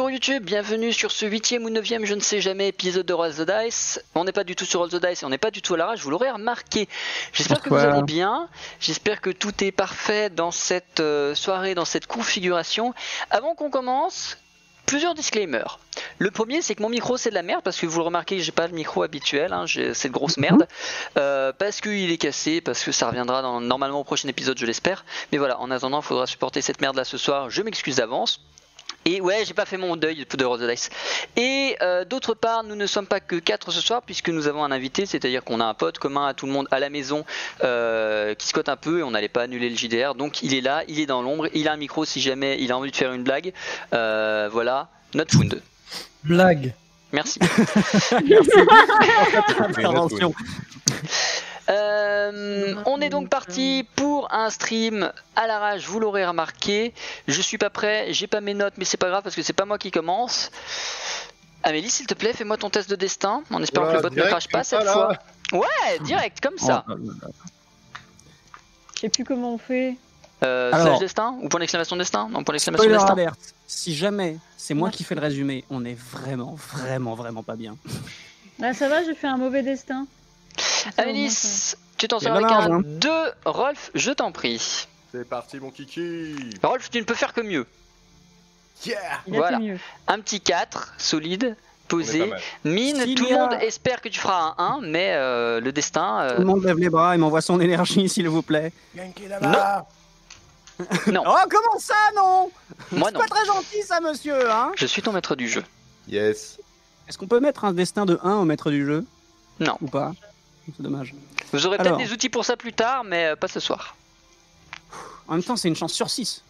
bonjour YouTube, bienvenue sur ce huitième ou neuvième, je ne sais jamais, épisode de Roll the Dice. On n'est pas du tout sur Roll the Dice et on n'est pas du tout à la rage, vous l'aurez remarqué. J'espère que vous allez bien, j'espère que tout est parfait dans cette euh, soirée, dans cette configuration. Avant qu'on commence, plusieurs disclaimers. Le premier, c'est que mon micro c'est de la merde parce que vous le remarquez, j'ai pas le micro habituel, hein, j'ai cette grosse merde, euh, parce qu'il est cassé, parce que ça reviendra dans, normalement au prochain épisode, je l'espère. Mais voilà, en attendant, il faudra supporter cette merde là ce soir. Je m'excuse d'avance. Et ouais, j'ai pas fait mon deuil de Roll the Dice. Et euh, d'autre part, nous ne sommes pas que 4 ce soir, puisque nous avons un invité, c'est-à-dire qu'on a un pote commun à tout le monde à la maison euh, qui scotte un peu et on n'allait pas annuler le JDR. Donc il est là, il est dans l'ombre, il a un micro si jamais il a envie de faire une blague. Euh, voilà, notre fund. Blague. Merci. Merci. Intervention. Euh, on est donc parti pour un stream à la rage, vous l'aurez remarqué. Je suis pas prêt, j'ai pas mes notes, mais c'est pas grave parce que c'est pas moi qui commence. Amélie, s'il te plaît, fais-moi ton test de destin, en espérant Voilà, que le bot ne crache pas cette là. fois. Ouais, direct, comme ça. Oh, Je sais plus comment on fait. Euh, Alors. slash destin ou point d'exclamation destin Non, point d'exclamation destin. alert. Si jamais c'est moi Ouais. qui fais le résumé, on est vraiment, vraiment, vraiment pas bien. Là, ça va, j'ai fait un mauvais destin. Ça- tu t'en sors de avec marge, un hein. 2. Rolf, je t'en prie. C'est parti mon kiki Rolf, tu ne peux faire que mieux. Yeah Il a Voilà. fait mieux. Un petit 4, solide, posé. Mine, S'il tout le a- monde espère que tu feras un 1, mais euh, le destin. euh, Tout le monde lève les bras et m'envoie son énergie, s'il vous plaît. Yankee là-bas Non. Oh, comment ça, non? Moi C'est non. pas très gentil, ça, monsieur, hein? Je suis ton maître du jeu. Yes Est-ce qu'on peut mettre un destin de 1 au maître du jeu? Non. Ou pas? C'est dommage. Vous aurez peut-être Alors. des outils pour ça plus tard, mais euh, pas ce soir. En même temps, c'est une chance sur 6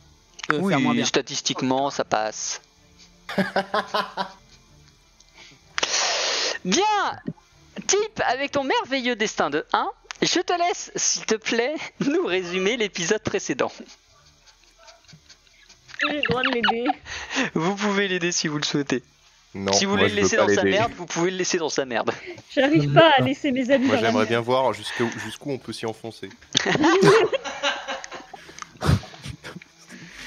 de faire moins Oui, bien. statistiquement, ça passe. Bien Type, avec ton merveilleux destin de 1, je te laisse, s'il te plaît, nous résumer l'épisode précédent. J'ai le droit de l'aider. Vous pouvez l'aider si vous le souhaitez. Non, si vous voulez le laisser dans sa merde, vous pouvez le laisser dans sa merde. J'arrive pas à laisser mes amis Moi dans j'aimerais bien voir jusqu'où jusqu'où on peut s'y enfoncer.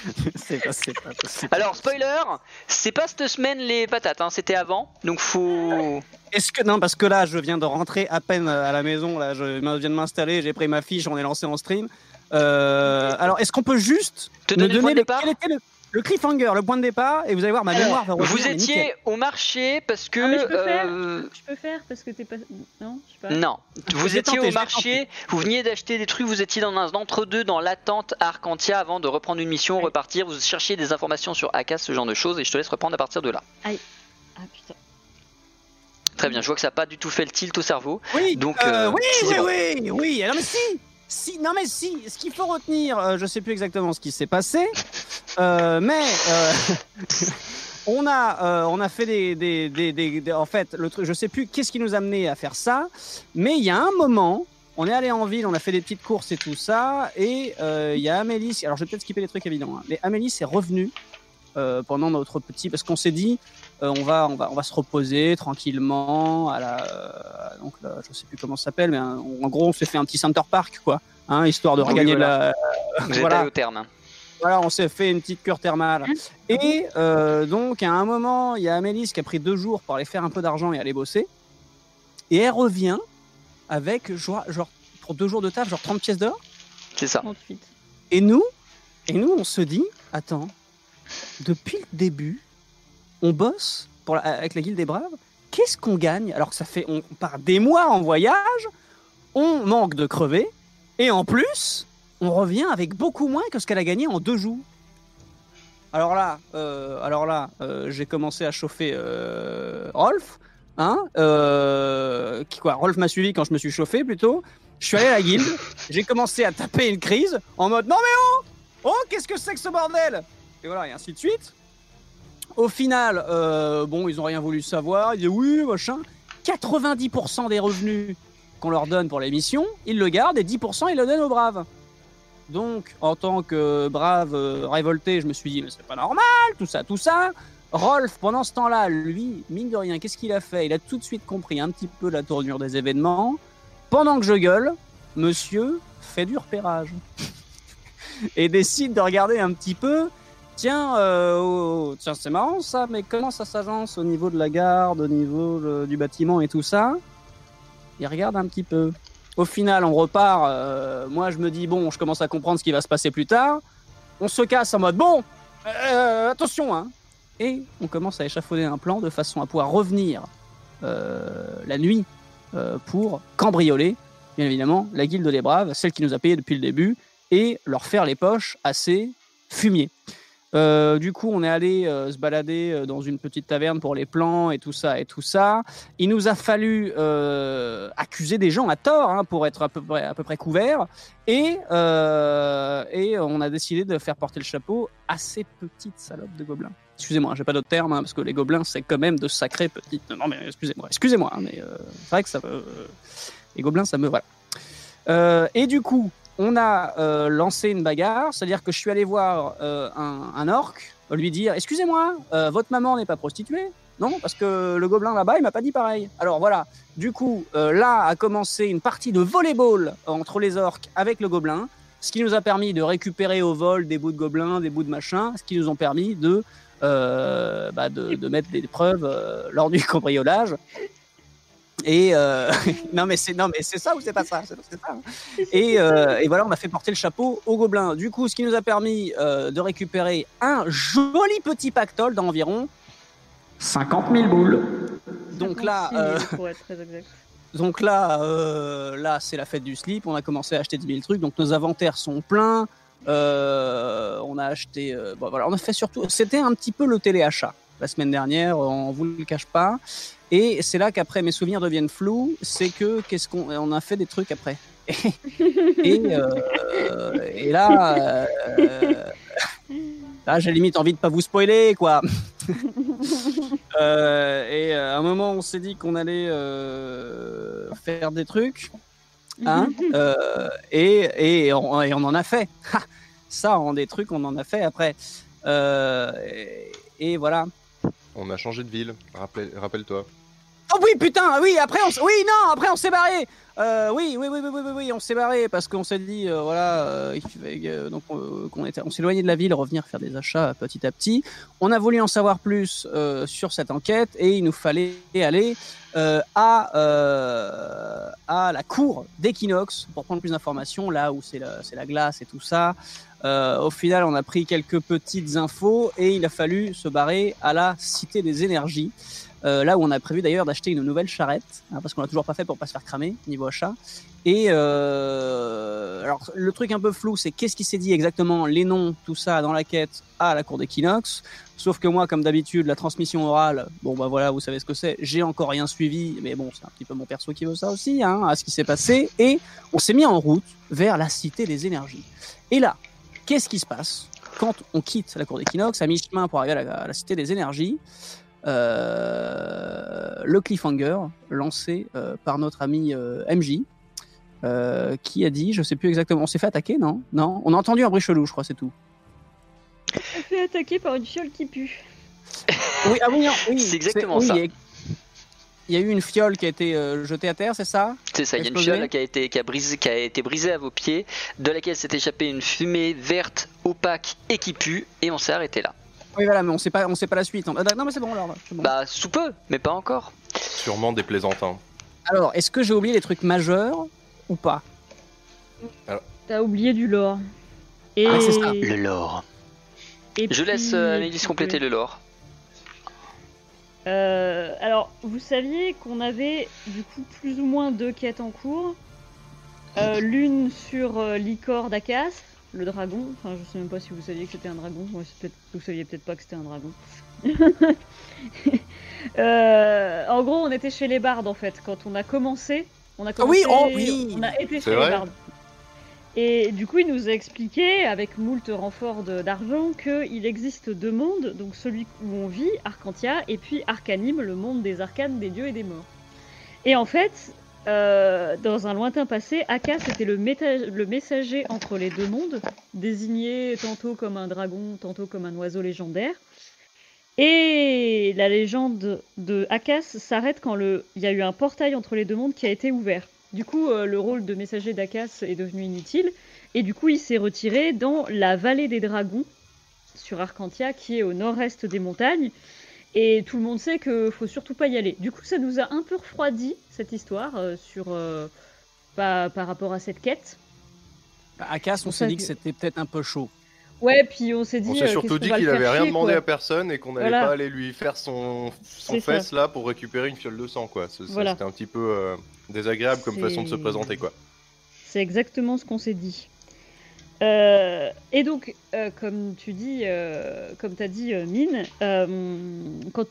c'est pas, c'est pas, c'est pas- Alors, spoiler, c'est pas cette semaine les patates, hein, c'était avant, donc faut... Est-ce que non parce que là je viens de rentrer à peine à la maison là je viens de m'installer j'ai pris ma fiche on est lancé en stream Euh, alors est-ce qu'on peut juste Te me donner le point de le, départ quel était le, le cliffhanger le point de départ et vous allez voir ma Alors, mémoire va Vous étiez nickel. au marché parce que... Ah, mais je peux faire. euh, Je peux faire parce que t'es pas. Non, je sais pas. Non, vous étiez au marché, vous veniez d'acheter des trucs, vous étiez dans un entre-deux dans l'attente à Arcantia avant de reprendre une mission, Oui. repartir, vous cherchiez des informations sur Akas, ce genre de choses, et je te laisse reprendre à partir de là. Ah putain. Très bien, je vois que ça n'a pas du tout fait le tilt au cerveau. oui donc, euh, euh, oui c'est oui bon. oui oui alors mais si si non mais si ce qu'il faut retenir euh, je sais plus exactement ce qui s'est passé euh, mais euh, on a euh, on a fait des, des, des, en fait le truc je sais plus qu'est-ce qui nous a amené à faire ça mais il y a un moment on est allé en ville, on a fait des petites courses et tout ça, et il y a Amélie. Alors je vais peut-être skipper des trucs évidemment, hein, mais Amélie s'est revenue pendant notre petit, parce qu'on s'est dit, euh, on va, on va, on va se reposer tranquillement à la, euh, donc là, je sais plus comment ça s'appelle, mais hein, en gros on s'est fait un petit Center Park quoi, hein, histoire de Oui, regagner voilà. la, Vous êtes voilà. allé au terme. Voilà, on s'est fait une petite cure thermale. Et euh, donc, à un moment, il y a Amélis qui a pris deux jours pour aller faire un peu d'argent et aller bosser. Et elle revient avec, genre, genre, pour deux jours de taf, genre 30 pièces d'or. C'est ça. 38. Et nous, et nous, on se dit, attends, depuis le début, on bosse pour la- avec la Guilde des Braves. Qu'est-ce qu'on gagne? Alors que ça fait on part des mois en voyage, on manque de crever, et en plus, on revient avec beaucoup moins que ce qu'elle a gagné en deux jours. Alors là, euh, alors là, euh, j'ai commencé à chauffer euh, Rolf, hein, euh, qui quoi, Rolf m'a suivi quand je me suis chauffé plutôt. Je suis allé à la guilde, j'ai commencé à taper une crise en mode non mais oh, oh qu'est-ce que c'est que ce bordel Et voilà, et ainsi de suite. Au final, euh, bon, ils ont rien voulu savoir. Ils disaient oui, machin. 90% des revenus qu'on leur donne pour l'émission, ils le gardent et 10% ils le donnent aux braves. Donc, en tant que brave euh, révolté, je me suis dit, mais c'est pas normal, tout ça, tout ça. Rolf, pendant ce temps-là, lui, mine de rien, qu'est-ce qu'il a fait? Il a tout de suite compris un petit peu la tournure des événements. Pendant que je gueule, monsieur fait du repérage. et décide de regarder un petit peu. Tiens, euh, oh, tiens, c'est marrant ça, mais comment ça s'agence au niveau de la garde, au niveau du bâtiment et tout ça? Il regarde un petit peu. Au final, on repart. euh, moi, je me dis bon, je commence à comprendre ce qui va se passer plus tard. On se casse en mode bon, euh, attention, hein. Et on commence à échafauder un plan de façon à pouvoir revenir la nuit pour cambrioler, bien évidemment, la guilde des braves, celle qui nous a payé depuis le début, et leur faire les poches assez fumier. Euh, du coup, on est allé euh, se balader euh, dans une petite taverne pour les plans et tout ça et tout ça. Il nous a fallu accuser des gens à tort hein, pour être à peu près, couverts. Et, et on a décidé de faire porter le chapeau à ces petites salopes de gobelins. Excusez-moi, j'ai pas d'autre terme, hein, parce que les gobelins, c'est quand même de sacrées petites. Non, mais excusez-moi, excusez-moi, hein, mais c'est vrai que ça les gobelins, ça me. Voilà. Et du coup, on a euh, lancé une bagarre, c'est-à-dire que je suis allé voir euh, un, un orc, lui dire Excusez-moi, euh, votre maman n'est pas prostituée? Non, parce que le gobelin là-bas, il m'a pas dit pareil. Alors voilà, du coup, là a commencé une partie de volleyball entre les orques avec le gobelin, ce qui nous a permis de récupérer au vol des bouts de gobelins, des bouts de machin, ce qui nous ont permis de, bah, de, de mettre des preuves lors du cambriolage. Et euh, non mais c'est non mais c'est ça ou c'est pas ça, c'est c'est ça. hein. Et, euh, et voilà, on a fait porter le chapeau au gobelin. Du coup, ce qui nous a permis euh, de récupérer un joli petit pactole d'environ 50 000 boules. Donc là, 56 000 pour être très exact. donc là, là, c'est la fête du slip. On a commencé à acheter 10 000 trucs. Donc nos inventaires sont pleins. On a acheté. bon, voilà, on a fait surtout. C'était un petit peu le téléachat la semaine dernière. On vous le cache pas. Et c'est là qu'après mes souvenirs deviennent flous. C'est que qu'est-ce qu'on on a fait des trucs après. Et, euh, et là, euh, là, j'ai limite envie de pas vous spoiler, quoi. Euh, et à un moment, on s'est dit qu'on allait euh, faire des trucs, hein, euh, et, et, on, et on en a fait. Ha Ça, en des trucs, on en a fait après. Euh, et, et voilà. On a changé de ville, rappelle- rappelle-toi. Oh oui, putain, oui, après on, oui, non, après on s'est barré. Euh, oui, oui, oui, oui, oui, on s'est barré parce qu'on s'est dit, euh, voilà, euh, donc qu'on était, on s'est éloigné de la ville, revenir faire des achats petit à petit. On a voulu en savoir plus sur cette enquête et il nous fallait aller à à la cour d'Equinox pour prendre plus d'informations, là où c'est la, glace et tout ça. Au final, on a pris quelques petites infos et il a fallu se barrer à la Cité des Énergies. Euh, là où on a prévu d'ailleurs d'acheter une nouvelle charrette, hein, parce qu'on l'a toujours pas fait pour pas se faire cramer niveau achat. Et euh, alors le truc un peu flou, c'est qu'est-ce qui s'est dit exactement, les noms, tout ça dans la quête à la cour d'Equinox. Sauf que moi, comme d'habitude, la transmission orale, bon bah voilà, vous savez ce que c'est. J'ai encore rien suivi, mais bon, c'est un petit peu mon perso qui veut ça aussi, hein, à ce qui s'est passé. Et on s'est mis en route vers la cité des énergies. Et là, qu'est-ce qui se passe quand on quitte la cour d'Equinox à mi-chemin pour arriver à la, cité des énergies? Le cliffhanger lancé euh, par notre ami euh, MJ, euh, qui a dit, je sais plus exactement, on s'est fait attaquer, non? Non, on a entendu un bruit chelou, je crois, c'est tout. On s'est fait attaquer par une fiole qui pue. Oui, ah oui, non, oui, C'est exactement oui, ça. il y a eu une fiole qui a été euh, jetée à terre, c'est ça? C'est ça, il y a une fiole qui a, été, qui, a brisé, qui a été brisée à vos pieds, de laquelle s'est échappée une fumée verte, opaque et qui pue, et on s'est arrêté là. Oui, voilà, mais on sait pas, on sait pas la suite. Ah, Non, mais c'est bon alors. bon. Bah, sous peu, mais pas encore. Sûrement des plaisantins. Alors, est-ce que j'ai oublié les trucs majeurs ou pas? T'as oublié du lore. Et... Ah, c'est ça. Le lore. et Je puis- laisse euh, compléter le lore. Euh, alors, vous saviez qu'on avait du coup plus ou moins deux quêtes en cours. Euh, L'une sur euh, l'Icor d'Akas, le dragon. Enfin, je sais même pas si vous saviez que c'était un dragon. Ouais, vous saviez peut-être pas que c'était un dragon. Euh, en gros, on était chez les bardes en fait. Quand on a commencé, on a Ah commencé, oui, oh oui. on a été chez vrai les bardes. Et du coup, il nous a expliqué, avec moult renforts d'argent, qu'il existe deux mondes, donc celui où on vit, Arcantia, et puis Arcanime, le monde des arcanes, des dieux et des morts. Et en fait, euh, dans un lointain passé, Akas était le, messager entre les deux mondes, désigné tantôt comme un dragon, tantôt comme un oiseau légendaire. Et la légende de Akas s'arrête quand il y a eu un portail entre les deux mondes qui a été ouvert. Du coup, euh, le rôle de messager d'Akas est devenu inutile, et du coup, il s'est retiré dans la vallée des dragons, sur Arcantia, qui est au nord-est des montagnes. Et tout le monde sait qu'il faut surtout pas y aller. Du coup, ça nous a un peu refroidi, cette histoire, euh, sur, euh, par, par rapport à cette quête. Bah, À Cass, on s'est dit que que- c'était peut-être un peu chaud. Ouais, puis on s'est dit. On euh, s'est surtout dit qu'il avait rien demandé quoi. à personne et qu'on n'allait Voilà. pas aller lui faire son, son ça. fesse là pour récupérer une fiole de sang quoi. Voilà. C'était un petit peu euh, désagréable comme façon de se présenter quoi. C'est exactement ce qu'on s'est dit. Euh, et donc, euh, comme tu dis, euh, comme t'as dit, Mine,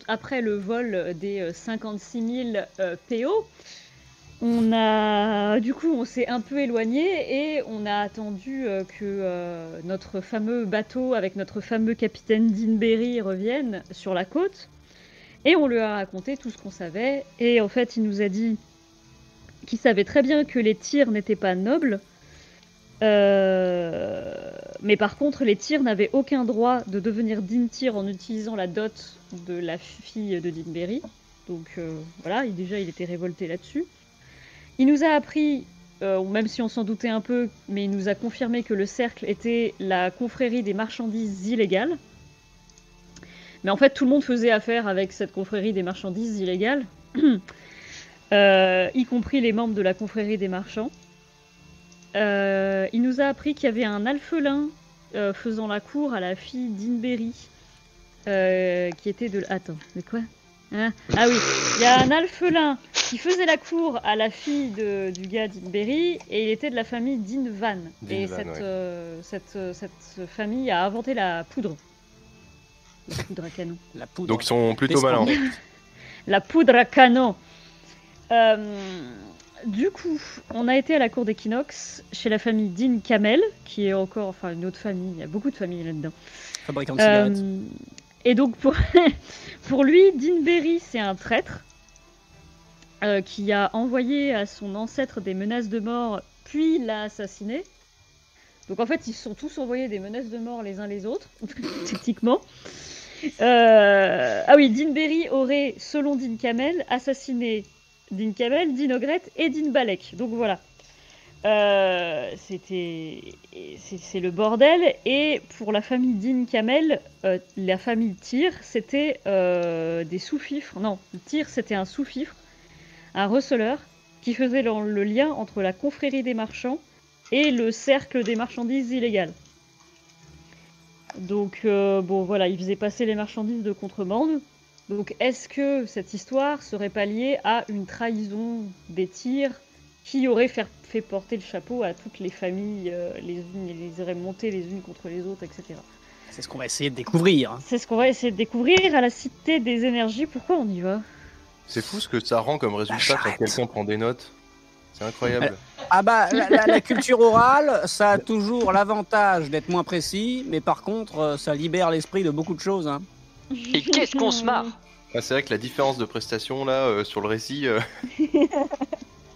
après le vol des euh, 56 000 euh, PO, on a, du coup, on s'est un peu éloigné et on a attendu que notre fameux bateau avec notre fameux capitaine Dinberry revienne sur la côte. Et on lui a raconté tout ce qu'on savait. Et en fait, il nous a dit qu'il savait très bien que les tirs n'étaient pas nobles. Euh, Mais par contre, les tirs n'avaient aucun droit de devenir Dintir en utilisant la dot de la fille de Dinberry. Donc euh, voilà, il, déjà il était révolté là-dessus. Il nous a appris, euh, même si on s'en doutait un peu, mais il nous a confirmé que le cercle était la confrérie des marchandises illégales. Mais en fait, tout le monde faisait affaire avec cette confrérie des marchandises illégales, y compris les membres de la confrérie des marchands. Euh, il nous a appris qu'il y avait un alphelin euh, faisant la cour à la fille d'Inberry, euh, qui était de... Attends, de quoi? Hein? Ah oui, il y a un alphelin qui faisait la cour à la fille de- du gars d'Inberry, et il était de la famille d'Invan. Et cette, ouais. euh, cette, cette famille a inventé la poudre. La poudre à canon. La poudre. Donc ils sont plutôt malins. La poudre à canon. Euh, du coup, on a été à la cour d'Equinox chez la famille Dean Camel, qui est encore, enfin une autre famille, il y a beaucoup de familles là-dedans. Fabricant de cigarettes. Euh, et donc pour, pour lui, Dean Berry, c'est un traître euh, qui a envoyé à son ancêtre des menaces de mort, puis l'a assassiné. Donc en fait, ils se sont tous envoyés des menaces de mort les uns les autres, techniquement. Euh, Ah oui, Dean Berry aurait, selon Dean Camel, assassiné Dean Camel, Dean et Dean Balek. Donc voilà. Euh, C'était, c'est le bordel. Et pour la famille Dean Camel, euh, la famille Tyr, c'était euh, des sous-fifres. Non, Tyr, c'était un sous-fifre, un receleur, qui faisait le, le lien entre la confrérie des marchands et le cercle des marchandises illégales. Donc, bon, voilà, il faisait passer les marchandises de contrebande. Donc, est-ce que cette histoire serait pas liée à une trahison des tirs qui aurait fait, fait porter le chapeau à toutes les familles, euh, les unes et les aurait montées les unes contre les autres, etc. C'est ce qu'on va essayer de découvrir. C'est ce qu'on va essayer de découvrir à la Cité des Énergies. Pourquoi on y va? C'est fou ce que ça rend comme résultat quand quelqu'un prend des notes. C'est incroyable. Ah bah, la, la- la culture orale, ça a toujours l'avantage d'être moins précis, mais par contre, euh, ça libère l'esprit de beaucoup de choses. hein. Et qu'est-ce qu'on se marre Ah, c'est vrai que la différence de prestation là euh, sur le récit, euh,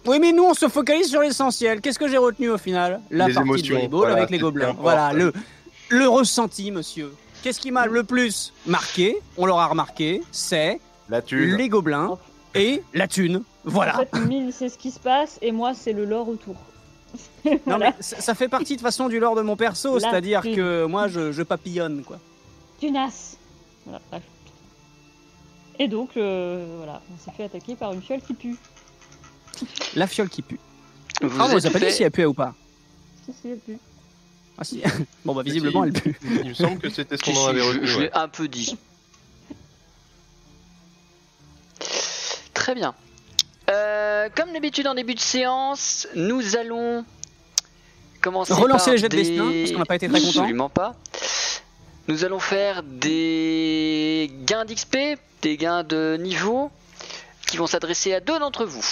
Oui, mais nous, on se focalise sur l'essentiel. Qu'est-ce que j'ai retenu au final La Les partie émotions, de voilà, avec les c'est gobelins. Voilà, le, le ressenti, monsieur. Qu'est-ce qui m'a le plus marqué On l'aura remarqué, c'est la thune. les gobelins et la thune. Voilà. En fait, mine, c'est ce qui se passe, et moi, c'est le lore autour. Non, voilà. mais ça, ça fait partie de façon du lore de mon perso, La c'est-à-dire thune. que moi je, je papillonne quoi. Tunas. Voilà, bref. Et donc, euh, voilà, on s'est fait attaquer par une fiole qui pue. La fiole qui pue. Vous Ah, on nous a pas dit si elle pue ou pas. Si, si, elle pue. Ah si. bon bah visiblement elle pue. Il me semble que c'était ce qu'on en avait je, retenu. je ouais. l'ai un peu dit. Très bien. Euh, comme d'habitude en début de séance, nous allons commencer Relancer par les jets de des- destin, parce qu'on n'a pas été très content. Absolument pas. Nous allons faire des gains d'XP, des gains de niveau, qui vont s'adresser à deux d'entre vous.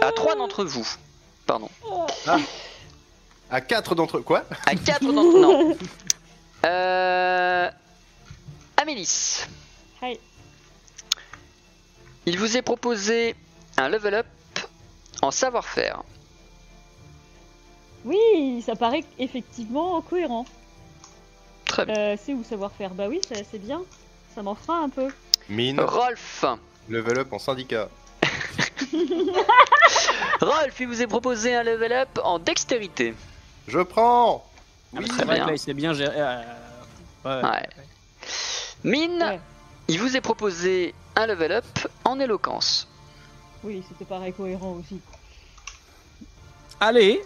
À trois d'entre vous. Pardon. À 4 d'entre quoi? À quatre d'entre Non. Euh... Amélis. Hi. Il vous est proposé un level up en savoir-faire. Oui, ça paraît effectivement cohérent. Très bien. Euh, c'est où savoir-faire Bah oui, ça- c'est bien. Ça m'en fera un peu. Mine, Rolf. level up en syndicat. Rolf, il vous est proposé un level up en dextérité. Je prends Ah, très bien. il s'est bien géré. euh, ouais. Ouais. Mine, Ouais. il vous est proposé un level up en éloquence. Oui, c'était pareil cohérent aussi. Allez,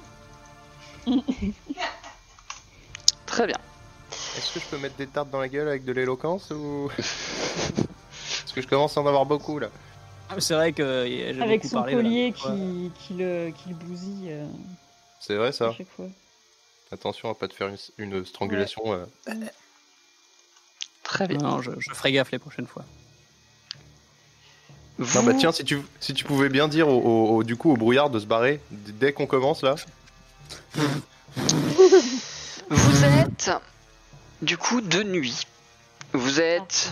Très bien. Est-ce que je peux mettre des tartes dans la gueule avec de l'éloquence ou. Parce que je commence à en avoir beaucoup là. Ah, c'est vrai que euh, Avec son parlé, collier Ouais. qui, qui, le, qui le bousille euh, C'est vrai ça à chaque fois. Attention à pas te faire une, une strangulation. euh. Très bien. Non, je, je ferai gaffe les prochaines fois. Vous, Non bah tiens, si tu, si tu pouvais bien dire au, au- au- du coup au brouillard de se barrer dès qu'on commence là. vous êtes du coup de nuit. Vous êtes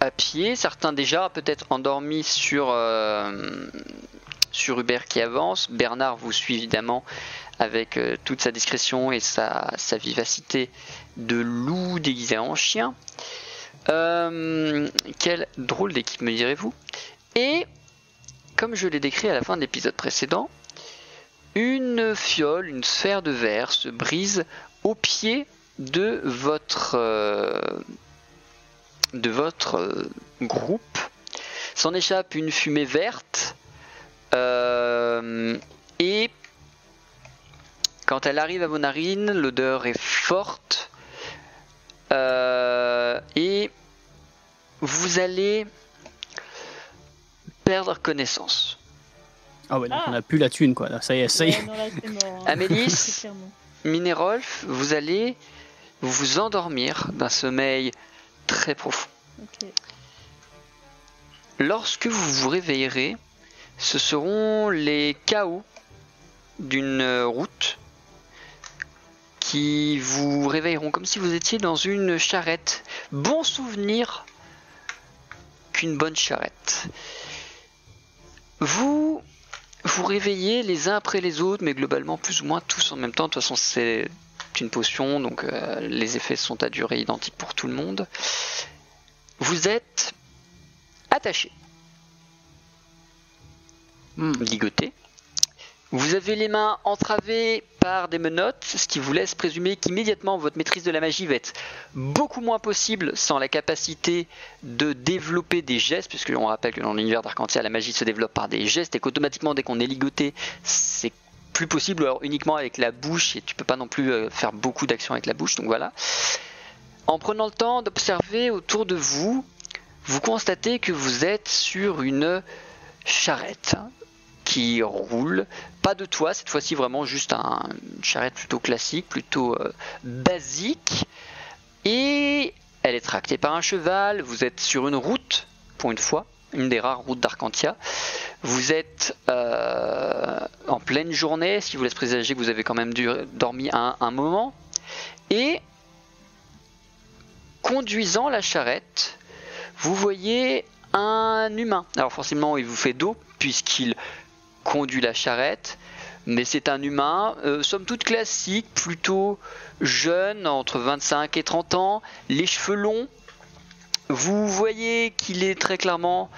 à pied, certains déjà peut-être endormis sur, euh, sur Hubert qui avance. Bernard vous suit évidemment avec euh, toute sa discrétion et sa, sa vivacité de loup déguisé en chien. Euh, quelle drôle d'équipe me direz-vous Et comme je l'ai décrit à la fin de l'épisode précédent, une fiole, une sphère de verre se brise au pied de votre euh, de votre euh, groupe. S'en échappe une fumée verte euh, et quand elle arrive à vos narines, l'odeur est forte euh, et vous allez perdre connaissance. Ah ouais, donc Ah. on a plus la thune quoi. Là, ça y est, ça y est. Ouais, non, là, c'est mort, hein. Amélis. Minérolf, vous allez vous endormir d'un sommeil très profond. Lorsque vous vous réveillerez, ce seront les chaos d'une route qui vous réveilleront comme si vous étiez dans une charrette. Bon souvenir qu'une bonne charrette. Vous vous réveillez les uns après les autres, mais globalement plus ou moins tous en même temps. De toute façon, c'est une potion, donc euh, les effets sont à durée identique pour tout le monde. Vous êtes attaché, Hmm. ligoté. Vous avez les mains entravées par des menottes, ce qui vous laisse présumer qu'immédiatement votre maîtrise de la magie va être beaucoup moins possible sans la capacité de développer des gestes, puisque on rappelle que dans l'univers d'Arcantia, la magie se développe par des gestes et qu'automatiquement, dès qu'on est ligoté, c'est plus possible alors uniquement avec la bouche et tu peux pas non plus euh, faire beaucoup d'actions avec la bouche, donc voilà. En prenant le temps d'observer autour de vous, vous constatez que vous êtes sur une charrette qui roule, pas de toit, cette fois-ci vraiment juste un- une charrette plutôt classique, plutôt euh, basique, et elle est tractée par un cheval, vous êtes sur une route, pour une fois, une des rares routes d'Arcantia, vous êtes euh, en pleine journée, ce vous laisse présager que vous avez quand même dormi un, un moment, et conduisant la charrette, vous voyez un humain. Alors forcément, il vous fait dos puisqu'il conduit la charrette, mais c'est un humain, euh, somme toute classique, plutôt jeune, entre 25 et 30 ans, les cheveux longs. Vous voyez qu'il est très clairement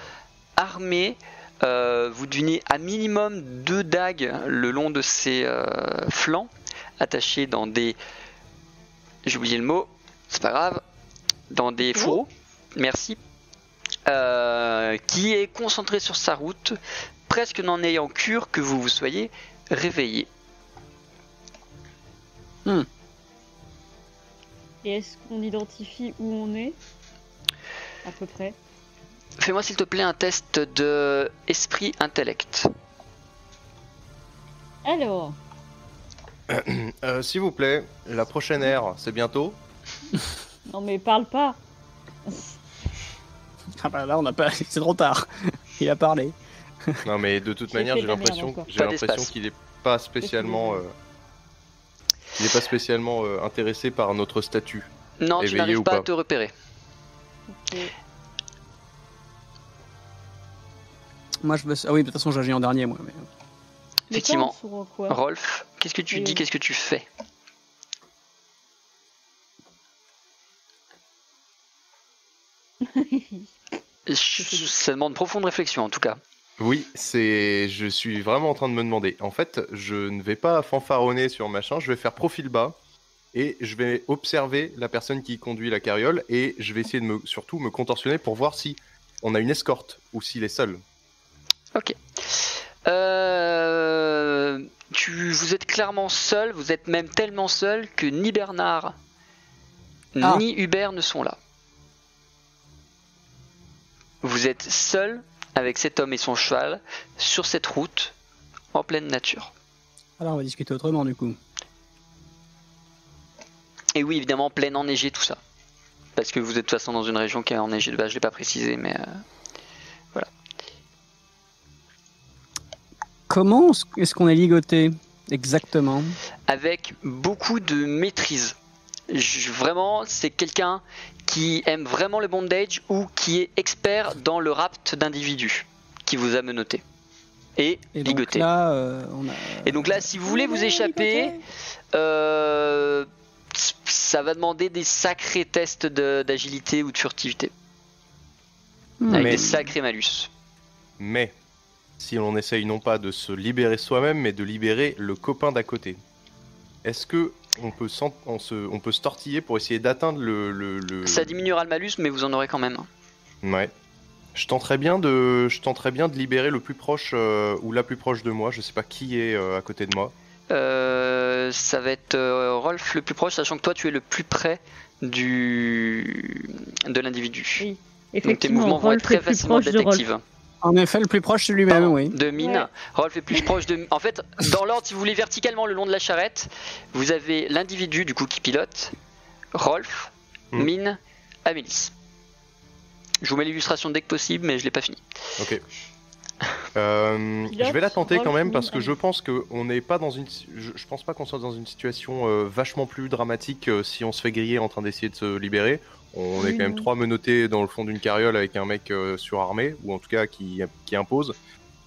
armé. Euh, vous devinez à minimum deux dagues le long de ses euh, flancs, attachées dans des. J'ai oublié le mot, c'est pas grave. Dans des fourreaux. Merci. Euh, qui est concentré sur sa route, presque n'en ayant cure que vous vous soyez réveillé. Et est-ce qu'on identifie où on est? À peu près. Fais-moi s'il te plaît un test de esprit intellect. Alors, Euh, S'il vous plaît, la prochaine ère, c'est bientôt non mais parle pas. Ah bah là, on n'a pas. C'est trop tard. Il a parlé. Non, mais de toute manière, j'ai l'impression j'ai Pas l'impression qu'il n'est pas spécialement. euh, il n'est pas spécialement euh, intéressé par notre statut. Non, tu n'arrives ou pas, à pas te repérer. Moi, je veux. Ah oui, de toute façon, j'agis en dernier, moi. Mais... Effectivement. Rolf, qu'est-ce que tu Oui. dis, qu'est-ce que tu fais Ça demande profonde réflexion en tout cas. Oui, c'est. Je suis vraiment en train de me demander. En fait, je ne vais pas fanfaronner sur machin, je vais faire profil bas et je vais observer la personne qui conduit la carriole et je vais essayer de me, surtout me contorsionner pour voir si on a une escorte ou s'il est seul. Ok. Euh, tu, vous êtes clairement seul, vous êtes même tellement seul que ni Bernard Ah. ni Hubert ne sont là. Vous êtes seul avec cet homme et son cheval sur cette route en pleine nature. Alors, on va discuter autrement, du coup. Et oui, évidemment, pleine enneigée, tout ça. Parce que vous êtes de toute façon dans une région qui est enneigée de base, je l'ai pas précisé, mais euh, Comment est-ce qu'on est ligoté Exactement? avec beaucoup de maîtrise. Je- vraiment, c'est quelqu'un qui aime vraiment le bondage ou qui est expert dans le rapt d'individus qui vous a menotté et, Et donc ligoté. là, euh, on a. et donc là, si vous voulez vous échapper, euh, ça va demander des sacrés tests d'agilité ou de furtivité Hmm. avec Mais- des sacrés malus. Mais si l'on essaye non pas de se libérer soi-même, mais de libérer le copain d'à côté, est-ce que on peut, on se, on peut se tortiller pour essayer d'atteindre le, le, le- Ça diminuera le malus, mais vous en aurez quand même. Ouais. Je tenterais bien de, je tenterais bien de libérer le plus proche euh, ou la plus proche de moi. Je sais pas qui est euh, à côté de moi. Euh, ça va être euh, Rolf le plus proche, sachant que toi tu es le plus près du de l'individu. Oui. Donc tes mouvements vont être très facilement détectives. En effet, le plus proche, c'est lui-même, oui. De mine, Ouais. Rolf est plus proche de. En fait, dans l'ordre, si vous voulez verticalement le long de la charrette, vous avez l'individu du coup qui pilote, Rolf, Hmm. Mine, Amélis. Je vous mets l'illustration dès que possible, mais je l'ai pas fini. Ok. Euh, je vais la tenter quand même parce que je pense que on n'est pas dans une. Je, je pense pas qu'on soit dans une situation euh, vachement plus dramatique euh, si on se fait griller en train d'essayer de se libérer. On est Oui, quand même non. trois menottés dans le fond d'une carriole avec un mec euh, surarmé ou en tout cas qui, qui impose.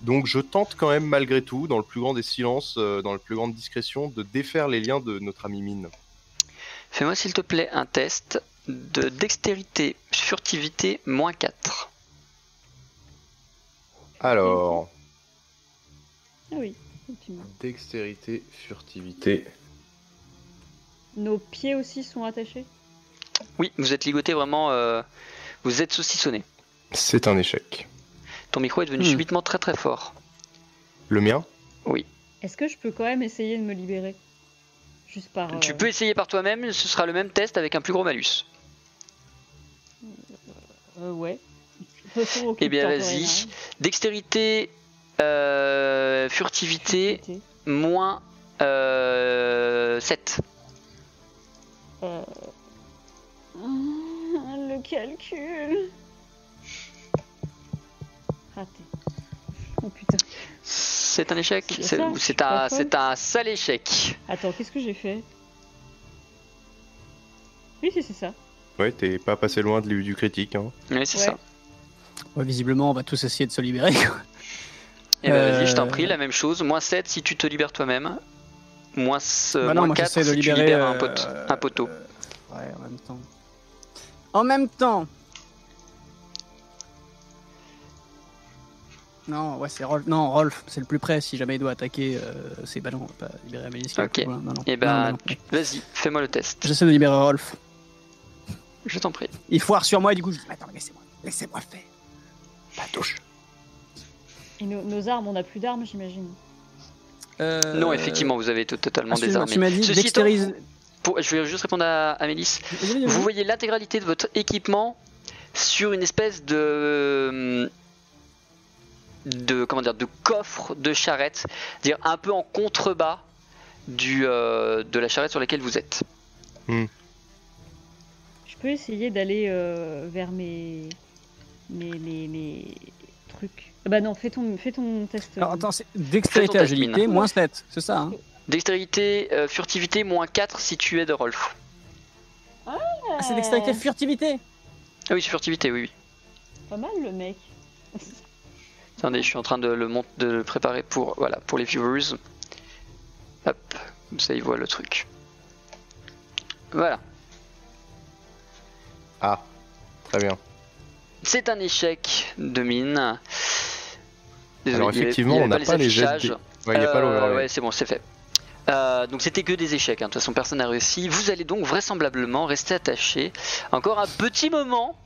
Donc je tente quand même malgré tout, dans le plus grand des silences, euh, dans la plus grande discrétion, de défaire les liens de notre ami Mine. Fais-moi s'il te plaît un test de dextérité, furtivité, moins 4. Alors, Ah oui, effectivement. dextérité, furtivité. Nos pieds aussi sont attachés? Oui, vous êtes ligoté vraiment. euh, vous êtes saucissonné. C'est un échec. Ton micro est devenu Hmm. subitement très très fort. Le mien? Est-ce que je peux quand même essayer de me libérer? Juste par. Tu euh, peux essayer par toi-même, ce sera le même test avec un plus gros malus. euh, ouais. Eh bien, vas-y. de rien. Dextérité, euh, furtivité, Furtivité. moins euh, 7. Euh... ah, Le calcul. Raté. Oh putain. C'est un échec C'est un, un sale échec. Attends, qu'est-ce que j'ai fait? Oui, si, c'est ça. Ouais, t'es pas passé loin de, du critique. Hein. Oui, c'est Ouais. ça. Ouais, visiblement, on va tous essayer de se libérer. Et eh bah ben, vas-y, je t'en euh, prie, la même chose. Moins 7 si tu te libères toi-même. Moins, euh, bah non, 4 si libérer, tu libères un, euh, poteau. ouais, en même temps. En même temps Non, ouais, c'est Rolf. Non, Rolf, c'est le plus près. Si jamais il doit attaquer, c'est ballon. On va pas libérer Amélis. Ok. Non, non. Et eh bah, ben, vas-y, fais-moi le test. J'essaie de libérer Rolf. Je t'en prie. Il foire sur moi et du coup, je dis Attends, laissez-moi laissez faire. Touche. Et nos, nos armes, on n'a plus d'armes, j'imagine. Euh, Non, effectivement, vous avez totalement excuse-moi, désarmé. Tu m'as dit Ceci étant, dextérise. pour- je vais juste répondre à vas-y, vas-y. Vous voyez l'intégralité de votre équipement sur une espèce de de comment dire de coffre de charrette, dire un peu en contrebas du euh, de la charrette sur laquelle vous êtes. Je peux essayer d'aller euh, vers mes... mes, mes, mes trucs. Ah bah non, fais ton, fais ton test. Alors attends, c'est dextérité, agilité, moins 7, c'est ça hein Dextérité, euh, furtivité, moins 4 si tu es de Rolf. Ah, c'est dextérité, furtivité Ah oui, c'est furtivité, oui, oui. Pas mal le mec. Attendez, je suis en train de le, mont- de le préparer pour, voilà, pour les viewers. Hop, comme ça ils voient le truc. Voilà. Ah, très bien. C'est un échec de mine. Alors, il y avait- effectivement, il y on avait n'a pas les dés. Ouais, il n'y a pas Euh. Ouais, c'est bon, c'est fait. Euh, donc c'était que des échecs, hein. de toute façon personne n'a réussi. Vous allez donc vraisemblablement rester attaché encore un petit moment,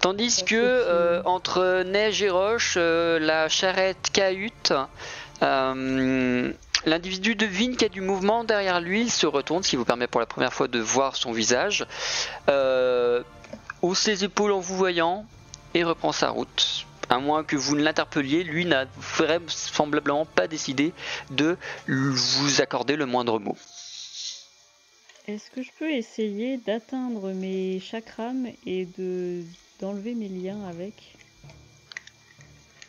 tandis que euh, entre neige et roche, euh, la charrette cahute, l'individu devine qu'il y a du mouvement derrière lui, il se retourne, ce qui vous permet pour la première fois de voir son visage, hausse les épaules en vous voyant et reprend sa route. À moins que vous ne l'interpelliez, lui n'a vraisemblablement pas décidé de vous accorder le moindre mot. Est-ce que je peux essayer d'atteindre mes chakrams et de d'enlever mes liens avec?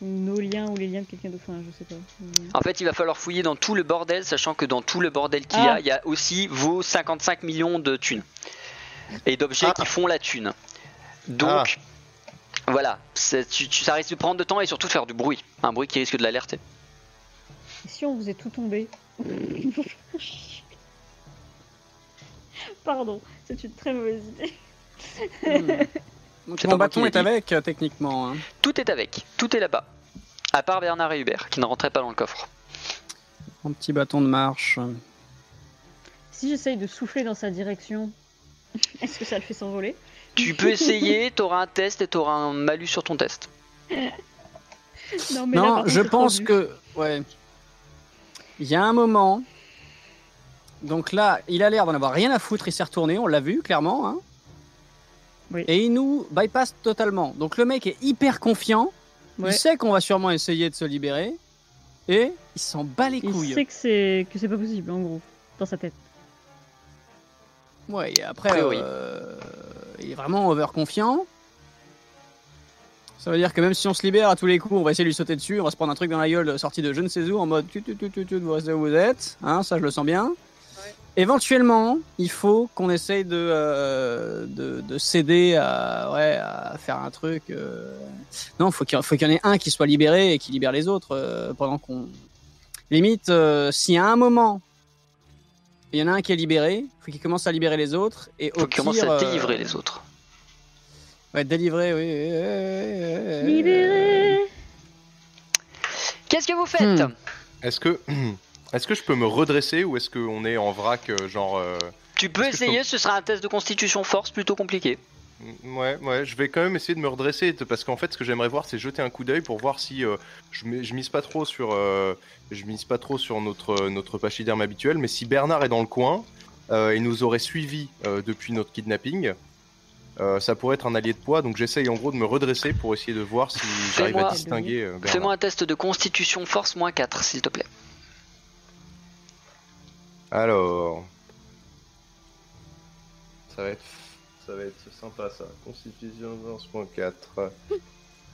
Nos liens ou les liens de quelqu'un d'autre Enfin, je sais pas. En fait, il va falloir fouiller dans tout le bordel, sachant que dans tout le bordel qu'il y a, Ah. il y a aussi vos 55 millions de thunes et d'objets Ah. qui font la thune. Donc, voilà, c'est- tu- tu- ça risque de prendre de temps et surtout de faire du bruit, un bruit qui risque de l'alerter. Et si on faisait tout tomber Pardon, c'est une très mauvaise idée. Hmm. Moi bâton est avec, euh, techniquement. hein. Tout est avec, tout est là-bas, à part Bernard et Hubert qui ne rentraient pas dans le coffre. Mon petit bâton de marche. Si j'essaye de souffler dans sa direction, est-ce que ça le fait s'envoler? Tu peux essayer, t'auras un test et t'auras un malus sur ton test. Non, mais Non, je pense que. Ouais. Il y a un moment. Donc là, il a l'air d'en avoir rien à foutre, il s'est retourné, on l'a vu clairement. Hein. Oui. Et il nous bypass totalement. Donc le mec est hyper confiant. Ouais. Il sait qu'on va sûrement essayer de se libérer. Et il s'en bat les Il couilles. sait que c'est que c'est pas possible, en gros, dans sa tête. Ouais, et après, A priori. euh, il est vraiment overconfiant. Ça veut dire que même si on se libère à tous les coups, on va essayer de lui sauter dessus, on va se prendre un truc dans la gueule sorti de je ne sais où en mode tu tu tu tu tu vous restez où vous êtes, hein, ça je le sens bien. Éventuellement, il faut qu'on essaye de, euh, de, de céder à, ouais, à faire un truc. euh. Non, faut qu'il faut qu'il y en ait un qui soit libéré et qui libère les autres euh, pendant qu'on. Limite, s'il y a un moment, il y en a un qui est libéré, faut qu'il commence à libérer les autres et au Faut qu'il commence à euh, délivrer les autres. Ouais, délivrer, oui. Libéré Qu'est-ce que vous faites Hmm. Est-ce que, est-ce que je peux me redresser ou est-ce qu'on est en vrac, euh, genre. euh, Tu peux essayer, ce sera un test de constitution force plutôt compliqué. Mm, Ouais, ouais, je vais quand même essayer de me redresser parce qu'en fait, ce que j'aimerais voir, c'est jeter un coup d'œil pour voir si euh, je, mise pas trop sur, euh, je mise pas trop sur notre notre pachyderme habituel, mais si Bernard est dans le coin, euh, il nous aurait suivi euh, depuis notre kidnapping. euh, ça pourrait être un allié de poids, donc j'essaye en gros de me redresser pour essayer de voir si j'arrive à distinguer euh. Fais-moi un test de constitution force moins 4, s'il te plaît. Alors, ça va être, ça va être sympa ça. Constitution 11.4.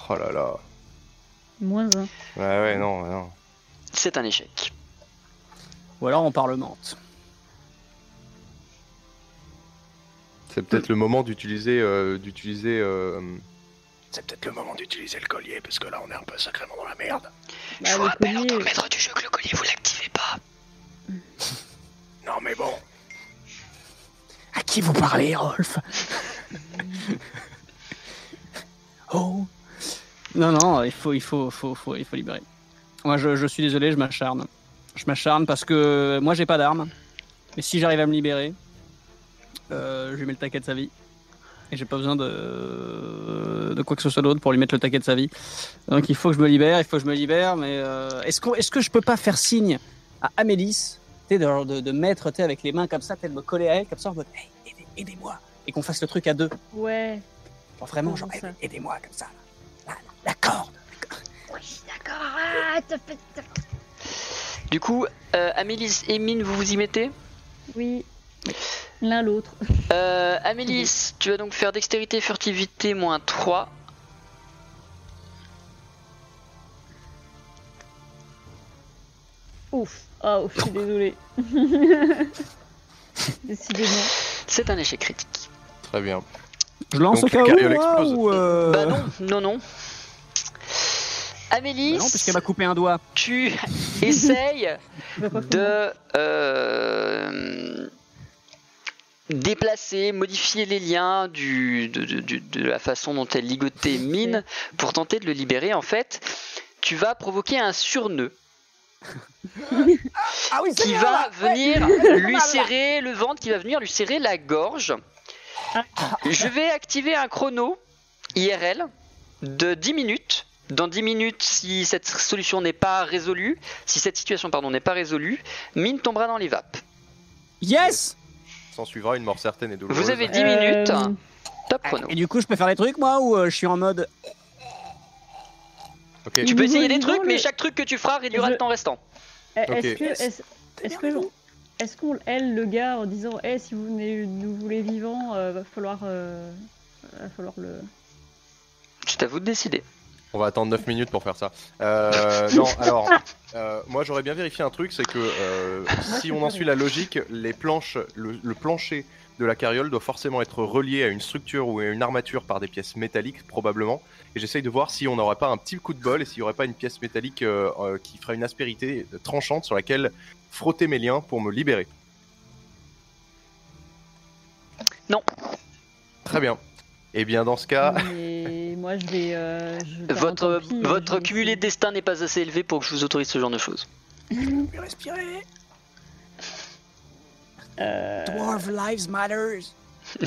Oh là là. Moins un. Ouais ouais non non. C'est un échec. Ou alors on parlemente. C'est peut-être le moment d'utiliser euh, d'utiliser. euh, C'est peut-être le moment d'utiliser le collier parce que là on est un peu sacrément dans la merde. Bah, Je vous le rappelle en tant que collier, maître du jeu que le collier vous l'activez pas. Non mais bon. Qui vous parlez, Rolf Oh Non, non, il faut, il faut, faut, il faut libérer. Moi, je, suis désolé, je m'acharne. Je m'acharne parce que moi, j'ai pas d'armes. Mais si j'arrive à me libérer, euh, je lui mets le taquet de sa vie. Et j'ai pas besoin de, de quoi que ce soit d'autre pour lui mettre le taquet de sa vie. Donc il faut que je me libère, il faut que je me libère. Mais euh, est-ce qu'on- est-ce que je peux pas faire signe à Amélis de, de, de mettre avec les mains comme ça, peut-être me coller à elle, comme ça en mode hey, aidez- aidez-moi. Et qu'on fasse le truc à deux. Ouais. Genre vraiment, genre aidez-moi comme ça. La, la- la corde. Oui, d'accord. Ah, t'as fait- t'as- Du coup, euh, Amélis et Mine, vous vous y mettez? Oui. L'un l'autre. Euh, Amélis, tu vas donc faire dextérité, furtivité, moins 3. Ouf. Ouf, je suis désolée. Décidément. C'est un échec critique. Très bien. Je lance Donc, au cas où, moi, ou, euh, Bah non, non, non. Amélis, bah non, puisqu'elle m'a coupé un doigt. tu essayes de euh, déplacer, modifier les liens du, de, de- de- de la façon dont elle ligotait Mine pour tenter de le libérer. En fait, tu vas provoquer un surnœud Ah oui, qui va venir lui serrer le ventre, qui va venir lui serrer la gorge. Je vais activer un chrono IRL de 10 minutes. Dans 10 minutes, si cette solution n'est pas résolue, si cette situation pardon n'est pas résolue, Mine tombera dans les vapes. Yes S'en suivra une mort certaine et douloureuse. Vous avez 10 Euh, minutes. Top chrono. Et du coup, je peux faire des trucs, moi, ou euh, je suis en mode. Tu peux essayer des trucs, mais chaque truc que tu feras réduira Je- le temps restant. Eh, Est-ce Ok. que, est-ce, est-ce que, l'on- est-ce qu'on aide le gars en disant, eh, si vous venez nous voulez vivant, euh, va falloir, euh, va falloir le. C'est à vous de décider. On va attendre 9 minutes pour faire ça. Euh, non, alors, euh, moi j'aurais bien vérifié un truc, c'est que euh, si on en suit la logique, les planches, le, le plancher de la carriole doit forcément être relié à une structure ou à une armature par des pièces métalliques, probablement. Et j'essaye de voir si on n'aurait pas un petit coup de bol et s'il n'y aurait pas une pièce métallique euh, euh, qui ferait une aspérité tranchante sur laquelle frotter mes liens pour me libérer. Non. Très bien. Et bien dans ce cas, Mais moi, je vais. euh, je Votre, pis, euh, votre je vais cumulé destin n'est pas assez élevé pour que je vous autorise ce genre de choses. respirer. Euh, Dwarf lives matters.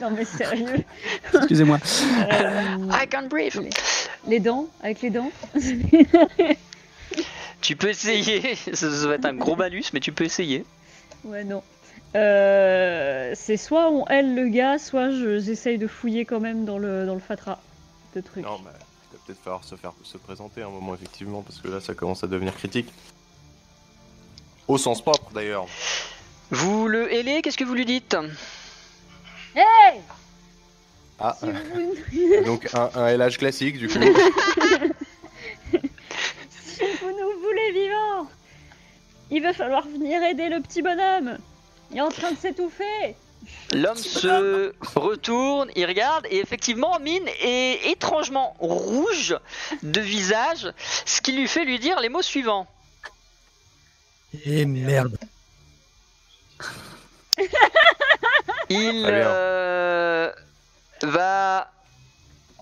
Non, mais sérieux. Excusez-moi. Euh, I can't breathe. les dents, avec les dents. Tu peux essayer. ça, ça va être un gros malus, mais tu peux essayer. ouais, non. Euh, c'est soit on aile le gars, soit je- j'essaye de fouiller quand même dans le, dans le fatras de trucs. non, bah, il va peut-être falloir se faire se présenter un moment effectivement parce que là ça commence à devenir critique. Au sens propre d'ailleurs. Vous le hélez, qu'est-ce que vous lui dites Hey Ah, Si vous, donc un, un LH classique du coup. si vous nous voulez vivants, il va falloir venir aider le petit bonhomme. Il est en train de s'étouffer. L'homme se retourne, il regarde, et effectivement, Mine est étrangement rouge de visage, ce qui lui fait lui dire les mots suivants. Et merde. Il euh, va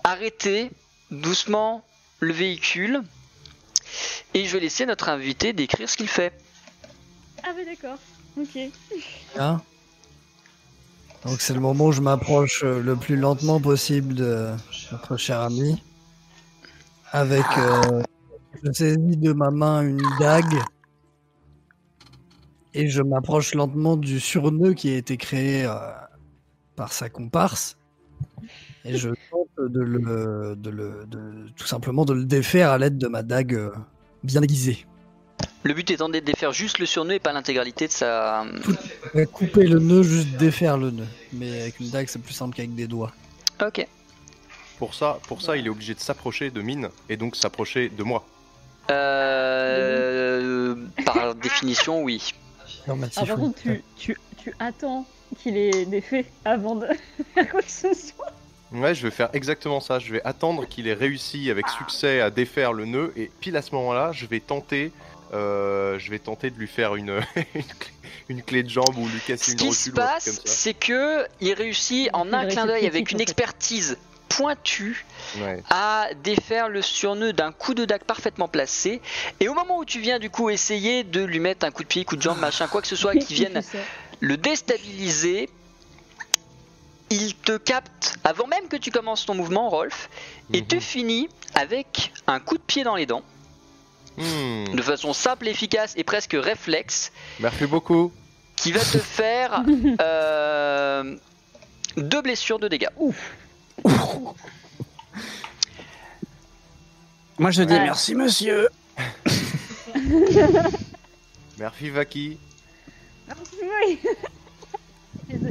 arrêter doucement le véhicule, et je vais laisser notre invité décrire ce qu'il fait. Ah ouais d'accord. Ok. Hein Donc c'est le moment où je m'approche euh, le plus lentement possible de notre cher ami. Avec, euh, je saisis de ma main une dague. Et je m'approche lentement du surnœud qui a été créé euh, par sa comparse. Et je tente de le, de le, de- tout simplement de le défaire à l'aide de ma dague euh, bien aiguisée. Le but étant de défaire juste le surnœud et pas l'intégralité de sa... Couper le nœud, juste défaire le nœud. Mais avec une dague, c'est plus simple qu'avec des doigts. Ok. Pour ça, pour ça, il est obligé de s'approcher de Mine et donc s'approcher de moi. Euh, par définition, oui. Ah par oui. contre tu, tu, tu attends qu'il ait défait avant de faire quoi que ce soit. Ouais, je vais faire exactement ça. Je vais attendre qu'il ait réussi avec succès à défaire le nœud et pile à ce moment-là, je vais tenter euh, je vais tenter de lui faire une, une, clé, une clé de jambe ou lui Ce casser une qui rotule se ou un truc passe, c'est que il réussit en un clin d'œil avec une expertise pointue Ouais. à défaire le surnœud d'un coup de dague parfaitement placé. Et au moment où tu viens du coup essayer de lui mettre un coup de pied, coup de jambe, machin, quoi que ce soit qui vienne le déstabiliser, il te capte avant même que tu commences ton mouvement, Rolf, et Mhm. te finit avec un coup de pied dans les dents, Hmm. de façon simple, efficace et presque réflexe, Merci beaucoup. qui va te faire euh, deux blessures de dégâts. Moi je dis Ouais. merci monsieur. Merci Vaki. Oui. Va-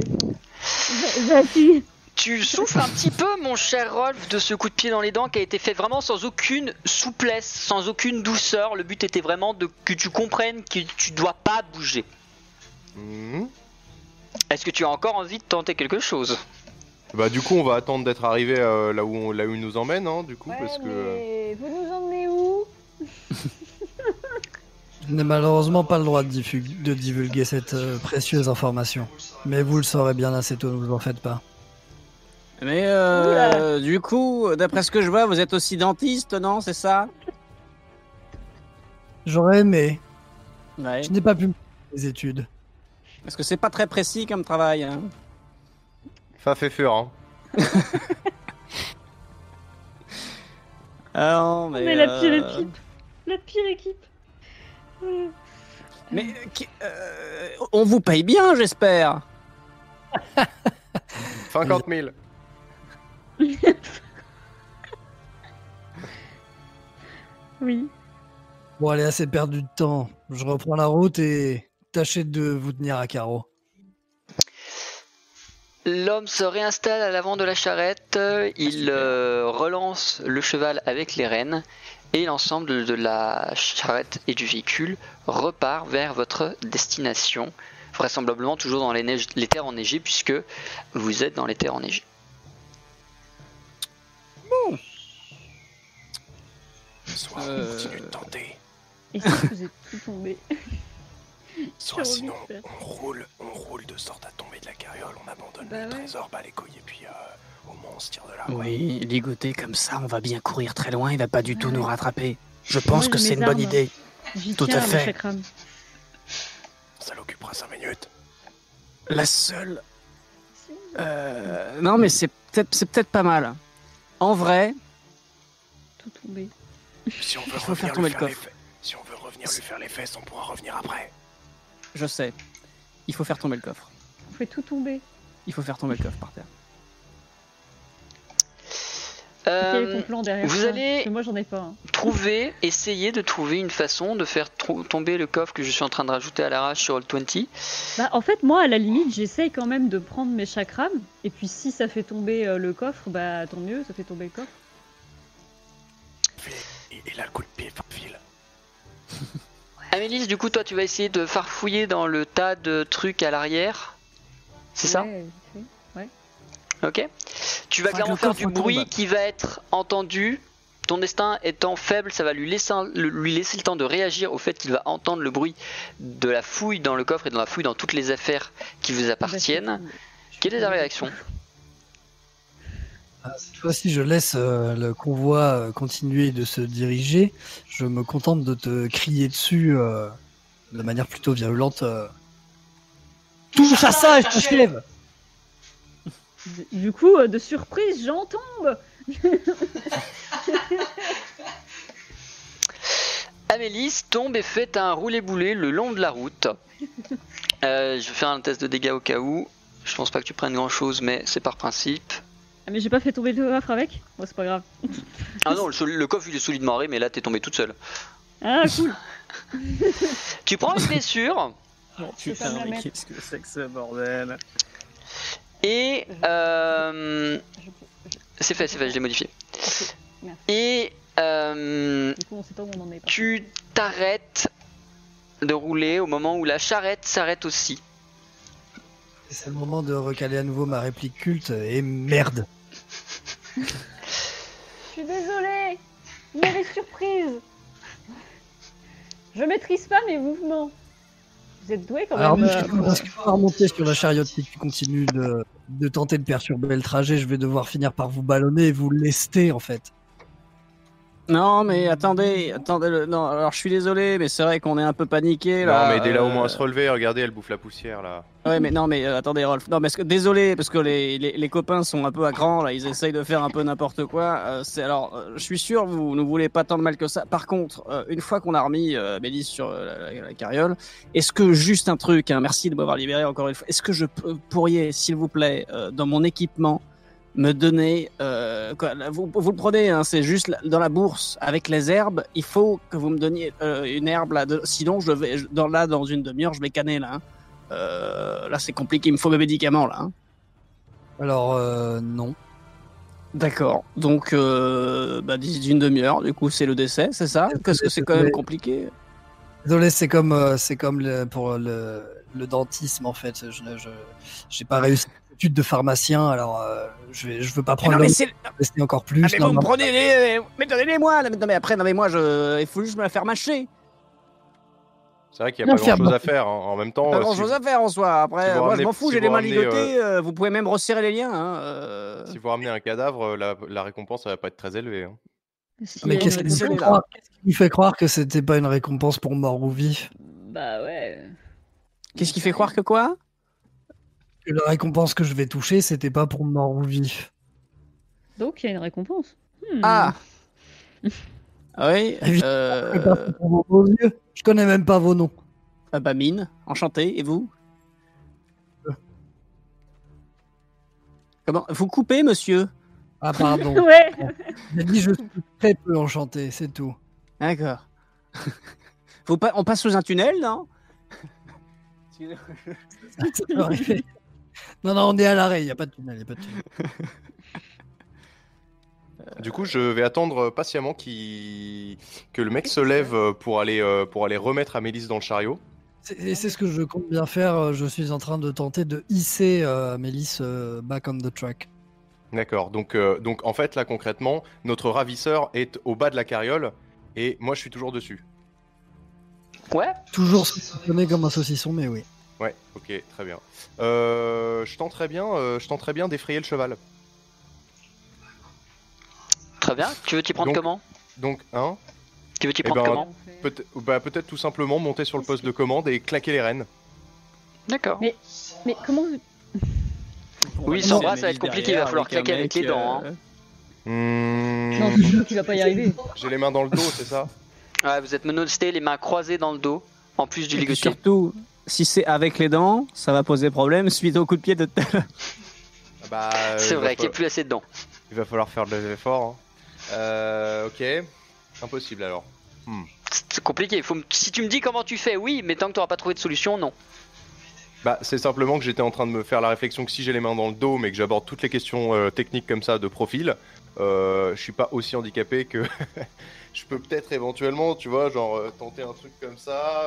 Vas-y. Tu souffres un petit peu, mon cher Rolf, de ce coup de pied dans les dents qui a été fait vraiment sans aucune souplesse, sans aucune douceur. Le but était vraiment de que tu comprennes que tu dois pas bouger. Hmm. Est-ce que tu as encore envie de tenter quelque chose? Bah du coup on va attendre d'être arrivé euh, là où on, là où il nous emmène hein, du coup Ouais, parce que mais vous nous emmenez où Je n'ai malheureusement pas le droit de, diffu- de divulguer cette euh, précieuse information. Mais vous le saurez bien assez tôt, ne vous en faites pas. Mais euh, du coup, d'après ce que je vois, vous êtes aussi dentiste, non C'est ça? J'aurais aimé. Ouais. Je n'ai pas pu me faire les études. Parce que c'est pas très précis comme travail. Hein. Ça fait fur hein. Ah non, mais. On est la pire euh, équipe. La pire équipe. Euh, Mais euh, euh, on vous paye bien, j'espère. 50 000. Oui. Bon, allez, assez perdu de temps. Je reprends la route et tâchez de vous tenir à carreau. L'homme se réinstalle à l'avant de la charrette, il euh, relance le cheval avec les rênes et l'ensemble de la charrette et du véhicule repart vers votre destination, vraisemblablement toujours dans les, neiges- les terres enneigées puisque vous êtes dans les terres enneigées. Soit Euh, on continue de tenter, Et si vous êtes tout tombé? Soit sinon on roule, on roule de sorte à tomber de la carriole, on abandonne Bah le ouais. trésor, bah les couilles et puis euh, au moins on se tire de là. Oui, ligoté comme ça, on va bien courir très loin, il va pas du tout Ouais. nous rattraper. Je pense Moi, que c'est une bonne idée. Tout à fait. Ça l'occupera 5 minutes. La seule. Euh, non, mais c'est peut-être c'est peut-être pas mal. En vrai, Tout tombé. Si on veut faire tomber le coffre. si on veut revenir lui faire les fesses, on pourra revenir après. Je sais. Il faut faire tomber le coffre. On fait tout tomber. Il faut faire tomber le coffre par terre. Quel est Euh, ton plan derrière vous ça allez- Parce que moi j'en ai pas. hein. trouver, essayer de trouver une façon de faire tro- tomber le coffre que je suis en train de rajouter à l'arrache sur Roll20. Bah, en fait, moi, à la limite, j'essaye quand même de prendre mes chakrams. Et puis, si ça fait tomber euh, le coffre, bah tant mieux, ça fait tomber le coffre. Et, et là, le coup de pied. Amélis, du coup, toi, tu vas essayer de farfouiller dans le tas de trucs à l'arrière. C'est ça? Ouais, fait. Ok. Tu vas clairement le faire du tombe. bruit qui va être entendu. Ton destin étant faible, ça va lui laisser, lui laisser le temps de réagir au fait qu'il va entendre le bruit de la fouille dans le coffre et de la fouille dans toutes les affaires qui vous appartiennent. Bah, je- Quelle est ta réaction? Cette fois-ci, je laisse euh, le convoi euh, continuer de se diriger. Je me contente de te crier dessus euh, de manière plutôt virulente. euh, Touche à ça et je t'achève Du coup, euh, de surprise, j'en tombe Amélis tombe et fait un roulé-boulé le long de la route. Euh, je vais faire un test de dégâts au cas où. Je pense pas que tu prennes grand chose, mais c'est par principe. Ah, mais j'ai pas fait tomber le coffre avec Moi, c'est pas grave. Ah non, le, coffre il est solidement arrêté, mais là t'es tombé toute seule. Ah, cool Tu prends une blessure me la mettre. qu'est-ce que c'est que ce bordel et. euh, c'est fait, c'est fait, je l'ai modifié. Et. euh, Du coup, on sait pas où on en est. tu t'arrêtes de rouler au moment où la charrette s'arrête aussi. C'est le moment de recaler à nouveau ma réplique culte et merde. Je suis désolée Mauvaise surprise Je maîtrise pas mes mouvements. Vous êtes doué quand Alors, même. parce que pour remonter sur la chariote, si tu continues de, de tenter de perturber le trajet, je vais devoir finir par vous ballonner et vous lester en fait. Non, mais attendez, attendez. le- Non, alors je suis désolé, mais c'est vrai qu'on est un peu paniqué là. non, mais aidez-la au euh, moins à se relever. Regardez, elle bouffe la poussière là. Ouais, mais non, mais euh, attendez, Rolf. Non, que désolé, parce que les, les, les copains sont un peu à cran, là, ils essayent de faire un peu n'importe quoi. Euh, c'est alors, euh, je suis sûr, vous ne voulez pas tant de mal que ça. Par contre, une fois qu'on a remis Mélisse sur la, la- la carriole, est-ce que juste un truc, hein, merci de m'avoir libéré encore une fois, est-ce que je pourriez, s'il vous plaît, dans mon équipement, me donner, euh, quoi, vous, vous le prenez, hein, c'est juste dans la bourse avec les herbes. Il faut que vous me donniez euh, une herbe là, de- sinon je vais je- dans là dans une demi-heure, je vais canner là. hein. Euh, là, c'est compliqué, il me faut mes médicaments là. hein. Alors, non. D'accord. Donc, bah, d'ici une demi-heure, du coup, c'est le décès, c'est ça? Parce que c'est quand même compliqué. Désolé, c'est comme, c'est comme le- pour le, le dentisme en fait. Je n'ai je, j'ai pas réussi l'étude de pharmacien, alors euh, je, vais, je veux pas prendre non, mais le c'est. encore plus. Ah, mais Non, vous me non. prenez les. Mais donnez-les moi là. Non, mais après, non, mais moi, je... il faut juste me la faire mâcher. C'est vrai qu'il n'y a Non, pas grand chose à bouffer. faire. hein. En même temps, Pas euh, grand si, chose à faire en soi. Après, si moi, je m'en fous, si j'ai les mains ligotées. euh, vous pouvez même resserrer les liens. Hein, euh. si vous ramenez un cadavre, la, la récompense ça va pas être très élevée. hein. si Mais elle qu'est-ce est qui, vous croire, vous fait croire que c'était pas une récompense pour mort ou vif? Bah ouais. Qu'est-ce qui fait croire que quoi? Que la récompense que je vais toucher, c'était pas pour mort ou vif. Donc il y a une récompense. Hmm. Ah Oui. Euh... Je connais même pas vos noms. ah bah, mine, enchanté. Et vous Comment Vous coupez, monsieur Ah pardon. Ouais. J'ai dit je suis très peu enchanté, c'est tout. D'accord. On passe sous un tunnel, non. Non, non, on est à l'arrêt, il n'y a pas de tunnel, y a pas de tunnel. Du coup, je vais attendre patiemment qu'il- que le mec se lève pour aller, euh, pour aller remettre Amélis dans le chariot. C'est- Et c'est ce que je compte bien faire. euh, Je suis en train de tenter de hisser euh, Mélisse euh, back on the track. D'accord. Donc, euh, donc en fait, là concrètement, notre ravisseur est au bas de la carriole et moi je suis toujours dessus. Ouais. Toujours saucissonné comme un saucisson, mais oui. Ouais. Ok. Très bien. Euh, je tenterais bien, euh, je tenterais bien d'effrayer le cheval. Très bien. Tu veux t'y prendre Donc, comment? Donc, hein, Tu veux t'y eh prendre ben, comment? peut-être, bah, peut-être tout simplement monter sur le poste de commande et claquer les rênes. D'accord. Mais- Mais comment. Oui, sans bras, ça va être compliqué, il va falloir claquer avec les dents, hein. Hmm, Non, c'est sûr qu'il va pas y arriver. J'ai les mains dans le dos, c'est ça? Ouais, vous êtes menotté, les mains croisées dans le dos, en plus du ligoté. surtout, si c'est avec les dents, ça va poser problème suite au coup de pied de. Ah Bah, euh, C'est va vrai qu'il n'y a plus assez de dents. Il va falloir faire de l'effort. hein. Euh, ok. Impossible alors. C'est compliqué. il Faut me- Si tu me dis comment tu fais, oui, mais tant que tu n'auras pas trouvé de solution, non. Bah, c'est simplement que j'étais en train de me faire la réflexion que si j'ai les mains dans le dos, mais que j'aborde toutes les questions euh, techniques comme ça de profil, euh, je suis pas aussi handicapé que je peux peut-être éventuellement, tu vois, genre euh, tenter un truc comme ça.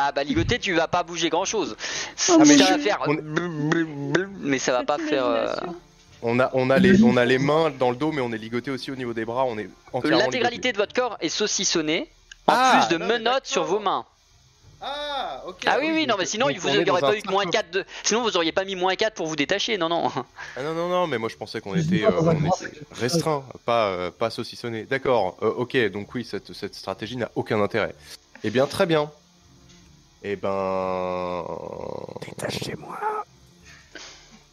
Ah bah ligoté, tu vas pas bouger grand chose. Oh, ça mais va je- faire. on- Mais ça va pas faire. euh, On a, on a les, on a les mains dans le dos, mais on est ligoté aussi au niveau des bras. On est entièrement L'intégralité de votre corps est saucissonnée, en Ah, plus de non, menottes sur vos mains. Ah, ok. Ah oui, oui, non, mais sinon, vous dans pas eu moins cercle- 4 de... Sinon, vous auriez pas mis moins 4 pour vous détacher, non, non. Ah non, non, non, mais moi je pensais qu'on était, euh, on était restreint, pas, euh, pas saucissonné. D'accord, euh, ok, donc oui, cette, cette stratégie n'a aucun intérêt. Eh bien, très bien. Eh ben. Détachez-moi.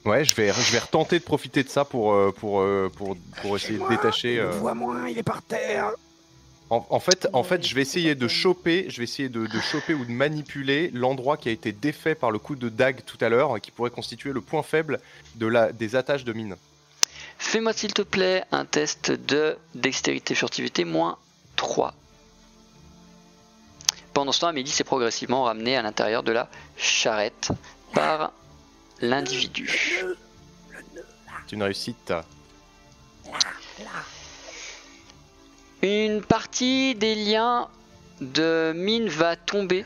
Ouais, je vais, je vais retenter de profiter de ça pour, euh, pour, euh, pour, pour essayer de détacher. euh, Vois moins, il est par terre. En, en fait, en fait, je vais essayer de choper, je vais essayer de, de choper ou de manipuler l'endroit qui a été défait par le coup de dague tout à l'heure, qui pourrait constituer le point faible de la, des attaches de mine. Fais-moi, s'il te plaît, un test de dextérité furtivité moins 3. Pendant ce temps, Amélie s'est progressivement ramenée à l'intérieur de la charrette par l'individu. C'est une réussite. Une partie des liens de mine va tomber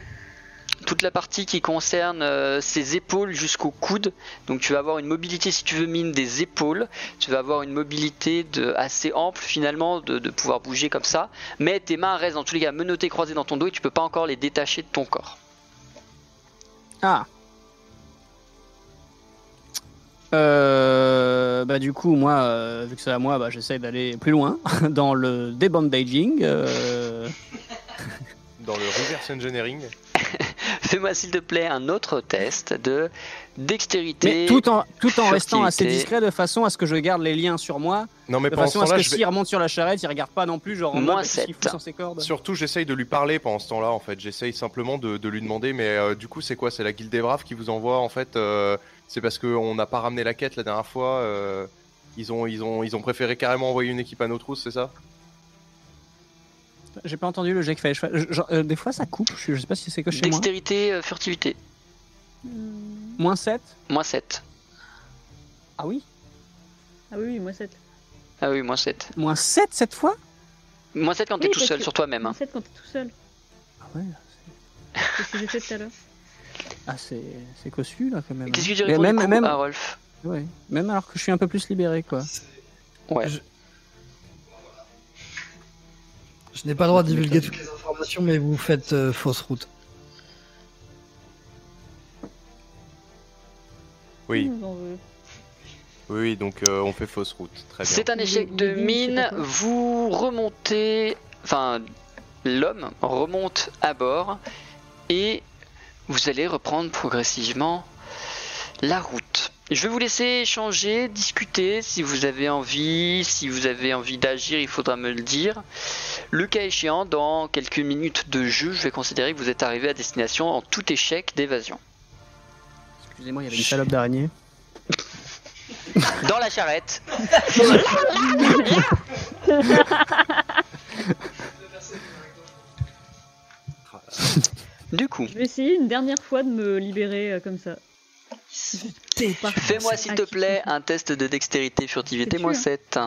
toute la partie qui concerne euh, ses épaules jusqu'au coude. Donc tu vas avoir une mobilité, si tu veux, mine des épaules. Tu vas avoir une mobilité de, assez ample finalement de, de pouvoir bouger comme ça. Mais tes mains restent dans tous les cas menottées croisées dans ton dos et tu peux pas encore les détacher de ton corps. Ah. Euh, bah du coup moi euh, vu que c'est à moi bah, j'essaie d'aller plus loin dans le debandaging euh, Dans le reverse engineering. Fais-moi s'il te plaît un autre test de dextérité. mais tout en tout en restant assez discret de façon à ce que je garde les liens sur moi Non, mais de façon à ce que vais- s'il remonte sur la charrette il regarde pas non plus genre en Moins mode qu'est-ce qu'il sept. fout sur ses cordes Surtout, j'essaye de lui parler pendant ce temps-là, en fait. J'essaye simplement de, de lui demander, mais euh, du coup, c'est quoi? C'est la Guilde des Braves qui vous envoie, en fait euh, C'est parce qu'on n'a pas ramené la quête la dernière fois euh, ils, ont, ils, ont, ils ont préféré carrément envoyer une équipe à nos trousses, c'est ça? J'ai pas entendu le jet qu'il fallait que je euh, des fois ça coupe je, je sais pas si c'est que chez moi Dextérité, euh, furtivité. Hmm. moins 7 Moins 7. ah oui Ah oui, oui, moi 7. Ah oui, moins 7. moins 7 cette fois Moins 7 quand t'es Oui, tout parce seul que- sur toi-même. hein. Moins 7 quand t'es tout seul. ah ouais C'est ce que j'ai fait tout à l'heure. ah c'est c'est cossu là quand même Qu'est-ce que tu Mais réponds même à Rolf ouais. même alors que je suis un peu plus libéré quoi Ouais. Je n'ai pas le droit de divulguer toutes les informations, mais vous faites euh, fausse route. Oui, oui, donc euh, on fait fausse route. Très bien. C'est un échec de mine. Vous remontez. Enfin, l'homme remonte à bord et vous allez reprendre progressivement la route. Je vais vous laisser échanger, discuter si vous avez envie. Si vous avez envie d'agir, il faudra me le dire. Le cas échéant, dans quelques minutes de jeu, je vais considérer que vous êtes arrivé à destination en tout échec d'évasion. excusez-moi il y avait une salope d'araignée Dans la charrette. Du coup, Je vais essayer une dernière fois de me libérer euh, comme ça. fais-moi s'il te plaît un test de dextérité furtivité moins sûr. 7.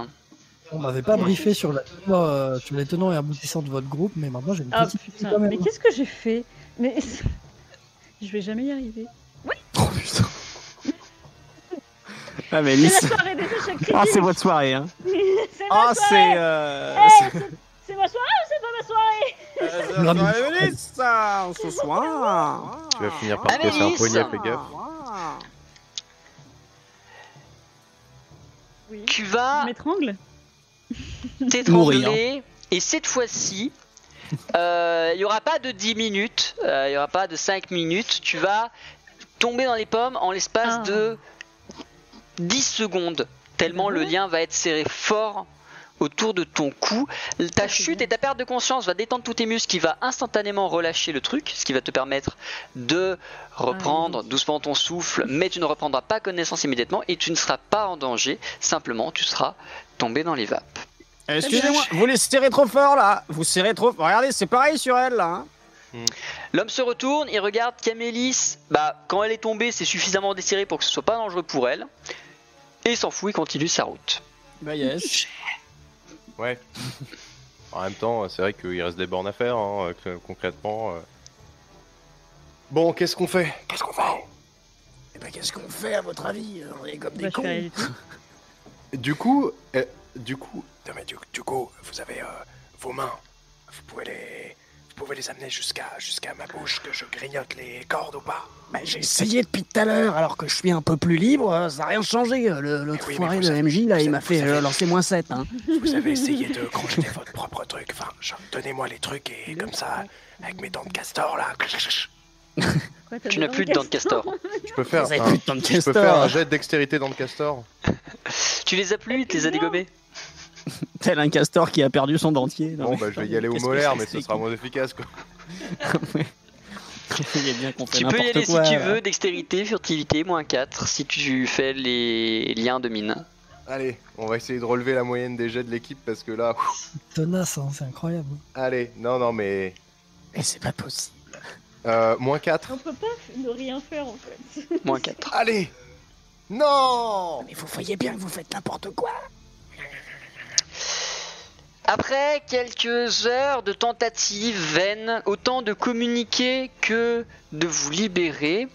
On m'avait pas briefé sur, la, euh, sur les tenants et aboutissants de votre groupe, mais maintenant j'ai une Ah petite putain, quand même. mais qu'est-ce que j'ai fait Mais je vais jamais y arriver. oh putain. Ah mais C'est Lys la soirée des échecs critiques. ah c'est votre soirée hein. C'est ma ah soirée. c'est euh... Eh, c'est- ma soirée ou c'est pas ma soirée Euh, va, Lys, ça, ce soir Tu vas finir par te un poignet, fais gaffe. Oui. Tu vas m'étrangle t'étrangler et cette fois-ci, euh, il n'y aura pas de 10 minutes, euh, il n'y aura pas de 5 minutes. Tu vas tomber dans les pommes en l'espace Ah. de 10 secondes, tellement le lien va être serré fort autour de ton cou. Ta chute et ta perte de conscience va détendre tous tes muscles, qui va instantanément relâcher le truc, ce qui va te permettre de reprendre oui. doucement ton souffle, mais tu ne reprendras pas connaissance immédiatement et tu ne seras pas en danger, simplement tu seras dans les vapes. Excusez-moi, vous les serrez trop fort là Vous serrez trop Regardez, c'est pareil sur elle là hein. L'homme se retourne, il regarde Camélis. Bah, quand elle est tombée, c'est suffisamment desserré pour que ce soit pas dangereux pour elle. Et s'en fout, il continue sa route. Bah yes. Ouais. En même temps, c'est vrai qu'il reste des bornes à faire, hein, que- concrètement. euh. Bon, qu'est-ce qu'on fait? Qu'est-ce qu'on fait? Eh ben qu'est-ce qu'on fait à votre avis? On est comme Bah, fais rien du coup, euh, du coup, Non mais du, du coup, vous avez euh, vos mains. Vous pouvez les, vous pouvez les amener jusqu'à jusqu'à ma bouche que je grignote les cordes ou pas Bah, j'ai essayé depuis tout à l'heure, alors que je suis un peu plus libre, euh, ça n'a rien changé. Le, l'autre oui, mais foiré vous de MJ là, vous il m'a fait vous euh, savez- lancer moins 7. Hein. Vous avez essayé de crocheter votre propre truc. Enfin, donnez-moi les trucs et comme ça, avec mes dents de castor là. Tu n'as plus de dents de castor. je peux faire, Vous avez un, plus de temps de je peux faire un castor. jet de dextérité dans le castor tu les as plus, il te les a dégommés. Tel un castor qui a perdu son dentier. Non, Bon, mais- bah, je vais y aller au Qu'est-ce que molaire, mais ce sera moins efficace, quoi. Il est bien qu'on fait Tu peux y n'importe aller quoi, si tu là. veux, dextérité, furtivité, moins 4, si tu fais les liens de mine. Allez, on va essayer de relever la moyenne des jets de l'équipe parce que là, ouf, Tenace, hein, c'est incroyable. allez, non, non, mais. Mais c'est pas possible. Euh, moins 4. On peut pas ne rien faire en fait. Moins 4. Allez Non Mais vous voyez bien que vous faites n'importe quoi. Après quelques heures de tentatives vaines, autant de communiquer que de vous libérer,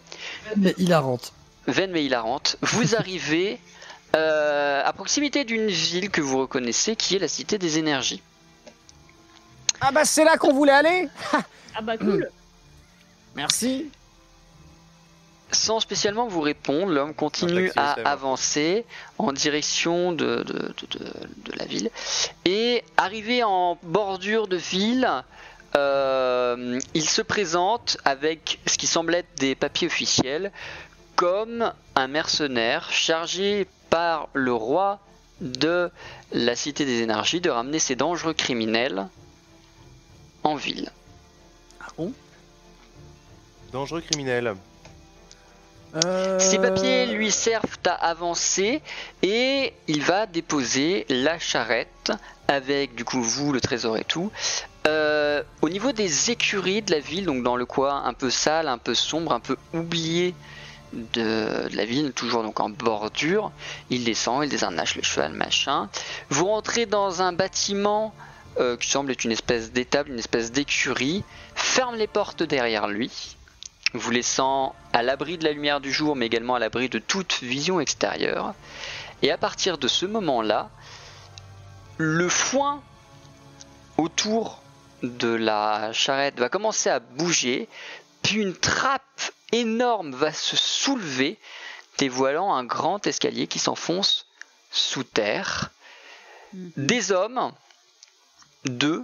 Mais hilarante. vaine mais hilarante, vous arrivez euh, à proximité d'une ville que vous reconnaissez qui est la Cité des Énergies. Ah bah c'est là qu'on voulait aller Ah bah cool. Merci. Sans spécialement vous répondre, l'homme continue à avancer en direction de, de, de- de- de la ville. Et arrivé en bordure de ville, euh, il se présente avec ce qui semble être des papiers officiels comme un mercenaire chargé par le roi de la Cité des Énergies de ramener ces dangereux criminels en ville. Ah bon? Dangereux criminel. Euh, Ces papiers lui servent à avancer et il va déposer la charrette avec du coup vous, le trésor et tout. euh, au niveau des écuries de la ville, donc dans le coin un peu sale, un peu sombre, un peu oublié de, de la ville, toujours donc en bordure, il descend, il désarnache le cheval, machin. Vous rentrez dans un bâtiment euh, qui semble être une espèce d'étable, une espèce d'écurie, ferme les portes derrière lui vous laissant à l'abri de la lumière du jour, mais également à l'abri de toute vision extérieure. Et à partir de ce moment-là, le foin autour de la charrette va commencer à bouger, puis une trappe énorme va se soulever, dévoilant un grand escalier qui s'enfonce sous terre. Mhm. Des hommes, deux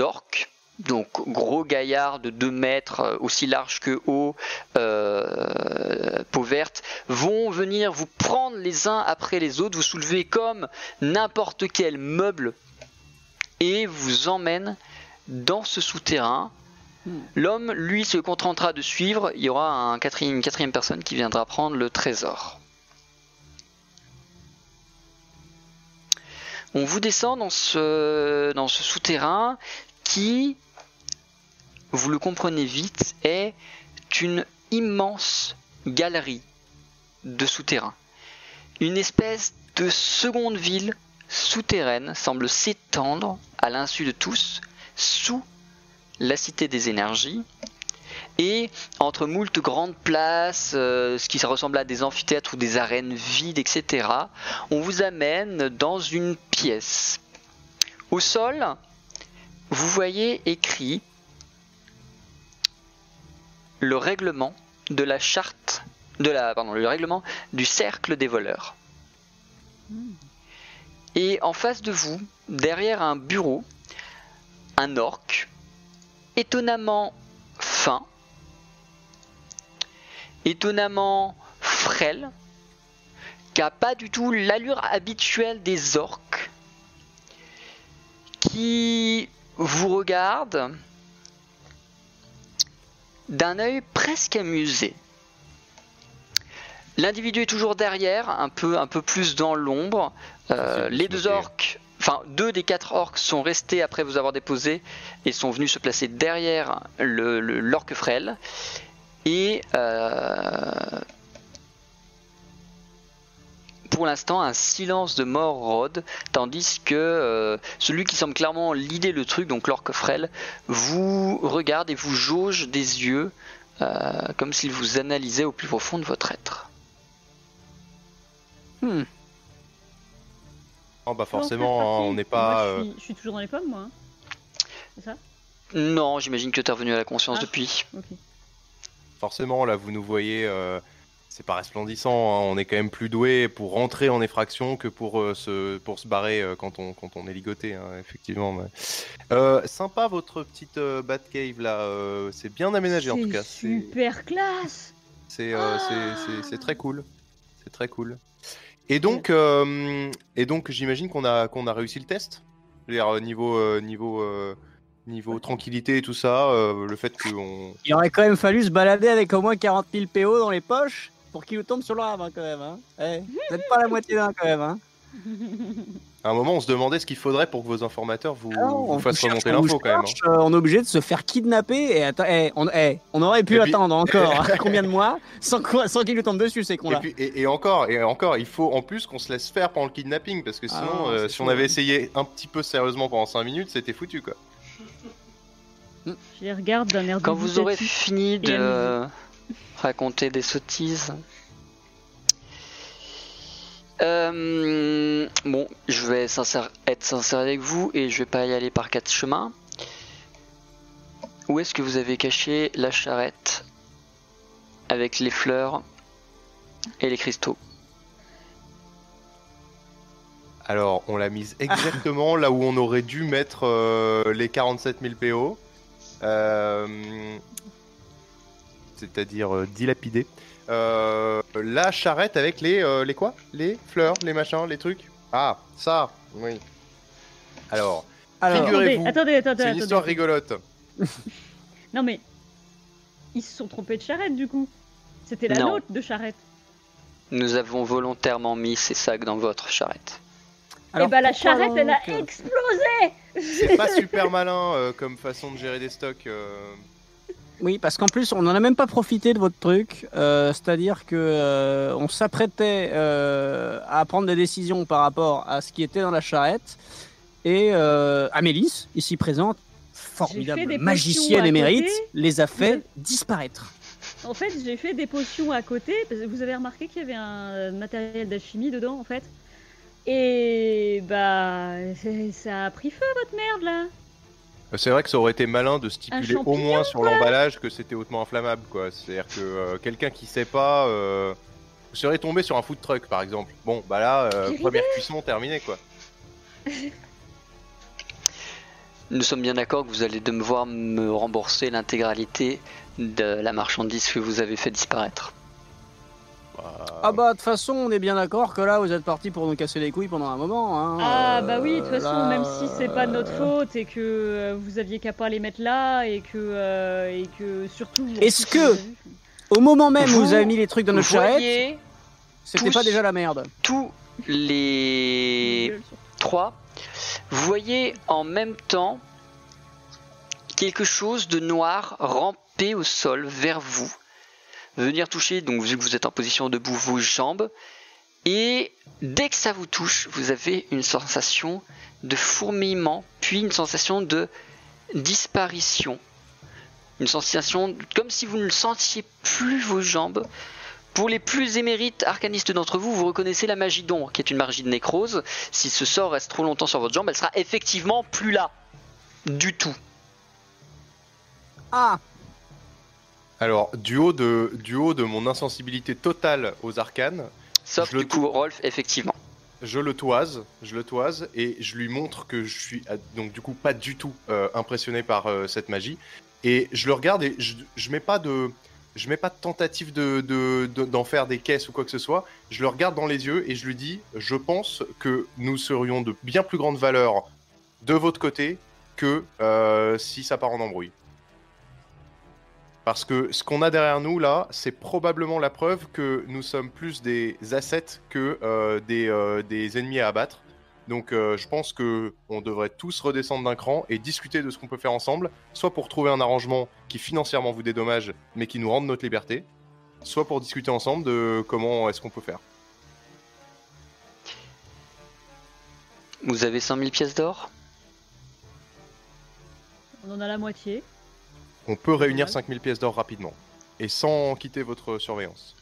orques, donc gros gaillards de 2 mètres, euh, aussi large que haut, euh, peau verte, vont venir vous prendre les uns après les autres, vous soulever comme n'importe quel meuble et vous emmènent dans ce souterrain. Hmm. L'homme, lui, se contentera de suivre. Il y aura un quatrième, une quatrième personne qui viendra prendre le trésor. On vous descend dans ce, dans ce souterrain qui, vous le comprenez vite, est une immense galerie de souterrain. Une espèce de seconde ville souterraine semble s'étendre à l'insu de tous sous la cité des énergies et entre moult grandes places, euh, ce qui ressemble à des amphithéâtres ou des arènes vides, etc., on vous amène dans une pièce. Au sol, vous voyez écrit le règlement de la charte de la pardon, le règlement du cercle des voleurs. Et en face de vous, derrière un bureau, un orc étonnamment fin, étonnamment frêle, qui a pas du tout l'allure habituelle des orques, qui vous regarde d'un œil presque amusé. L'individu est toujours derrière, un peu, un peu plus dans l'ombre. Euh, les deux orques, enfin deux des quatre orques sont restés après vous avoir déposé et sont venus se placer derrière le, le- l'orque frêle. Et euh, pour l'instant, un silence de mort rôde, tandis que euh, celui qui semble clairement lider le truc, donc l'orque frêle, vous regarde et vous jauge des yeux, euh, comme s'il vous analysait au plus profond de votre être. Hmm. Oh, bah forcément, hein, on n'est pas. Moi, euh, je, suis, je suis toujours dans les pommes, moi. hein. C'est ça? Non, j'imagine que tu es revenu à la conscience Ah. depuis. Ok. Forcément, là, vous nous voyez, euh, c'est pas resplendissant. hein, On est quand même plus doué pour rentrer en effraction que pour, euh, se, pour se barrer euh, quand, on, quand on est ligoté, hein, effectivement. mais- Euh, sympa votre petite euh, Batcave là, euh, c'est bien aménagé en tout cas. C'est super classe c'est, euh, Ah. c'est- c'est- c'est très cool. C'est très cool. Et donc, euh, et donc j'imagine qu'on a, qu'on a réussi le test. Dire, niveau, euh, niveau, euh, niveau tranquillité et tout ça, euh, le fait qu'on. Il aurait quand même fallu se balader avec au moins 40 000 PO dans les poches pour qu'il nous tombe sur le rame hein, quand même. Hein. Eh, vous êtes pas la moitié d'un quand même. Hein. À un moment, on se demandait ce qu'il faudrait pour que vos informateurs vous, Ah, vous fassent remonter on l'info quand même. hein. euh, on est obligé de se faire kidnapper et eh, on, eh, on aurait pu Et puis- attendre encore hein, combien de mois sans, quoi- sans qu'ils nous tombent dessus ces Et, cons-là. puis, et, et encore, et encore, il faut en plus qu'on se laisse faire pendant le kidnapping parce que Ah sinon, non, euh, c'est si on avait essayé un petit peu sérieusement pendant 5 minutes, c'était foutu quoi. Je les regarde d'un air Quand vous aurez fini de amusé. Raconter des sottises. Euh, bon, je vais être sincère avec vous et je vais pas y aller par quatre chemins. Où est-ce que vous avez caché la charrette avec les fleurs et les cristaux? Alors, on l'a mise exactement là où on aurait dû mettre euh, les 47 000 PO. Euh, C'est-à-dire euh, dilapidé. Euh, la charrette avec les, euh, les quoi? Les fleurs, les machins, les trucs? Ah, ça Oui. Alors, Alors, figure- Attendez, figurez-vous, attendez, attendez. c'est une attendez. histoire rigolote. Non mais ils se sont trompés de charrette du coup. C'était la Non. nôtre de charrette. Nous avons volontairement mis ces sacs dans votre charrette. alors, et bah la pourquoi charrette elle a explosé. C'est pas super malin euh, comme façon de gérer des stocks. euh. Oui, parce qu'en plus, on n'en a même pas profité de votre truc. euh, C'est-à-dire que euh, on s'apprêtait euh, à prendre des décisions par rapport à ce qui était dans la charrette. Et Amélis, ici présente, formidable magicienne émérite, côté. les a fait disparaître. En fait j'ai fait des potions à côté. Parce que vous avez remarqué qu'il y avait un matériel d'alchimie dedans en fait. Et bah ça a pris feu votre merde là. C'est vrai que ça aurait été malin de stipuler au moins sur l'emballage que c'était hautement inflammable, quoi. C'est-à-dire que euh, quelqu'un qui sait pas euh, serait tombé sur un food truck, par exemple. Bon, bah là, euh, première cuisson terminée, quoi. Nous sommes bien d'accord que vous allez devoir me rembourser l'intégralité de la marchandise que vous avez fait disparaître. Ah bah de toute façon, on est bien d'accord que là, vous êtes parti pour nous casser les couilles pendant un moment. hein. Ah Euh, bah oui, de toute façon, là, même si c'est pas de notre euh, faute et que euh, vous aviez qu'à pas les mettre là et que et que surtout. Est-ce que- Au moment même où Vous avez mis les trucs dans notre charrette, c'était pas déjà la merde? tous les trois, vous voyez en même temps quelque chose de noir ramper au sol vers vous, venir toucher, donc vu que vous êtes en position debout, vos jambes, et dès que ça vous touche, vous avez une sensation de fourmillement, puis une sensation de disparition. Une sensation comme si vous ne sentiez plus vos jambes. Pour les plus émérites arcanistes d'entre vous, vous reconnaissez la magie d'ombre, qui est une magie de nécrose. Si ce sort reste trop longtemps sur votre jambe, elle sera effectivement plus là. Du tout. Ah, Alors, du haut de, du haut de mon insensibilité totale aux arcanes, Sauf Je le du coup, Rolf, effectivement. je le toise, je le toise et je lui montre que je suis euh, donc du coup pas du tout euh, impressionné par euh, cette magie. Et je le regarde et je, je mets pas de, je mets pas de tentative de, de- de- d'en faire des caisses ou quoi que ce soit. Je le regarde dans les yeux et je lui dis, je pense que nous serions de bien plus grande valeur de votre côté que euh, si ça part en embrouille. Parce que ce qu'on a derrière nous là, c'est probablement la preuve que nous sommes plus des assets que euh, des, euh, des ennemis à abattre. Donc euh, je pense que on devrait tous redescendre d'un cran et discuter de ce qu'on peut faire ensemble, soit pour trouver un arrangement qui financièrement vous dédommage mais qui nous rende notre liberté, soit pour discuter ensemble de comment est-ce qu'on peut faire. Vous avez 100 000 pièces d'or? On en a la moitié. On peut réunir Ouais. 5000 pièces d'or rapidement et sans quitter votre surveillance.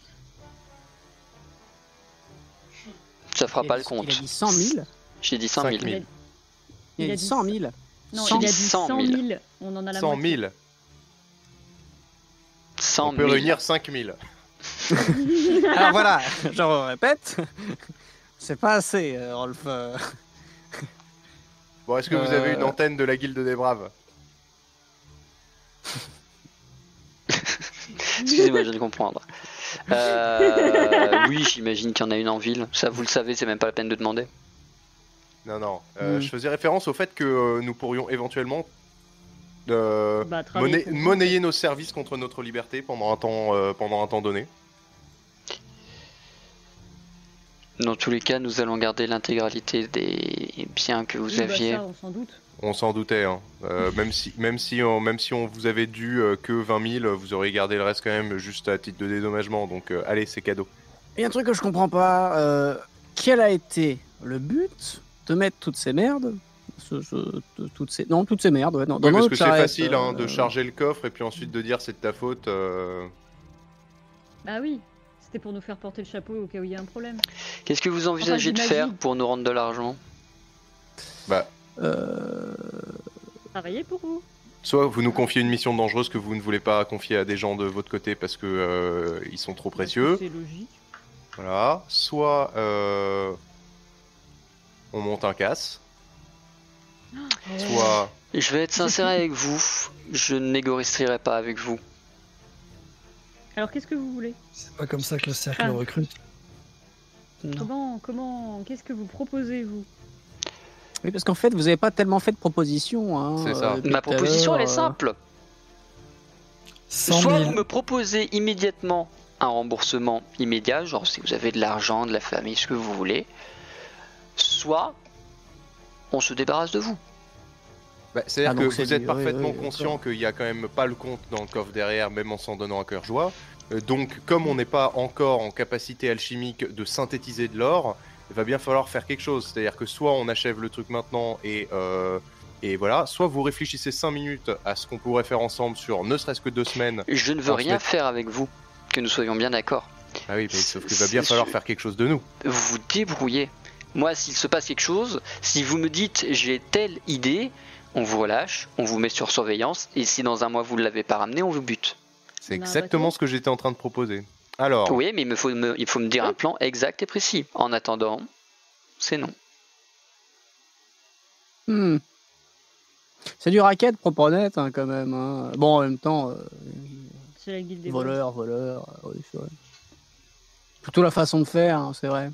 Ça fera il pas a le compte. Il a dit 100 000 J'ai dit 100 000. 5 000. Il a dit 100 000. Non, il a dit dit 100 100 000. 000. On en a la 100 moitié. 000 100 On peut 000. réunir 5000. Alors voilà, je répète, c'est pas assez, euh, Rolf. euh. Bon, est-ce que vous avez Euh. une antenne de la Guilde des Braves? Excusez-moi, je viens de comprendre. Euh, oui, j'imagine qu'il y en a une en ville. Ça, vous le savez, c'est même pas la peine de demander. Non, non. Euh, Hmm. Je faisais référence au fait que euh, nous pourrions éventuellement euh, Bah, monnayer nos services contre notre liberté pendant un temps, euh, pendant un temps donné. Dans tous les cas, nous allons garder l'intégralité des biens que vous Oui, bah, aviez. ça, on s'en doute. On s'en doutait, hein. Euh, même, si, même, si on, même si on vous avait dû euh, que 20 000, vous auriez gardé le reste quand même juste à titre de dédommagement. Donc euh, allez, c'est cadeau. Il y a un truc que je comprends pas. euh, quel a été le but de mettre toutes ces merdes? Ce- ce- de- toutes ces... Non, toutes ces merdes, ouais. Non, dans Oui, parce que c'est facile hein, de charger le coffre et puis ensuite de dire c'est de ta faute. euh, Bah oui, c'était pour nous faire porter le chapeau au cas où il y a un problème. Qu'est-ce que vous envisagez de faire pour nous rendre de l'argent? Bah, euh, Travailler pour vous. soit vous nous confiez une mission dangereuse que vous ne voulez pas confier à des gens de votre côté parce que euh, ils sont trop précieux. C'est logique. Voilà. Soit euh, on monte un casse. Soit Je vais être sincère avec vous, je ne négocierai pas avec vous. Alors qu'est-ce que vous voulez C'est pas comme ça que le cercle Ah. recrute. non. Comment, comment, qu'est-ce que vous proposez vous Oui, parce qu'en fait, vous n'avez pas tellement fait de propositions. Hein, C'est ça. euh, depuis Ma proposition, elle est euh, simple. 100 Soit 000. vous me proposez immédiatement un remboursement immédiat, genre si vous avez de l'argent, de la famille, ce que vous voulez, soit on se débarrasse de vous. Bah, C'est-à-dire Ah, que vous êtes parfaitement oui, oui, conscient qu'il y a quand même pas le compte dans le coffre derrière, même en s'en donnant à cœur joie. Euh, donc, comme on n'est pas encore en capacité alchimique de synthétiser de l'or, il va bien falloir faire quelque chose. C'est-à-dire que soit on achève le truc maintenant et, euh, et voilà, soit vous réfléchissez 5 minutes à ce qu'on pourrait faire ensemble sur ne serait-ce que deux semaines. Je ne veux rien faire avec vous, que nous soyons bien d'accord. Ah oui, mais sauf qu'il va bien falloir faire quelque chose de nous. Vous vous débrouillez. Moi, s'il se passe quelque chose, si vous me dites j'ai telle idée, on vous relâche, on vous met sur surveillance, et si dans un mois vous ne l'avez pas ramené, on vous bute. C'est exactement ce que j'étais en train de proposer. Alors, Oui, mais il me faut me, il faut me dire un plan exact et précis. En attendant, c'est non. hmm. C'est du racket propre honnête, hein, quand même. hein. Bon, en même temps, euh, C'est la guilde des voleur, voleur, euh, oui, c'est vrai. Plutôt la façon de faire, hein, c'est vrai.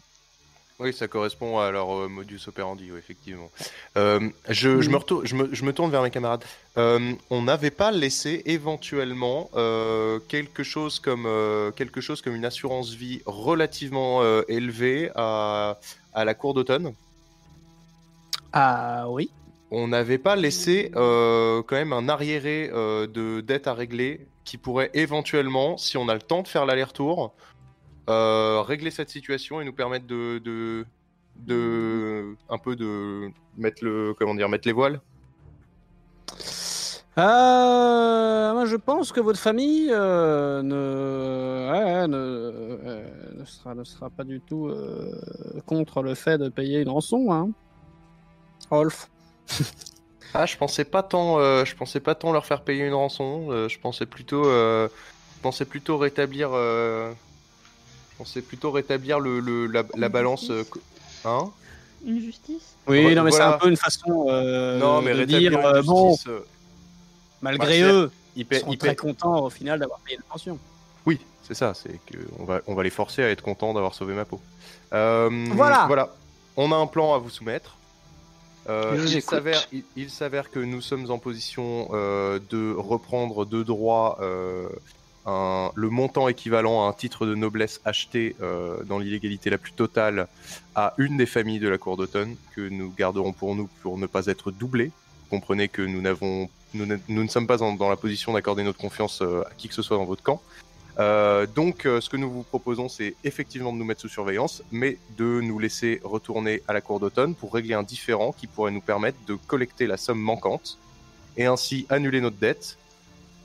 Oui, ça correspond à leur euh, modus operandi, oui, effectivement. Euh, je, je me retourne, je, me, je me tourne vers mes camarades. Euh, on n'avait pas laissé éventuellement quelque, chose comme, quelque chose comme une assurance vie relativement élevée à, à la cour d'automne? Ah oui. On n'avait pas laissé quand même un arriéré de dette à régler qui pourrait éventuellement, si on a le temps de faire l'aller-retour, régler cette situation et nous permettre de, de, de un peu de mettre le comment dire mettre les voiles. Euh, moi, je pense que votre famille euh, ne, ouais, ne, euh, ne sera, ne sera pas du tout euh, contre le fait de payer une rançon, hein. Rolf. Ah, je pensais pas tant, euh, je pensais pas tant leur faire payer une rançon. euh, je pensais plutôt, euh, je pensais plutôt rétablir, euh, pensais plutôt rétablir le, le- la, balance, euh, hein Une justice Oui, non, mais voilà. c'est un peu une façon euh, Non, mais de rétablir dire, une euh, bon, justice, euh, malgré bah, eux, ils ils très contents au final d'avoir payé la pension. Oui, c'est ça, c'est que on va, on va les forcer à être contents d'avoir sauvé ma peau. Euh, Voilà. Voilà. On a un plan à vous soumettre. Euh, il s'avère, il, il s'avère que nous sommes en position euh, de reprendre de droit euh, un- le montant équivalent à un titre de noblesse acheté euh, dans l'illégalité la plus totale à une des familles de la cour d'automne que nous garderons pour nous pour ne pas être doublés. Comprenez que nous nous, ne- sommes pas dans la position d'accorder notre confiance euh, à qui que ce soit dans votre camp. Euh, donc, ce que nous vous proposons, c'est effectivement de nous mettre sous surveillance, mais de nous laisser retourner à la cour d'automne pour régler un différend qui pourrait nous permettre de collecter la somme manquante et ainsi annuler notre dette.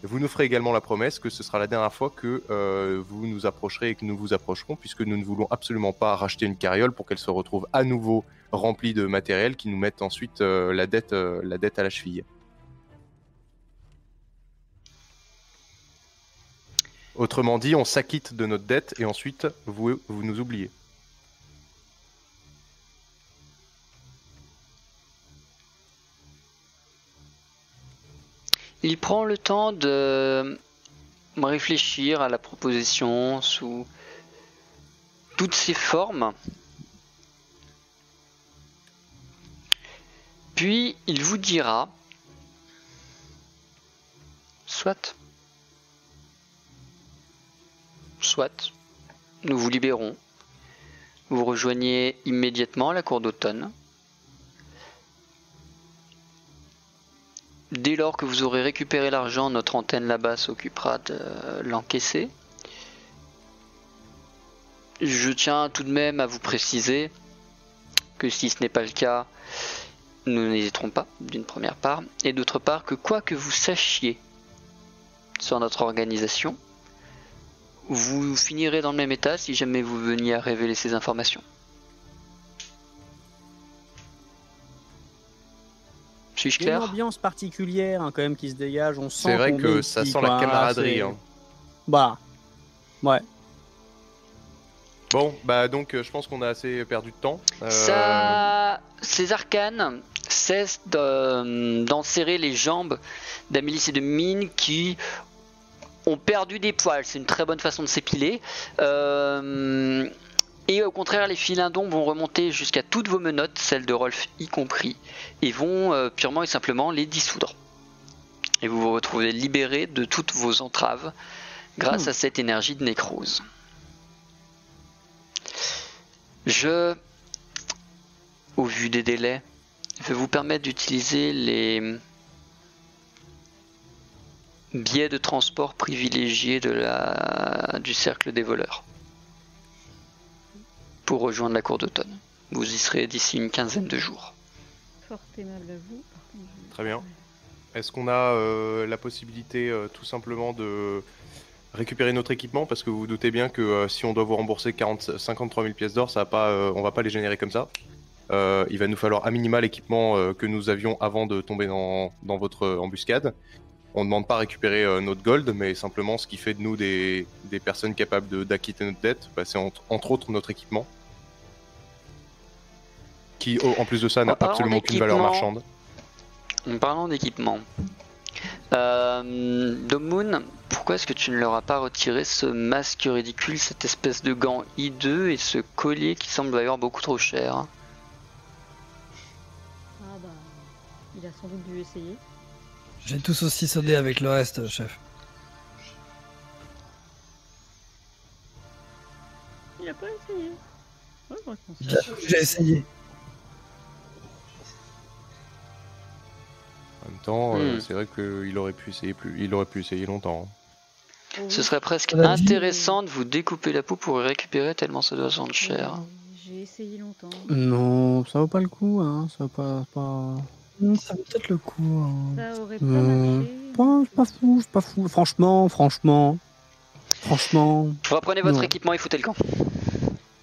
Vous nous ferez également la promesse que ce sera la dernière fois que euh, vous nous approcherez et que nous vous approcherons, puisque nous ne voulons absolument pas racheter une carriole pour qu'elle se retrouve à nouveau remplie de matériel qui nous mette ensuite euh, la, dette, euh, la dette à la cheville. Autrement dit, on s'acquitte de notre dette et ensuite vous, vous nous oubliez. Il prend le temps de réfléchir à la proposition sous toutes ses formes. Puis il vous dira soit soit nous vous libérons Vous rejoignez immédiatement la cour d'automne. Dès lors que vous aurez récupéré l'argent, notre antenne là-bas s'occupera de l'encaisser. Je tiens tout de même à vous préciser que si ce n'est pas le cas, nous n'hésiterons pas, d'une première part, et d'autre part que quoi que vous sachiez sur notre organisation, vous finirez dans le même état si jamais vous veniez à révéler ces informations. Suis-je Il y a une clair ambiance particulière hein, quand même qui se dégage. On sent C'est vrai qu'on que est ça ici, sent la quoi, camaraderie. hein. Bah. Ouais. Bon, bah donc euh, je pense qu'on a assez perdu de temps. Euh, Ça, ces arcanes cessent de- d'enserrer les jambes d'Amélis et de Mine qui ont perdu des poils. C'est une très bonne façon de s'épiler. Euh, et au contraire, les filins d'ombre vont remonter jusqu'à toutes vos menottes, celles de Rolf y compris, et vont euh, purement et simplement les dissoudre. Et vous vous retrouvez libéré de toutes vos entraves grâce à cette énergie de nécrose. Je, au vu des délais, vais vous permettre d'utiliser les biais de transport privilégiés de la, du cercle des voleurs pour rejoindre la cour d'automne. Vous y serez d'ici une quinzaine de jours. Fort aimable à vous. Par contre, je- Très bien. Est-ce qu'on a euh, la possibilité euh, tout simplement de récupérer notre équipement? Parce que vous vous doutez bien que euh, si on doit vous rembourser 40, 53 000 pièces d'or, ça va pas, euh, on va pas les générer comme ça. Euh, il va nous falloir à minima l'équipement euh, que nous avions avant de tomber dans, dans votre embuscade. On ne demande pas à récupérer euh, notre gold, mais simplement ce qui fait de nous des, des personnes capables de- d'acquitter notre dette, bah, c'est entre, entre autres notre équipement. Qui, en plus de ça, n'a absolument aucune valeur marchande. En parlant d'équipement, euh, Domoon, pourquoi est-ce que tu ne leur as pas retiré ce masque ridicule, cette espèce de gant hideux et ce collier qui semble d'ailleurs beaucoup trop cher? Ah bah, il a sans doute dû essayer. J'ai tous aussi sonné avec le reste, chef. Il a pas essayé. Ouais, moi, je pense. J'ai j'ai essayé. En même temps, euh, Hmm. c'est vrai qu'il aurait pu essayer plus, il aurait pu essayer longtemps. hein. Ce serait presque intéressant de vous découper la peau pour y récupérer tellement ça doit se vendre cher. J'ai essayé longtemps. Non, ça vaut pas le coup, hein. Ça vaut pas. pas... Ça vaut peut-être le coup. hein. Ça aurait pas marché. Pas, pas fou, pas fou. Franchement, franchement. Franchement. Vous reprenez votre Non. équipement et foutez le camp.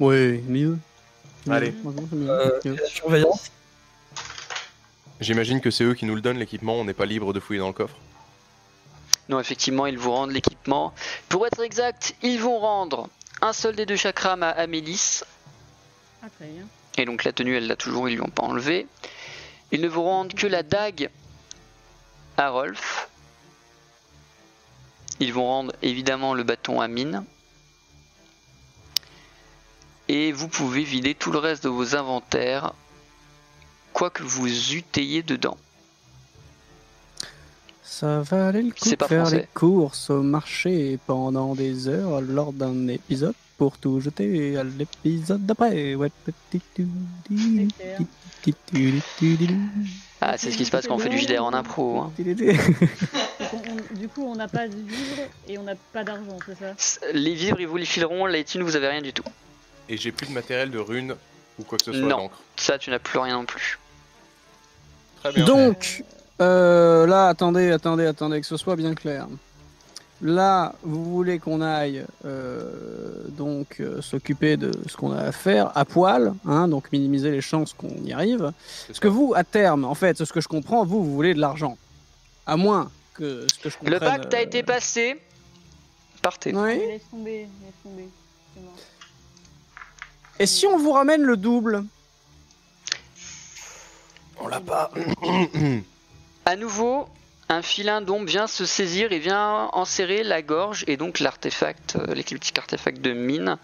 Oui, mieux. Allez. Euh, Mieux. la surveillance. J'imagine que c'est eux qui nous le donnent l'équipement, on n'est pas libre de fouiller dans le coffre. Non, effectivement, ils vous rendent l'équipement. Pour être exact, ils vont rendre un seul des deux chakras à Amélis. Ah, très bien. Et donc la tenue, elle l'a toujours, ils lui ont pas enlevé. Ils ne vous rendent que la dague à Rolf. Ils vont rendre évidemment le bâton à Mine. Et vous pouvez vider tout le reste de vos inventaires, quoi que vous eutéiez dedans. Ça valait le coup C'est de pas faire français. les courses au marché pendant des heures lors d'un épisode pour tout jeter à l'épisode d'après. Ah, c'est ce qui se passe quand on fait du JDR en impro. hein. du coup, on n'a pas de vivre et on n'a pas d'argent, c'est ça? Les vivres, ils vous les fileront, les thunes, vous avez rien du tout. Et j'ai plus de matériel de runes ou quoi que ce soit Non. d'encre. Ça, tu n'as plus rien non plus. Très bien. Donc, euh, là, attendez, attendez, attendez, que ce soit bien clair. Là, vous voulez qu'on aille euh, donc euh, s'occuper de ce qu'on a à faire à poil, hein, donc minimiser les chances qu'on y arrive. C'est Parce que vous, à terme, en fait, ce que je comprends, vous, vous voulez de l'argent. À moins que ce que je comprenne... Le pacte a été passé. Partez. Oui. Laisse tomber, laisse tomber. C'est mort. Et si on vous ramène le double? On l'a pas. À nouveau, un filin d'ombre vient se saisir et vient enserrer la gorge et donc l'artefact, euh, l'écliptique artefact de mine.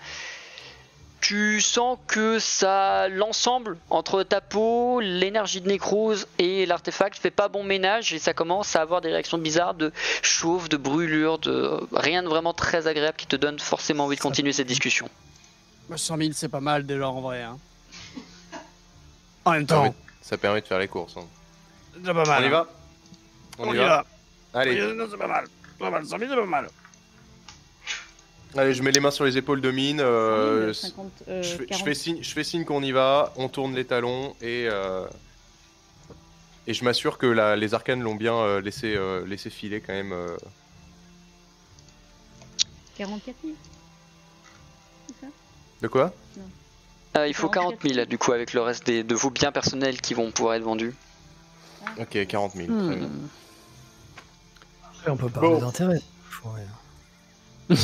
Tu sens que ça, l'ensemble entre ta peau, l'énergie de nécrose et l'artefact fait pas bon ménage et ça commence à avoir des réactions bizarres de chauffe, de brûlure, de rien de vraiment très agréable qui te donne forcément envie de continuer cette discussion. Bah, 100 000, c'est pas mal déjà en vrai. Hein. En même temps, ça permet de faire les courses. hein. c'est pas mal. On y hein. va? On y va. Allez, Oui, non, c'est pas mal. C'est Pas mal, 100 000, c'est pas mal. allez, je mets les mains sur les épaules de Mine. euh, 50, euh, je, fais, je 40. fais signe, je fais signe qu'on y va, on tourne les talons et, euh, et je m'assure que la- les arcanes l'ont bien euh, laissé, euh, laissé filer quand même. euh. 44 000 C'est ça? De quoi? Euh, il faut 40 44 000 du coup avec le reste des, de vos biens personnels qui vont pouvoir être vendus. Ok, 40 000. Très bien. Hmm. Après, on peut parler Bon. d'intérêt.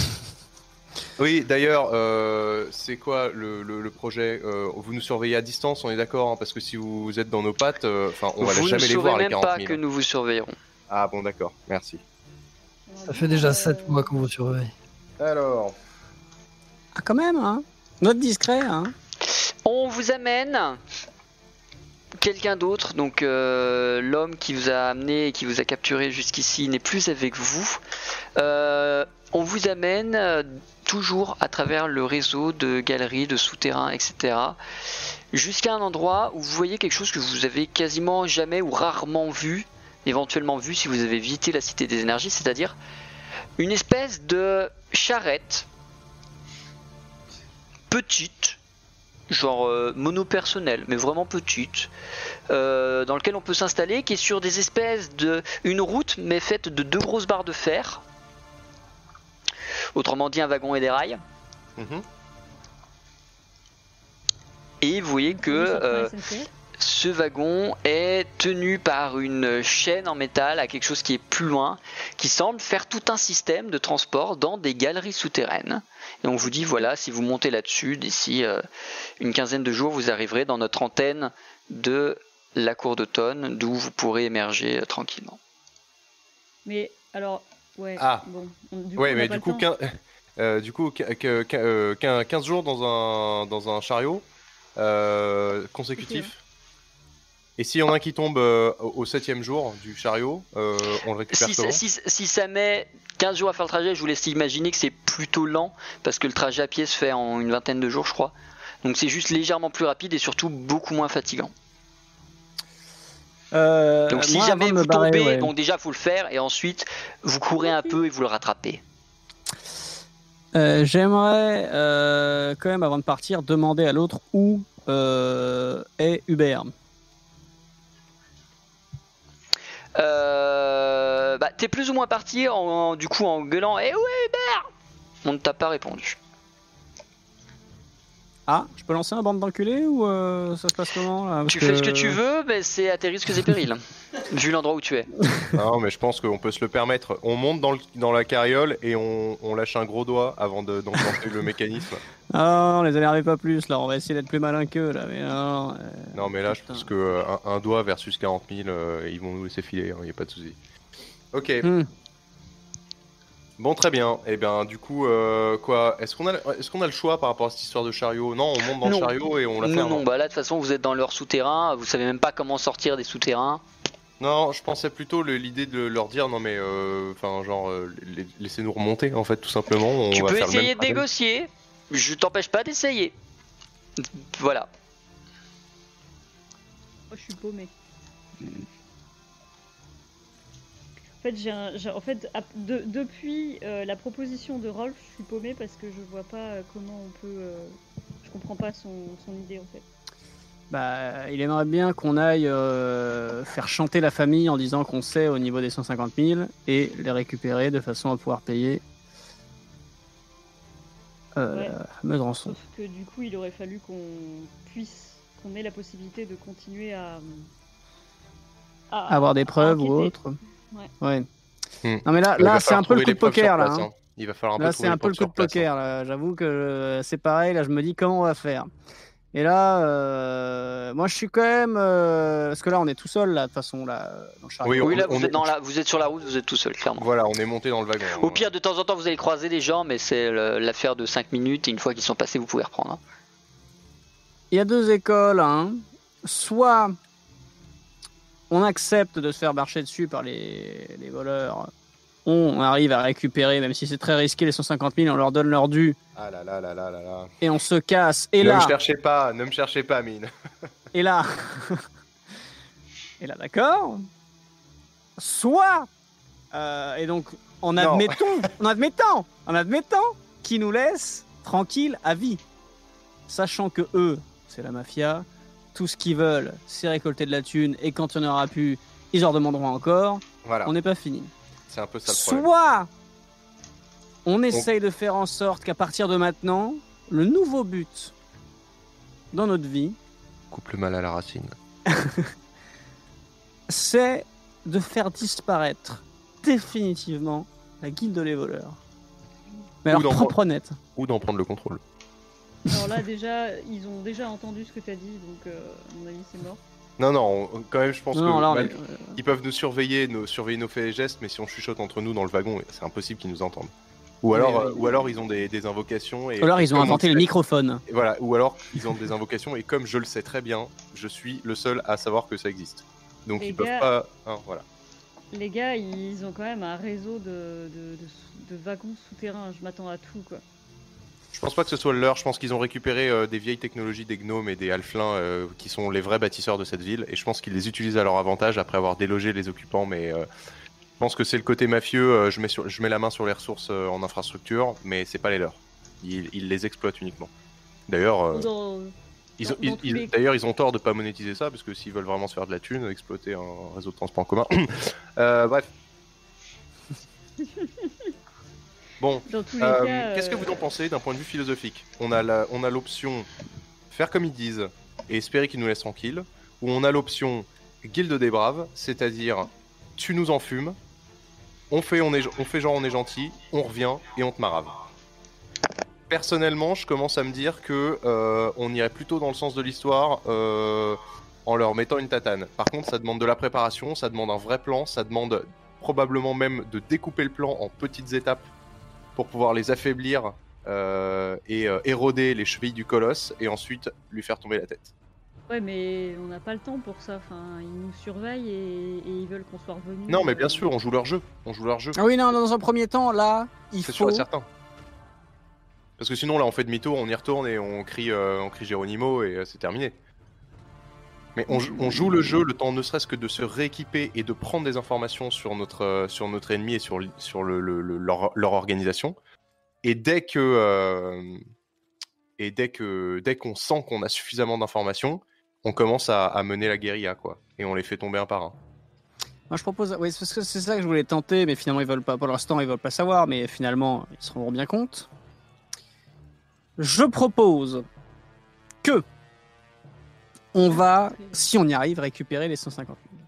Oui, d'ailleurs, euh, c'est quoi le, le- le projet Euh, Vous nous surveillez à distance, on est d'accord hein, Parce que si vous êtes dans nos pattes, euh, enfin, on va vous ne jamais les voir les même 40 pas 000. que nous vous surveillerons. Ah bon, d'accord, merci. Ça fait déjà 7 mois qu'on vous surveille. Alors, Ah, quand même, hein. Note discret, hein. On vous amène quelqu'un d'autre, donc euh, l'homme qui vous a amené et qui vous a capturé jusqu'ici n'est plus avec vous. Euh, on vous amène euh, toujours à travers le réseau de galeries, de souterrains, etc. Jusqu'à un endroit où vous voyez quelque chose que vous avez quasiment jamais ou rarement vu, éventuellement vu si vous avez visité la Cité des Énergies, c'est-à-dire une espèce de charrette petite, genre euh, monopersonnelle, mais vraiment petite, euh, dans lequel on peut s'installer, qui est sur des espèces de une route mais faite de deux grosses barres de fer. Autrement dit un wagon et des rails. mhm. Et vous voyez que euh, ce wagon est tenu par une chaîne en métal à quelque chose qui est plus loin, qui semble faire tout un système de transport dans des galeries souterraines. Et on vous dit, voilà, si vous montez là-dessus, d'ici euh, une quinzaine de jours, vous arriverez dans notre antenne de la cour d'automne, d'où vous pourrez émerger euh, tranquillement. Mais alors, ouais. Ah. Bon, on- du ouais, on mais coup, temps. quin- euh, du coup, quin- que- quin- euh, quin- 15 jours dans un, dans un chariot euh, consécutif. Et s'il y en a un qui tombe euh, au septième jour du chariot, euh, on le récupère Si, comment si, si ça met 15 jours à faire le trajet, je vous laisse imaginer que c'est plutôt lent, parce que le trajet à pied se fait en une vingtaine de jours, je crois. Donc c'est juste légèrement plus rapide et surtout beaucoup moins fatigant. Euh, Donc si moi, jamais vous barrer, tombez, ouais. bon déjà faut le faire et ensuite vous courez un peu et vous le rattrapez. Euh, J'aimerais euh, quand même, avant de partir, demander à l'autre où euh, est Hubert. Bah t'es plus ou moins parti en, du coup en gueulant Eh ouais Hubert On ne t'a pas répondu. Ah, je peux lancer un bande d'enculés ou euh, ça se passe comment là? Tu fais ce que tu veux, mais c'est à tes risques et périls, vu l'endroit où tu es. Non, mais je pense qu'on peut se le permettre. On monte dans, le- dans la carriole et on, on lâche un gros doigt avant de- d'enclencher le mécanisme. Ah, non, les énervez pas plus là, on va essayer d'être plus malin qu'eux là. Mais non, euh, Non, mais là, je pense que euh, un, un doigt versus 40 000, euh, ils vont nous laisser filer, il n'y a pas de souci. Ok. Hmm. Bon, très bien. Et bien, du coup, euh, quoi Est-ce qu'on a, est qu'on a le choix par rapport à cette histoire de chariot? Non, on monte dans Non. le chariot et on la Non, ferme. non, bah là de toute façon vous êtes dans leur souterrain, vous savez même pas comment sortir des souterrains. Non, je pensais plutôt l'idée de leur dire non, mais euh, enfin, genre, euh, la- laissez-nous remonter en fait, tout simplement. On tu va peux faire le essayer même de négocier, je t'empêche pas d'essayer. Voilà. Oh, je suis paumé. En fait, j'ai un- j'ai- en fait ap- de- depuis euh, la proposition de Rolf, je suis paumé parce que je vois pas euh, comment on peut. euh, je comprends pas son, son idée en fait. Bah, il aimerait bien qu'on aille euh, faire chanter la famille en disant qu'on sait au niveau des 150 000 et les récupérer de façon à pouvoir payer Ouais. la fameuse rançon. Sauf que du coup, il aurait fallu qu'on puisse, qu'on ait la possibilité de continuer à. à- Avoir des preuves ou autre. Ouais. Ouais. Hmm. Non mais là, là c'est un peu le coup de poker là. place, hein. hein. Il va falloir un Là peu c'est un peu le coup de place, hein. poker là. J'avoue que euh, c'est pareil. Là je me dis comment on va faire? Et là, euh, moi je suis quand même euh, parce que là on est tout seul là de toute façon là dans le chariot. Oui, là on vous est- êtes, dans la, vous êtes sur la route, vous êtes tout seul, clairement. Voilà, on est monté dans le wagon. Au pire, de temps en temps, vous allez croiser des gens, mais c'est l'affaire de 5 minutes, et une fois qu'ils sont passés, vous pouvez reprendre. hein. Il y a deux écoles. Hein. Soit on accepte de se faire marcher dessus par les, les voleurs on arrive à récupérer, même si c'est très risqué, les 150 000, on leur donne leur dû Ah là là là là là là. et on se casse. Et ne là, me cherchez pas, ne me cherchez pas, mine. et là, et là, d'accord. Soit, euh, et donc, en admettons, en admettant, en admettant qu'ils nous laissent tranquilles à vie, sachant que eux, c'est la mafia, tout ce qu'ils veulent, c'est récolter de la thune, et quand il y en aura plus, ils en demanderont encore. Voilà, On n'est pas fini. c'est un peu ça le problème. Soit on essaye de faire en sorte qu'à partir de maintenant, le nouveau but dans notre vie, Coupe le mal à la racine. c'est de faire disparaître définitivement la guilde des voleurs. Mais Ou alors propre net. Ou d'en prendre le contrôle. Alors là, déjà, ils ont déjà entendu ce que t'as dit, donc euh, à mon avis, c'est mort. Non, non, on- quand même, je pense Non, que non, là, on mal- est- euh, ils peuvent nous surveiller, nos, surveiller nos faits et gestes, mais si on chuchote entre nous dans le wagon, c'est impossible qu'ils nous entendent. Ou alors, oui. euh, ou alors ils ont des, des invocations. Et Ou alors ils ont comme on inventé le sait- microphone. et Voilà, ou alors ils ont des invocations, et comme je le sais très bien, je suis le seul à savoir que ça existe. Donc Les ils peuvent gars- pas. hein, voilà. Les gars, ils ont quand même un réseau de, de, de- de wagons souterrains. Je m'attends à tout, quoi. Je pense pas que ce soit le leur, je pense qu'ils ont récupéré euh, des vieilles technologies des gnomes et des halflins euh, qui sont les vrais bâtisseurs de cette ville, et je pense qu'ils les utilisent à leur avantage après avoir délogé les occupants, mais euh, je pense que c'est le côté mafieux, je, mets sur- je mets la main sur les ressources en infrastructure, mais c'est pas les leurs. Ils, ils les exploitent uniquement. D'ailleurs, ils, ont- ils- d'ailleurs, ont tort de pas monétiser ça, parce que s'ils veulent vraiment se faire de la thune, exploiter un réseau de transport en commun. Bref. Bon, euh. Qu'est-ce que vous en pensez d'un point de vue philosophique On a la- on a l'option faire comme ils disent et espérer qu'ils nous laissent tranquilles, ou on a l'option guilde des braves, c'est-à-dire tu nous en fumes, on fait, on, est, on fait genre on est gentil, on revient et on te marave. Personnellement, je commence à me dire que euh, on irait plutôt dans le sens de l'histoire euh, en leur mettant une tatane. Par contre, ça demande de la préparation, ça demande un vrai plan, ça demande probablement même de découper le plan en petites étapes pour pouvoir les affaiblir euh, et euh, éroder les chevilles du colosse et ensuite lui faire tomber la tête. Ouais, mais on n'a pas le temps pour ça. Enfin, ils nous surveillent et, et ils veulent qu'on soit revenus. Non, mais bien sûr, on joue leur jeu. On joue leur jeu. Ah oui, non, dans un premier temps, là, il C'est sûr faut. et certain. Parce que sinon, là, on fait demi-tour, on y retourne et on crie, euh, on crie Geronimo et euh, c'est terminé. Mais on, jou- on joue le jeu le temps ne serait-ce que de se rééquiper et de prendre des informations sur notre, euh, sur notre ennemi et sur, sur le, le- le- leur, organisation. Et dès que, euh, et dès que, dès qu'on sent qu'on a suffisamment d'informations, on commence à, mener la guérilla, quoi. Et on les fait tomber un par un. Moi, je propose. Oui, c'est ça que je voulais tenter, mais finalement, ils veulent pas. Pour l'instant, ils veulent pas savoir, mais finalement, ils se rendront bien compte. Je propose que on va, si on y arrive, récupérer les 150 000.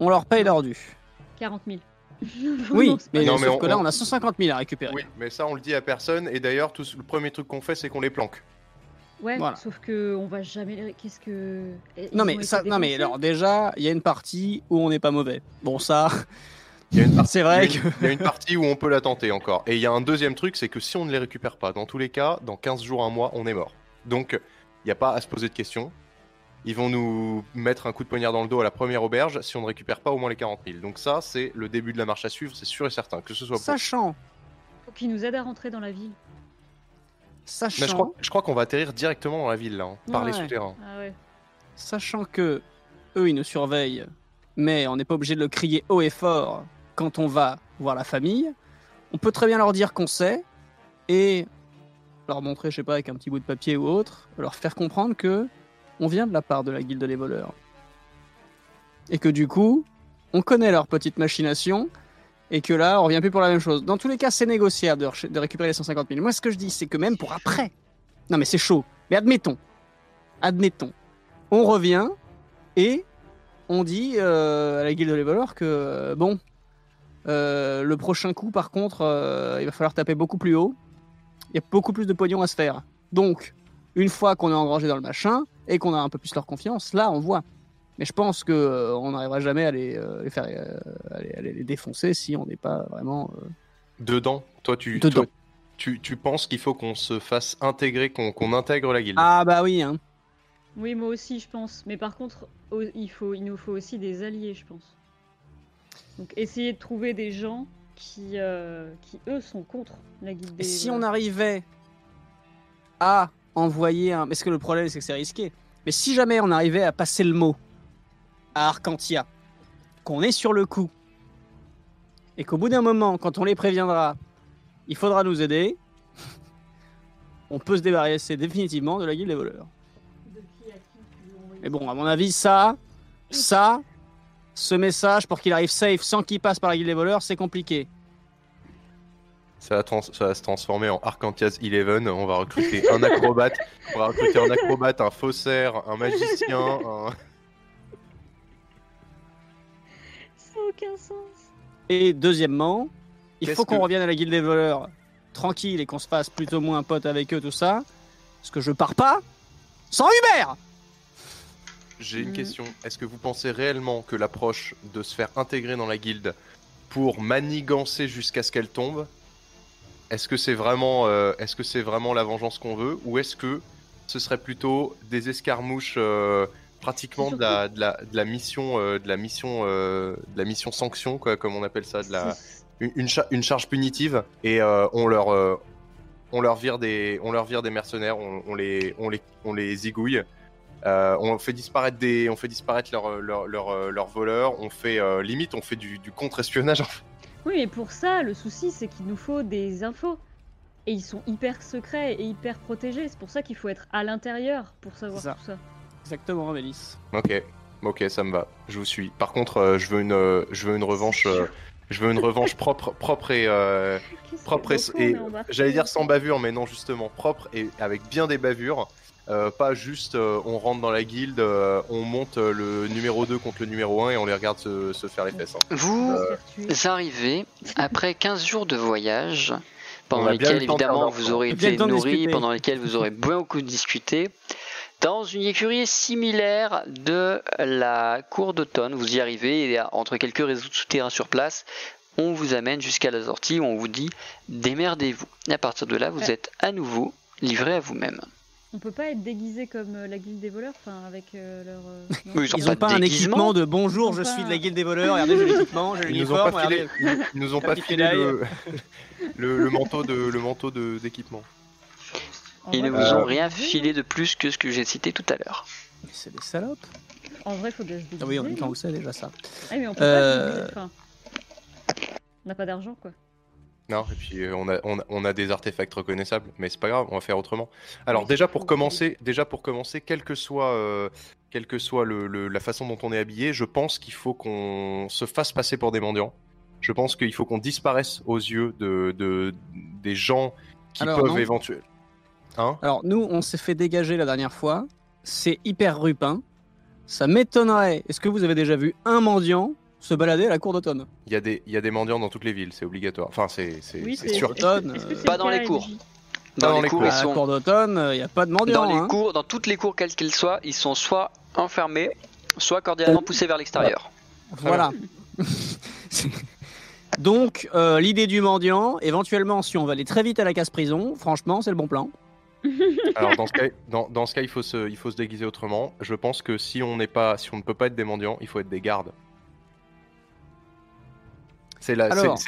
On leur paye leur dû. 40 000. Oui, mais, Non, sauf mais on- que là, on- on a 150 000 à récupérer. Oui, mais ça, on le dit à personne. Et d'ailleurs, tout le premier truc qu'on fait, c'est qu'on les planque. Ouais, Voilà. sauf que on va jamais. les- Qu'est-ce que. Ils Non mais ça, non mais alors déjà, il y a une partie où on n'est pas mauvais. Bon ça, Il y a une partie c'est vrai il y, y a une partie où on peut la tenter encore. Et il y a un deuxième truc, c'est que si on ne les récupère pas, dans tous les cas, dans 15 jours, un mois, on est mort. Donc, il n'y a pas à se poser de questions. Ils vont nous mettre un coup de poignard dans le dos à la première auberge si on ne récupère pas au moins les 40 000. Donc ça, c'est le début de la marche à suivre, c'est sûr et certain. Que ce soit pour... sachant, Faut qu'ils nous aident à rentrer dans la ville. sachant, Mais je crois, je crois qu'on va atterrir directement dans la ville, là, hein, par les Ouais. souterrains. Ah ouais. sachant que eux ils nous surveillent, mais on n'est pas obligé de le crier haut et fort quand on va voir la famille. On peut très bien leur dire qu'on sait et leur montrer, je sais pas, avec un petit bout de papier ou autre, leur faire comprendre que on vient de la part de la guilde des voleurs et que du coup, on connaît leur petite machination et que là, on revient plus pour la même chose. Dans tous les cas, c'est négociable de, récupérer les 150 000. Moi, ce que je dis, c'est que même pour après, non mais c'est chaud. Mais admettons, admettons, on revient et on dit euh, à la guilde des voleurs que euh, bon, euh, le prochain coup, par contre, il va falloir taper beaucoup plus haut. Il y a beaucoup plus de pognon à se faire. Donc, une fois qu'on est engrangé dans le machin et qu'on a un peu plus leur confiance, là, on voit. Mais je pense que euh, on n'arrivera jamais à les, euh, les faire euh, à les, à les défoncer si on n'est pas vraiment. euh, Dedans, toi, tu, Dedans. toi, tu, tu penses qu'il faut qu'on se fasse intégrer, qu'on qu'on intègre la guilde? Ah bah oui, hein. Oui, moi aussi, je pense. Mais par contre, il, faut, il nous faut aussi des alliés, je pense. Donc, essayer de trouver des gens qui, euh, qui eux sont contre la guilde Et des. si on arrivait à envoyer un. Parce que le problème, c'est que c'est risqué. Mais si jamais on arrivait à passer le mot à Arcantia, qu'on est sur le coup, et qu'au bout d'un moment, quand on les préviendra, il faudra nous aider, on peut se débarrasser définitivement de la guilde des voleurs. Mais bon, à mon avis, ça, ça, ce message pour qu'il arrive safe sans qu'il passe par la guilde des voleurs, c'est compliqué. Ça va, trans- ça va se transformer en Arcantias Eleven. On va recruter un acrobate, on va recruter un acrobate, un faussaire, un magicien. un- Ça n'a aucun sens. Et deuxièmement, il faut qu'on revienne à la guilde des voleurs tranquille et qu'on se fasse plutôt moins pote avec eux, tout ça. Parce que je pars pas sans Hubert J'ai une Mm. question. Est-ce que vous pensez réellement que l'approche de se faire intégrer dans la guilde pour manigancer jusqu'à ce qu'elle tombe, est-ce que c'est vraiment, euh, est-ce que c'est vraiment la vengeance qu'on veut, ou est-ce que ce serait plutôt des escarmouches euh, pratiquement de la, de la, de la mission, euh, de la mission, euh, de la mission sanction, quoi, comme on appelle ça, de la, une, une cha- une charge punitive, et on leur, on leur vire des, on leur vire des mercenaires, on, on les, on les, on les zigouille. Euh, on fait disparaître des, on fait disparaître leurs leur, leur, leur voleurs. On fait euh, limite, on fait du, du contre-espionnage. Oui, mais pour ça, le souci, c'est qu'il nous faut des infos. Et ils sont hyper secrets et hyper protégés. C'est pour ça qu'il faut être à l'intérieur pour savoir ça. tout ça. Exactement, Mélisse. ok, ok, ça me va. Je vous suis. Par contre, euh, je veux une, euh, je veux une revanche, euh, je veux une revanche propre, propre et, euh, propre et, et- j'allais dire sans bavure, mais non justement propre et avec bien des bavures. Euh, pas juste euh, on rentre dans la guilde, euh, on monte euh, le numéro 2 contre le numéro 1 et on les regarde se, se faire les fesses. hein. Vous arrivez après 15 jours de voyage, pendant lesquels de évidemment vous aurez été de discuter. pendant lesquels vous aurez beaucoup discuté, dans une écurie similaire de la cour d'automne. Vous y arrivez et entre quelques réseaux souterrains sur place, on vous amène jusqu'à la sortie où on vous dit démerdez-vous. Et à partir de là, vous êtes à nouveau livré à vous-même. On peut pas être déguisé comme euh, la guilde des voleurs, enfin avec euh, leur. euh, ils ont Ils pas ont pas un équipement de bonjour, je suis de la guilde des voleurs, regardez, j'ai l'équipement, j'ai l'uniforme, ils nous ont pas filé le, le, le manteau de le manteau de d'équipement. En Ils ne vous ont rien filé de plus que ce que j'ai cité tout à l'heure. C'est des salopes. En vrai, faut bien se déguiser. Ah oui, en même temps, non vous savez déjà ça. Ah, mais on peut Euh, pas se déguiser. Enfin, on n'a pas d'argent, quoi. Non, et puis euh, on, a, on, a, on a des artefacts reconnaissables, mais c'est pas grave, on va faire autrement. Alors déjà pour commencer, déjà pour commencer, quelle que soit, euh, quelle que soit le, le- la façon dont on est habillé, je pense qu'il faut qu'on se fasse passer pour des mendiants. Je pense qu'il faut qu'on disparaisse aux yeux de, de- des gens qui Alors, peuvent éventuellement. Hein? Alors, nous, on s'est fait dégager la dernière fois. C'est hyper rupin. Ça m'étonnerait. Est-ce que vous avez déjà vu un mendiant se balader à la cour d'automne Il y, a des- il y a des mendiants dans toutes les villes, c'est obligatoire. Enfin, c'est c'est- Oui, sûr. Automne, que euh, c'est Pas dans les cours. Dans, Dans les cours, cours. ils À la sont cour d'automne, il n'y a pas de mendiants. dans les hein. cours, dans toutes les cours quelles qu'elles soient, ils sont soit enfermés, soit cordialement poussés vers l'extérieur. Voilà. Donc, euh, l'idée du mendiant, éventuellement, si on va aller très vite à la casse-prison, franchement, c'est le bon plan. Alors dans ce cas, dans, dans ce cas il, faut se, il faut se déguiser autrement. Je pense que si on n'est pas, si on ne peut pas être des mendiants, il faut être des gardes. C'est Alors.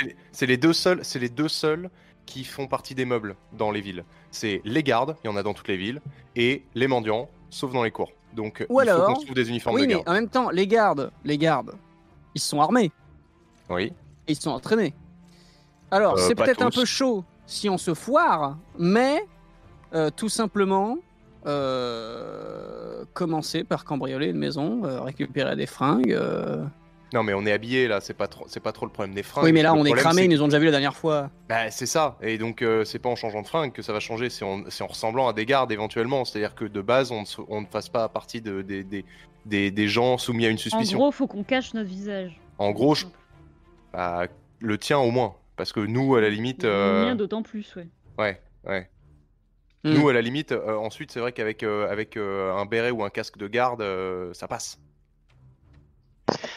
les deux seuls, c'est les deux seuls qui font partie des meubles dans les villes. C'est les gardes, il y en a dans toutes les villes, et les mendiants, sauf dans les cours. Donc Ou il faut alors- qu'on se trouve des uniformes Oui, de mais en même temps, les gardes, les gardes, ils sont armés Oui. et ils sont entraînés. Alors, Euh, c'est peut-être un peu chaud si on se foire, mais euh, tout simplement, euh, commencer par cambrioler une maison, récupérer des fringues. Non mais on est habillé là, c'est pas trop, c'est pas trop le problème des fringues. Oui, mais là, on est cramé, ils nous ont déjà vu la dernière fois. Bah, c'est ça, et donc euh, c'est pas en changeant de fringue que ça va changer, c'est en, en ressemblant à des gardes éventuellement, c'est-à-dire que de base on ne, se- on ne fasse pas partie de, des, des, des, des gens soumis à une En suspicion. gros, faut qu'on cache notre visage. En gros, je- bah, le tien au moins, parce que nous à la limite, Le euh, mien d'autant plus, ouais. ouais, ouais. Hmm. Nous à la limite, euh, ensuite c'est vrai qu'avec euh, avec euh, un béret ou un casque de garde, euh, ça passe.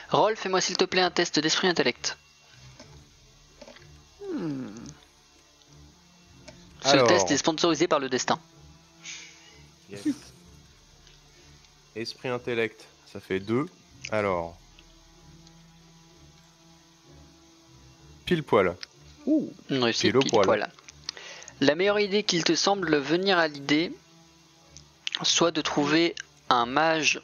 Roll, fais-moi s'il te plaît un test d'esprit intellect. Hmm. Ce Alors. test est sponsorisé par le destin. Esprit intellect, ça fait 2. Alors. Pile poil. Une réussite Pile au pile poil. poil. La meilleure idée qu'il te semble venir à l'idée, soit de trouver un mage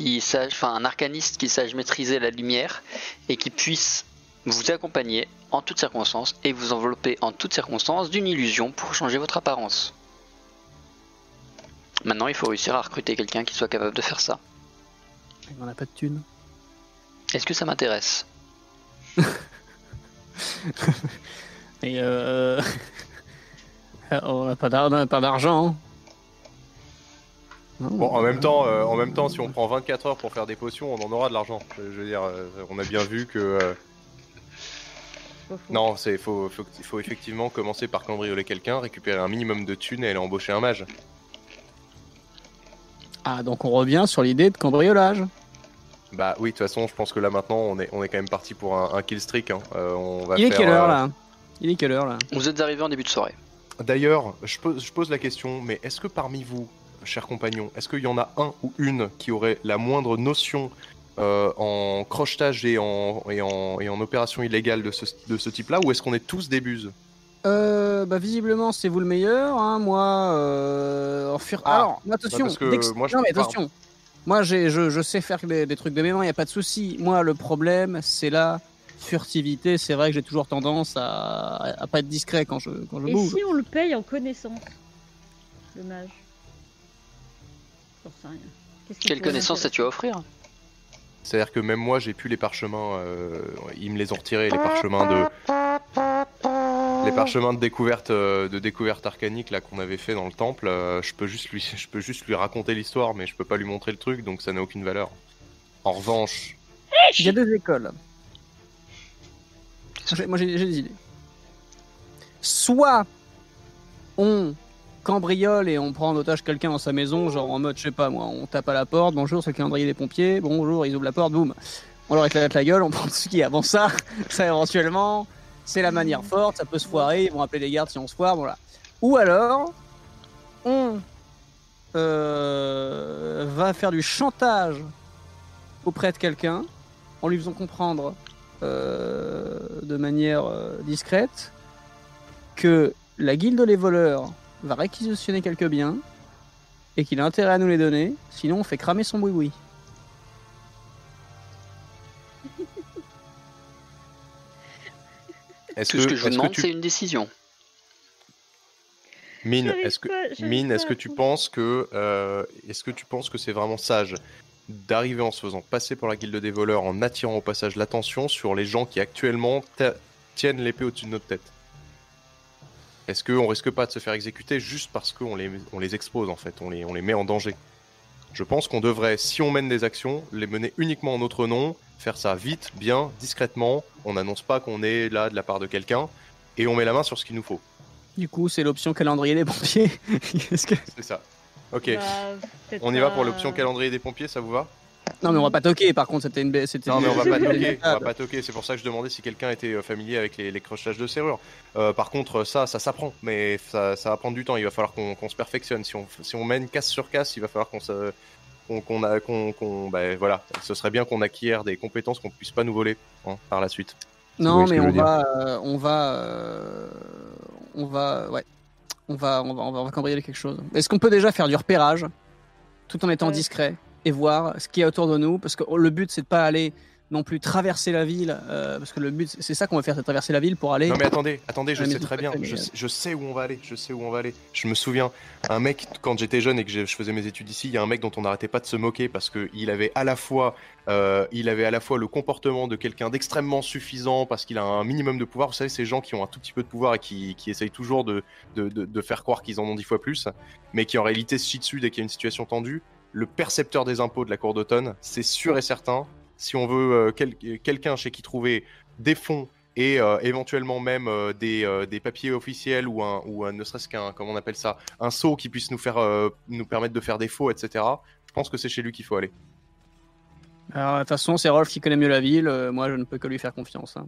qui sache, enfin un arcaniste qui sache maîtriser la lumière et qui puisse vous accompagner en toutes circonstances et vous envelopper en toutes circonstances d'une illusion pour changer votre apparence. Maintenant, il faut réussir à recruter quelqu'un qui soit capable de faire ça. On n'a pas de thunes. Est-ce que ça m'intéresse? Et euh... on n'a pas d'ar- on n'a pas d'argent. Non. Bon, en même temps, euh, en même temps, si on prend 24 heures pour faire des potions, on en aura de l'argent. Je, je veux dire, euh, on a bien vu que euh, non, c'est faut, faut, faut effectivement commencer par cambrioler quelqu'un, récupérer un minimum de thunes et aller embaucher un mage. Ah, donc on revient sur l'idée de cambriolage. Bah oui, de toute façon, je pense que là maintenant, on est, on est quand même parti pour un, un kill streak. hein. Euh, on va Il est faire, quelle heure euh, là? Il est quelle heure là? Vous êtes arrivé en début de soirée. D'ailleurs, je pose, je pose la question, mais est-ce que parmi vous, chers compagnons, est-ce qu'il y en a un ou une qui aurait la moindre notion euh, en crochetage et en, et, en, et en opération illégale de ce, de ce type-là, ou est-ce qu'on est tous des buses? Euh, bah visiblement c'est vous le meilleur, hein. moi euh, en fur... Ah, Alors, attention, parce que moi, je non mais attention, moi j'ai, je, je sais faire des, des trucs de mémoire, il n'y a pas de souci. Moi le problème c'est la furtivité, c'est vrai que j'ai toujours tendance à, à pas être discret quand je, quand je Et bouge. si on le paye en connaissance Le mage? J'en sais rien. Qu'est-ce qu'il Quelle connaissance as-tu à offrir C'est-à-dire que même moi, j'ai plus les parchemins, euh, ils me les ont retirés, les parchemins de... Les parchemins de découverte, euh, de découverte arcanique là qu'on avait fait dans le temple, euh, je peux juste lui, je peux juste lui raconter l'histoire, mais je peux pas lui montrer le truc, donc ça n'a aucune valeur. En revanche, Il y a deux écoles. Moi j'ai j'ai des idées. Soit on cambriole et on prend en otage quelqu'un dans sa maison, genre en mode, je sais pas moi, on tape à la porte, bonjour, c'est le calendrier des pompiers, bonjour, ils ouvrent la porte, boum. On leur éclate la gueule, on prend tout ce qui est avant ça, ça éventuellement, c'est la manière forte, ça peut se foirer, ils vont appeler les gardes si on se foire, voilà. Ou alors, on euh, va faire du chantage auprès de quelqu'un en lui faisant comprendre euh, de manière euh, discrète que la guilde des voleurs va réquisitionner quelques biens et qu'il a intérêt à nous les donner, sinon on fait cramer son boui-boui. est-ce Tout que, ce que je vous demande, tu... c'est une décision. Mine, est-ce que pas- Mine, est-ce que tu penses que euh, est-ce que tu penses que c'est vraiment sage d'arriver en se faisant passer pour la guilde des voleurs en attirant au passage l'attention sur les gens qui actuellement tiennent l'épée au-dessus de notre tête? Est-ce qu'on risque pas de se faire exécuter juste parce qu'on les, on les expose en fait, on les, on les met en danger? Je pense qu'on devrait, si on mène des actions, les mener uniquement en notre nom, faire ça vite, bien, discrètement, on n'annonce pas qu'on est là de la part de quelqu'un, et on met la main sur ce qu'il nous faut. Du coup, c'est l'option calendrier des pompiers. Que- C'est ça. Ok. Bah, On y va pour l'option calendrier des pompiers, ça vous va? Non, mais on va pas toquer, par contre, c'était une. Non, mais on va pas toquer. On va pas toquer. C'est pour ça que je demandais si quelqu'un était euh, familier avec les, les crochetages de serrure. Euh, par contre, ça, ça s'apprend, mais ça, ça va prendre du temps. Il va falloir qu'on qu'on se perfectionne. Si on, si on mène casse sur casse, il va falloir qu'on se. qu'on a- qu'on- qu'on- bah, voilà, ce serait bien qu'on acquiert des compétences qu'on puisse pas nous voler hein, par la suite. Non, mais je on va, euh, on va, euh, on va, ouais, on va, on va, on va, on va cambrioler quelque chose. Est-ce qu'on peut déjà faire du repérage, tout en étant Ouais. discret? Et voir ce qu'il y a autour de nous, parce que le but c'est de pas aller non plus traverser la ville, euh, parce que le but c'est ça qu'on va faire, c'est traverser la ville pour aller. Non mais attendez, attendez, je sais très bien, je, euh, sais- je sais où on va aller, je sais où on va aller. Je me souviens, un mec, quand j'étais jeune et que je je faisais mes études ici, il y a un mec dont on n'arrêtait pas de se moquer parce qu'il avait à la fois, euh, il avait à la fois le comportement de quelqu'un d'extrêmement suffisant parce qu'il a un minimum de pouvoir. Vous savez, ces gens qui ont un tout petit peu de pouvoir et qui, qui essayent toujours de, de, de- de faire croire qu'ils en ont dix fois plus, mais qui en réalité se chient dessus dès qu'il y a une situation tendue. Le percepteur des impôts de la cour d'automne, c'est sûr et certain. Si on veut euh, quel- quelqu'un chez qui trouver des fonds et euh, éventuellement même euh, des, euh, des papiers officiels ou un ou un- ne serait-ce qu'un comment on appelle ça un sceau qui puisse nous faire euh, nous permettre de faire des faux etc je pense que c'est chez lui qu'il faut aller Alors, de toute façon, c'est Rolf qui connaît mieux la ville. euh, moi, je ne peux que lui faire confiance. hein.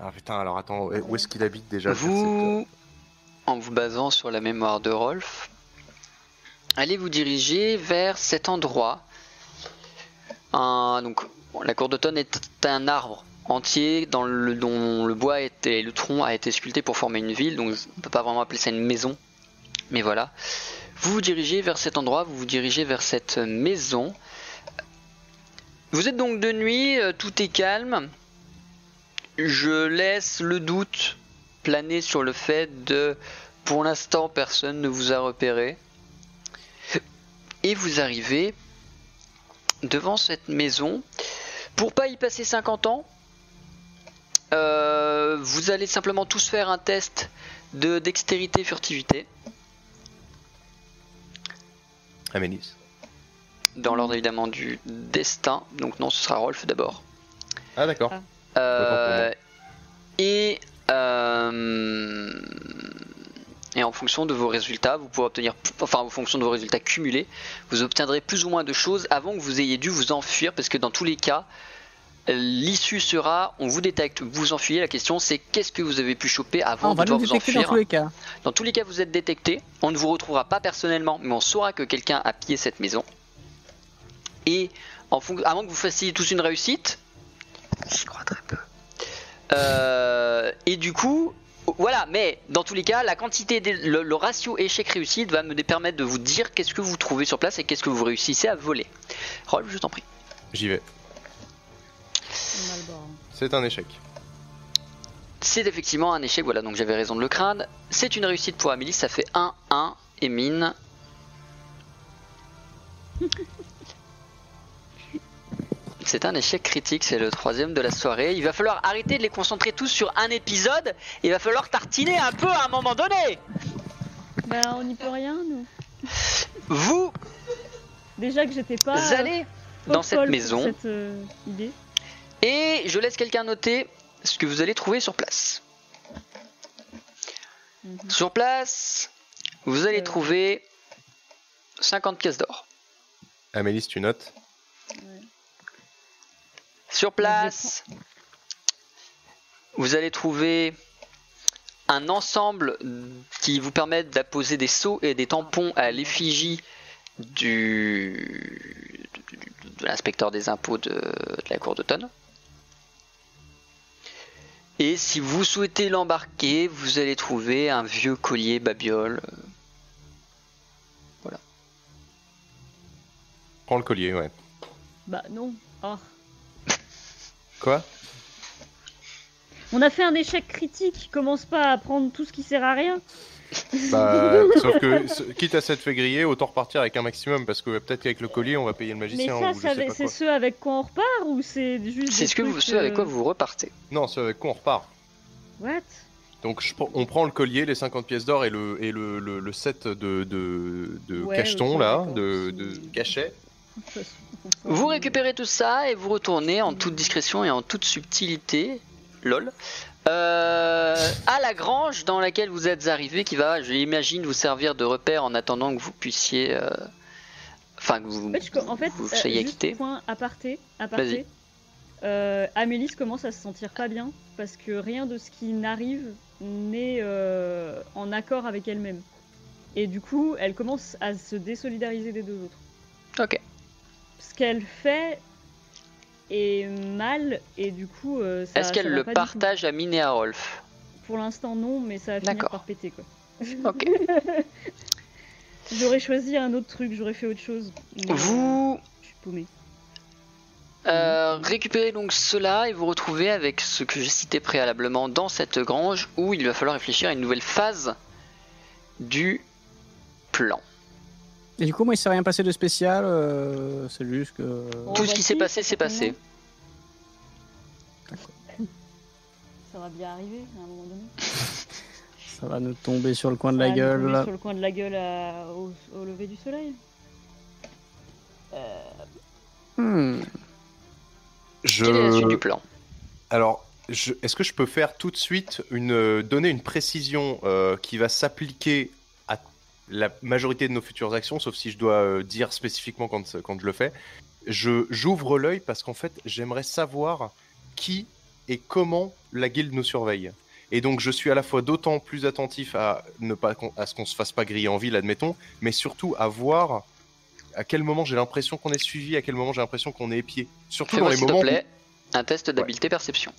ah putain alors attends où est-ce qu'il habite déjà Vous, en vous basant sur la mémoire de Rolf, allez vous diriger vers cet endroit. La cour d'automne est un arbre entier dans le, dont le bois était, le tronc a été sculpté pour former une ville, donc on ne peut pas vraiment appeler ça une maison. Mais voilà. Vous vous dirigez vers cet endroit, vous vous dirigez vers cette maison. Vous êtes donc de nuit, euh, tout est calme. Je laisse le doute planer sur le fait de, pour l'instant, personne ne vous a repéré. Et vous arrivez devant cette maison. Pour pas y passer 50 ans, euh, vous allez simplement tous faire un test de dextérité furtivité. Amélis. Dans l'ordre évidemment du destin. Donc non, ce sera Rolf d'abord. Ah d'accord. Euh, et euh, et en fonction de vos résultats, vous pourrez obtenir, enfin en fonction de vos résultats cumulés, vous obtiendrez plus ou moins de choses avant que vous ayez dû vous enfuir, parce que dans tous les cas, l'issue sera, on vous détecte, vous vous enfuyez. La question c'est qu'est-ce que vous avez pu choper Ah, avant on de va nous devoir vous détecter dans enfuir. tous les cas. Dans tous les cas, vous êtes détecté. On ne vous retrouvera pas personnellement, mais on saura que quelqu'un a pillé cette maison. Et en moins que vous fassiez tous une réussite, j'y crois très peu. Euh, et du coup, voilà. Mais dans tous les cas, la quantité, le, le ratio échec-réussite va me permettre de vous dire qu'est-ce que vous trouvez sur place et qu'est-ce que vous réussissez à voler. Rolf, je t'en prie. J'y vais. C'est un échec. C'est effectivement un échec, voilà, donc j'avais raison de le craindre. C'est une réussite pour Amélie, ça fait 1-1 et mine. C'est un échec critique, c'est le troisième de la soirée. Il va falloir arrêter de les concentrer tous sur un épisode. Il va falloir tartiner un peu à un moment donné. Bah, on n'y peut rien, nous. Vous Déjà que j'étais pas. euh, allez dans cette maison Cette euh, idée. et je laisse quelqu'un noter ce que vous allez trouver sur place. Mhm. Sur place, vous allez Euh. trouver 50 pièces d'or. Amélis, tu notes Ouais. Sur place, vous allez trouver un ensemble qui vous permet d'apposer des seaux et des tampons à l'effigie du de l'inspecteur des impôts de, de la cour d'automne. Et si vous souhaitez l'embarquer, vous allez trouver un vieux collier babiole. Prends le collier, ouais. Bah, non. Oh. Quoi? On a fait un échec critique. Commence pas à prendre tout ce qui sert à rien. Bah, sauf que, ce- quitte à s'être fait griller, autant repartir avec un maximum, parce que peut-être qu'avec le collier, on va payer le Mais magicien ça, ou je ça- sais pas c'est quoi. ceux avec quoi on repart ou c'est juste. C'est des ce que vous, trucs, ce avec quoi euh, vous repartez. Non, c'est avec quoi on repart. What? Donc je on prend le collier, les 50 pièces d'or et le, et le, le, le set de, de, de Ouais, cachetons, là, d'accord. de, de cachets. Vous récupérez tout ça et vous retournez en toute discrétion et en toute subtilité, lol, euh, à la grange dans laquelle vous êtes arrivé, qui va, je l'imagine, vous servir de repère en attendant que vous puissiez, euh, enfin que vous, En fait, co- en fait, vous euh, soyez juste acquitté. point aparté, aparté. Euh, Amélis commence à se sentir pas bien parce que rien de ce qui n'arrive n'est euh, en accord avec elle-même. Et du coup, elle commence à se désolidariser des deux autres. Ok. Ce qu'elle fait est mal et du coup, euh, ça. Est-ce qu'elle le partage à Mine et à Rolf Pour l'instant, non, mais ça va finir par péter quoi. Ok. J'aurais choisi un autre truc, j'aurais fait autre chose. euh, Vous Je suis paumée. euh, récupérez donc cela et vous retrouvez avec ce que j'ai cité préalablement dans cette grange où il va falloir réfléchir à une nouvelle phase du plan. Et du coup, moi, il s'est rien passé de spécial. euh, c'est juste que. Tout ce bah qui s'est passé, s'est passé. Ça va bien arriver à un moment donné. Ça va nous tomber sur le coin de Ça la nous gueule. tomber là. Sur le coin de la gueule à- au, au lever du soleil. Hmm. Je... Quelle est la suite du plan? Alors, je- est-ce que je peux faire tout de suite une euh, donner une précision euh, qui va s'appliquer la majorité de nos futures actions, sauf si je dois euh, dire spécifiquement quand, quand je le fais. Je j'ouvre l'œil parce qu'en fait, j'aimerais savoir qui et comment la guilde nous surveille. Et donc, je suis à la fois d'autant plus attentif à ne pas qu'on- à ce qu'on se fasse pas griller en ville, admettons, mais surtout à voir à quel moment j'ai l'impression qu'on est suivi, à quel moment j'ai l'impression qu'on est épié. Surtout dans les s'il te moments. où- plaît un test d'habileté perception.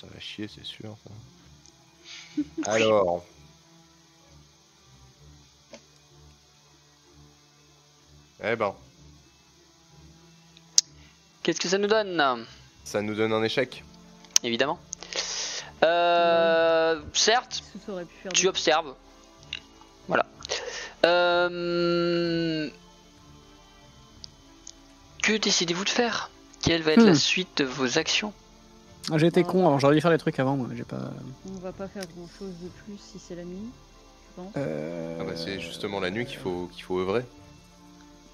Ça va chier, c'est sûr. ça. Alors. Eh ben, Qu'est-ce que ça nous donne? Ça nous donne un échec. Évidemment. Euh, certes, tu observes. Voilà. Euh, Que décidez-vous de faire? Quelle va être Hmm. la suite de vos actions? Ah, J'ai été con, alors j'aurais dû faire les trucs avant, moi. J'ai pas. On va pas faire grand chose de plus si c'est la nuit, je pense. Euh... Ah bah, c'est justement la nuit qu'il faut, qu'il faut œuvrer.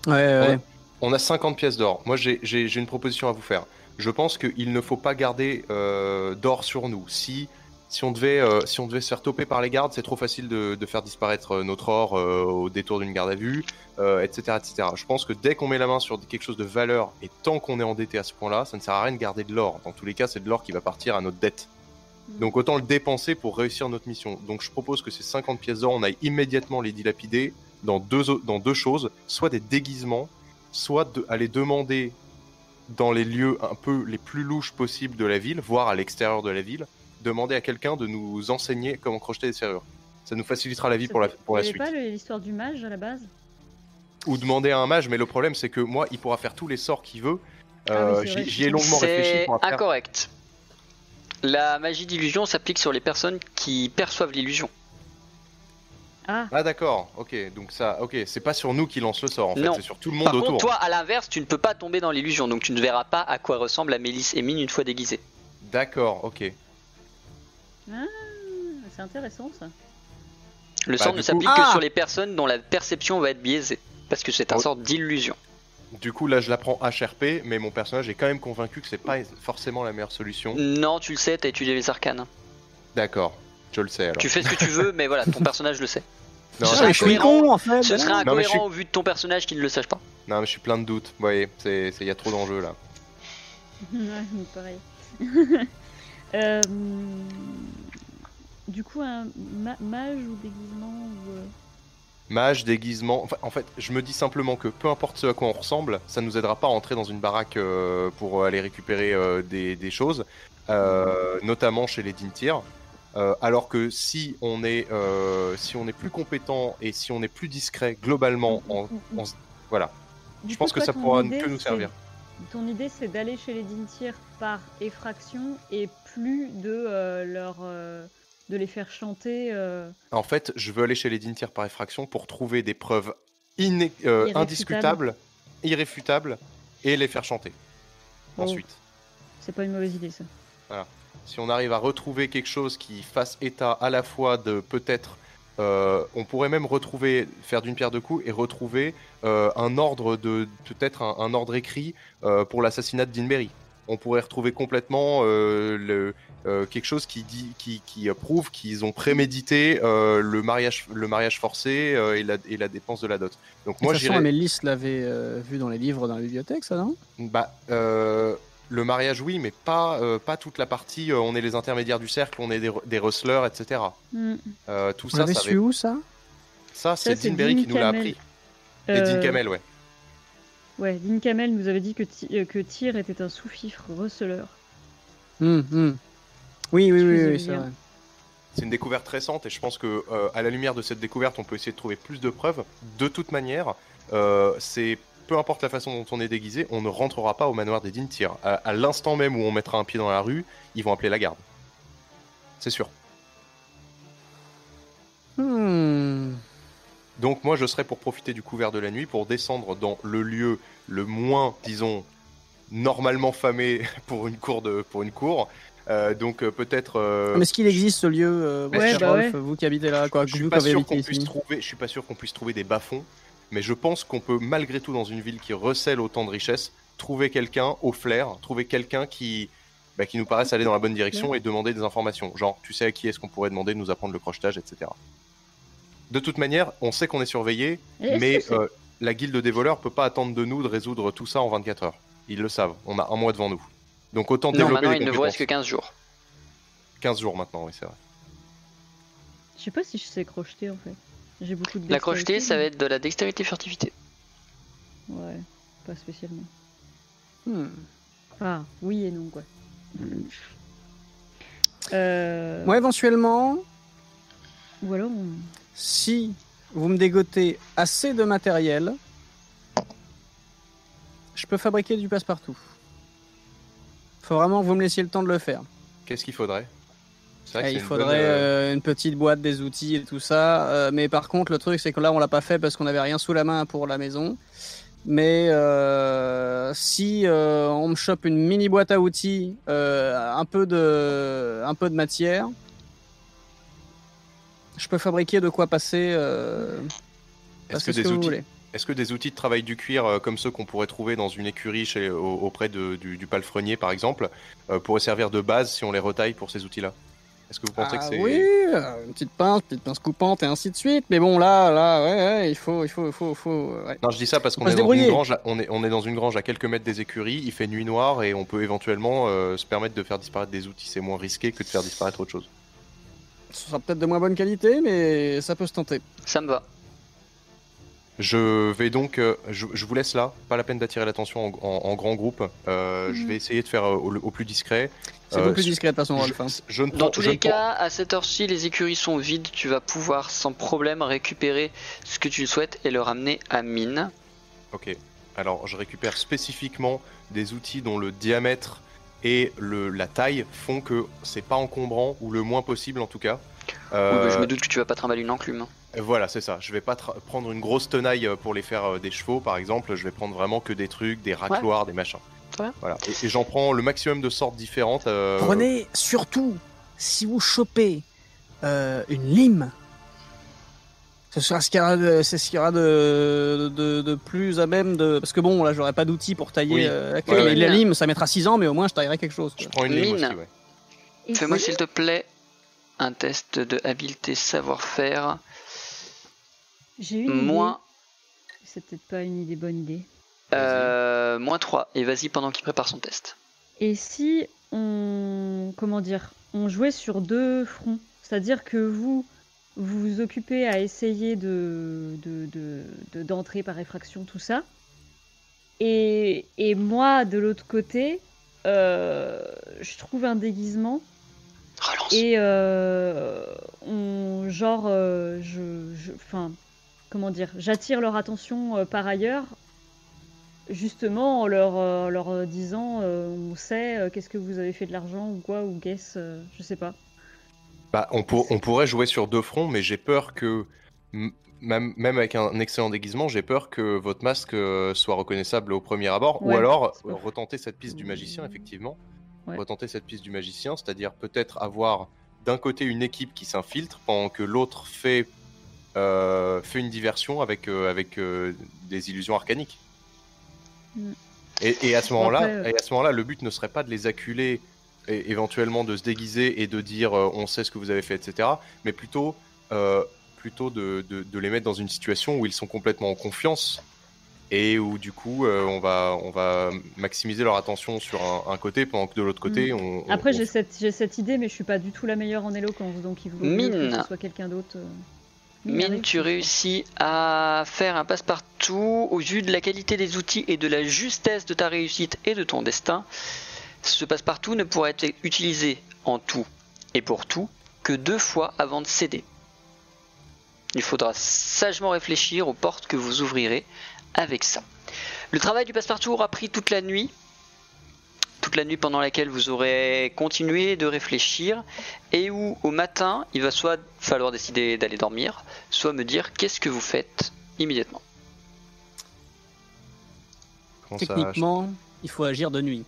Ouais, ouais. On a 50 pièces d'or. Moi, j'ai- une proposition à vous faire. Je pense qu'il ne faut pas garder euh, d'or sur nous. Si, si, on devait, euh, si on devait se faire toper par les gardes, c'est trop facile de, de faire disparaître euh, notre or euh, au détour d'une garde à vue, euh, etc., etc. Je pense que dès qu'on met la main sur quelque chose de valeur, et tant qu'on est endetté à ce point-là, ça ne sert à rien de garder de l'or. Dans tous les cas, c'est de l'or qui va partir à notre dette. Donc autant le dépenser pour réussir notre mission. Donc je propose que ces 50 pièces d'or, on aille immédiatement les dilapider dans deux, o- dans deux choses, soit des déguisements, soit de, aller demander dans les lieux un peu les plus louches possibles de la ville, voire à l'extérieur de la ville, demander à quelqu'un de nous enseigner comment crocheter des serrures. Ça nous facilitera la vie pour la, pour la suite. pas l'histoire du mage à la base? Ou demander à un mage, mais le problème c'est que moi, il pourra faire tous les sorts qu'il veut. Ah oui, Euh. J'y ai longuement réfléchi C'est faire. incorrect. La magie d'illusion s'applique sur les personnes qui perçoivent l'illusion. Ah, Ah d'accord, ok, donc ça, ok, c'est pas sur nous qui lance le sort en fait, Non. c'est sur tout le monde Par autour. contre, toi, à l'inverse, tu ne peux pas tomber dans l'illusion, donc tu ne verras pas à quoi ressemble la Mélisse et Mine une fois déguisée. D'accord, ok. ah, c'est intéressant ça. Le Bah, sort ne coup- s'applique Ah que sur les personnes dont la perception va être biaisée, parce que c'est un Oh. sort d'illusion. Du coup, là, je la prends HRP, mais mon personnage est quand même convaincu que c'est pas forcément la meilleure solution. Non, tu le sais, t'as étudié les arcanes. D'accord, je le sais alors. Tu fais ce que tu veux, mais voilà, ton personnage le sait. Non, Ce je- serait incohérent. con en fait. Ce serait voilà. Non, mais je incohérent suis- au vu de ton personnage qui ne le sache pas. non, mais je suis plein de doutes. Vous voyez, c'est, c'est- y a trop d'enjeux là. Ouais, pareil. Euh, du coup, un ma- mage ou déguisement ou, euh, Mage, déguisement. Enfin, en fait, je me dis simplement que peu importe ce à quoi on ressemble, ça nous aidera pas à entrer dans une baraque euh, pour aller récupérer euh, des, des choses, euh, notamment chez les Dintir. Euh, alors que si on est euh, si on est plus compétent et si on est plus discret globalement, en, en- voilà, Du je pense que ça pourra idée, que nous servir. Ton idée, c'est d'aller chez les Dintir par effraction et plus de euh, leur de les faire chanter. En fait, je veux aller chez les Dintir par effraction pour trouver des preuves iné- Irréfutables. indiscutables, irréfutables, et les faire chanter. Oh. Ensuite, C'est pas une mauvaise idée, ça. Si on arrive à retrouver quelque chose qui fasse état à la fois de peut-être, euh, on pourrait même retrouver, faire d'une pierre deux coups et retrouver euh, un ordre de peut-être un, un ordre écrit euh, pour l'assassinat de Dinberry. On pourrait retrouver complètement le, quelque chose qui dit, qui, qui prouve qu'ils ont prémédité le mariage, le mariage forcé et, la, et la dépense de la dot. Donc moi, de toute façon, l'avait vu dans les livres dans la bibliothèque, ça, non? Bah, le mariage, oui, mais pas, euh, pas toute la partie. euh, on est les intermédiaires du cercle, on est des, des rustlers, etc. Hmm. Euh, tout Vous ça, l'avez ça, su avait- où, ça? Ça, c'est Dean qui nous l'a Camel. appris. Et Dean Euh, Camel, ouais. Ouais, Dean Camel nous avait dit que, Ti- euh, que Tyr était un sous-fifre receleur. Hum, hum. Oui, oui, Je oui, oui, c'est vrai. C'est une découverte récente et je pense que euh, à la lumière de cette découverte, on peut essayer de trouver plus de preuves. De toute manière, euh, c'est peu importe la façon dont on est déguisé, on ne rentrera pas au manoir des Dintir. À, à l'instant même où on mettra un pied dans la rue, ils vont appeler la garde. C'est sûr. Hmm. Donc moi je serais pour profiter du couvert de la nuit pour descendre dans le lieu le moins, disons, normalement famé pour une cour de pour une cour. Euh, donc euh, peut-être. euh, Mais est-ce qu'il existe ce lieu, Ouais, bah Rolf, ouais. vous qui habitez là, quoi, je suis pas sûr qu'on puisse trouver. Je suis pas sûr qu'on puisse trouver des bas-fonds, mais je pense qu'on peut malgré tout dans une ville qui recèle autant de richesses trouver quelqu'un au flair, trouver quelqu'un qui bah, qui nous paraisse aller dans la bonne direction et demander des informations. Genre, tu sais à qui est-ce qu'on pourrait demander de nous apprendre le crochetage, etc. De toute manière, on sait qu'on est surveillé, mais euh, la guilde des voleurs peut pas attendre de nous de résoudre tout ça en 24 heures. Ils le savent. On a un mois devant nous. Donc autant Non, développer maintenant des il ne vous reste que compétences. 15 jours. 15 jours maintenant, oui, c'est vrai. Je sais pas si je sais crocheter en fait. J'ai beaucoup de La crocheté, dextérité, ça va être de la dextérité furtivité. Ouais, pas spécialement. Hmm. Enfin, oui et non, quoi. Euh, Moi, éventuellement, Ou alors, on... si vous me dégotez assez de matériel, je peux fabriquer du passe-partout. Faut vraiment que vous me laissiez le temps de le faire. Qu'est-ce qu'il faudrait? Vrai il une faudrait bonne, euh, euh, une petite boîte, des outils et tout ça. euh, mais par contre, le truc, c'est que là, on l'a pas fait parce qu'on n'avait rien sous la main pour la maison. Mais euh, si on me chope une mini boîte à outils, un, peu de, un peu de matière, je peux fabriquer de quoi passer. Est-ce que, ce des que vous outils, voulez. est-ce que des outils de travail du cuir euh, comme ceux qu'on pourrait trouver dans une écurie chez, au- auprès de- du, du palefrenier par exemple euh, pourraient servir de base si on les retaille pour ces outils-là? Est-ce que vous pensez Ah que c'est oui, euh, une petite pince, petite pince coupante et ainsi de suite. Mais bon, là, là, ouais, ouais, il faut, il faut, il faut, il faut. ouais. Non, je dis ça parce On qu'on est, dans une grange à- on est, on est dans une grange à quelques mètres des écuries, il fait nuit noire et on peut éventuellement euh, se permettre de faire disparaître des outils. C'est moins risqué que de faire disparaître autre chose. Ce sera peut-être de moins bonne qualité, mais ça peut se tenter. Ça me va. Je vais donc, euh, je, je vous laisse là, pas la peine d'attirer l'attention en, en- en grand groupe. Euh, Je Mhm. vais essayer de faire euh, au, au plus discret. C'est beaucoup plus discret de toute façon, Rolf. je ne Dans prends- tous les prends- cas, à cette heure-ci, les écuries sont vides. Tu vas pouvoir sans problème récupérer ce que tu souhaites et le ramener à mine. Ok. Alors, je récupère spécifiquement des outils dont le diamètre et le, la taille font que c'est pas encombrant ou le moins possible en tout cas. Euh, bah, je me doute que tu vas pas trimballer une enclume. Voilà, c'est ça. Je vais pas prendre une grosse tenaille euh, pour les faire euh, des chevaux, par exemple. Je vais prendre vraiment que des trucs, des racloirs, des machins. Voilà. Et, et j'en prends le maximum de sortes différentes. euh, Prenez surtout, si vous chopez euh, une lime, ce sera ce qu'il y aura de, c'est ce qu'il y aura de, de, de plus à même de. Parce que bon, là, j'aurai pas d'outils pour tailler Oui. euh, la queue, Ouais, mais ouais. la lime, ça mettra 6 ans, mais au moins, je taillerai quelque chose. Je prends une lime aussi, Fais-moi si- s'il te plaît un test de habileté savoir-faire. J'ai une idée. Moins, C'est peut-être pas une idée, bonne idée. euh, moins 3. Et vas-y pendant qu'il prépare son test. Et si on, comment dire, on jouait sur deux fronts, c'est-à-dire que vous vous vous occupez à essayer de de- de- de- d'entrer par effraction tout ça, et, et moi de l'autre côté, euh, je trouve un déguisement Relance. et euh, on genre euh, je, je- enfin comment dire, j'attire leur attention euh, par ailleurs justement en leur, euh, leur disant euh, on sait euh, qu'est-ce que vous avez fait de l'argent ou quoi ou qu'est-ce euh, je sais pas Bah, on, pour- on pourrait jouer sur deux fronts, mais j'ai peur que, même, même avec un excellent déguisement, j'ai peur que votre masque euh, soit reconnaissable au premier abord. Ou alors, retenter cette piste du magicien, effectivement. Ouais. Retenter cette piste du magicien, c'est-à-dire peut-être avoir d'un côté une équipe qui s'infiltre pendant que l'autre fait, euh, fait une diversion avec, euh, avec euh, des illusions arcaniques. Mm. Et, et à ce moment-là, après, et à ce moment-là, le but ne serait pas de les acculer et éventuellement de se déguiser et de dire on sait ce que vous avez fait, etc. Mais plutôt, plutôt de, de- de les mettre dans une situation où ils sont complètement en confiance et où du coup euh, on, va, on va maximiser leur attention sur un, un côté pendant que de l'autre côté on, on- après on- j'ai cette j'ai cette idée mais je suis pas du tout la meilleure en éloquence donc il vaut mieux que Mine. ce soit quelqu'un d'autre euh. Mine, tu réussis à faire un passe-partout au vu de la qualité des outils et de la justesse de ta réussite et de ton destin. Ce passe-partout ne pourra être utilisé en tout et pour tout que deux fois avant de céder. Il faudra sagement réfléchir aux portes que vous ouvrirez avec ça. Le travail du passe-partout aura pris toute la nuit, toute la nuit pendant laquelle vous aurez continué de réfléchir et où au matin il va soit falloir décider d'aller dormir, soit me dire qu'est-ce que vous faites immédiatement. Techniquement, il faut agir de nuit.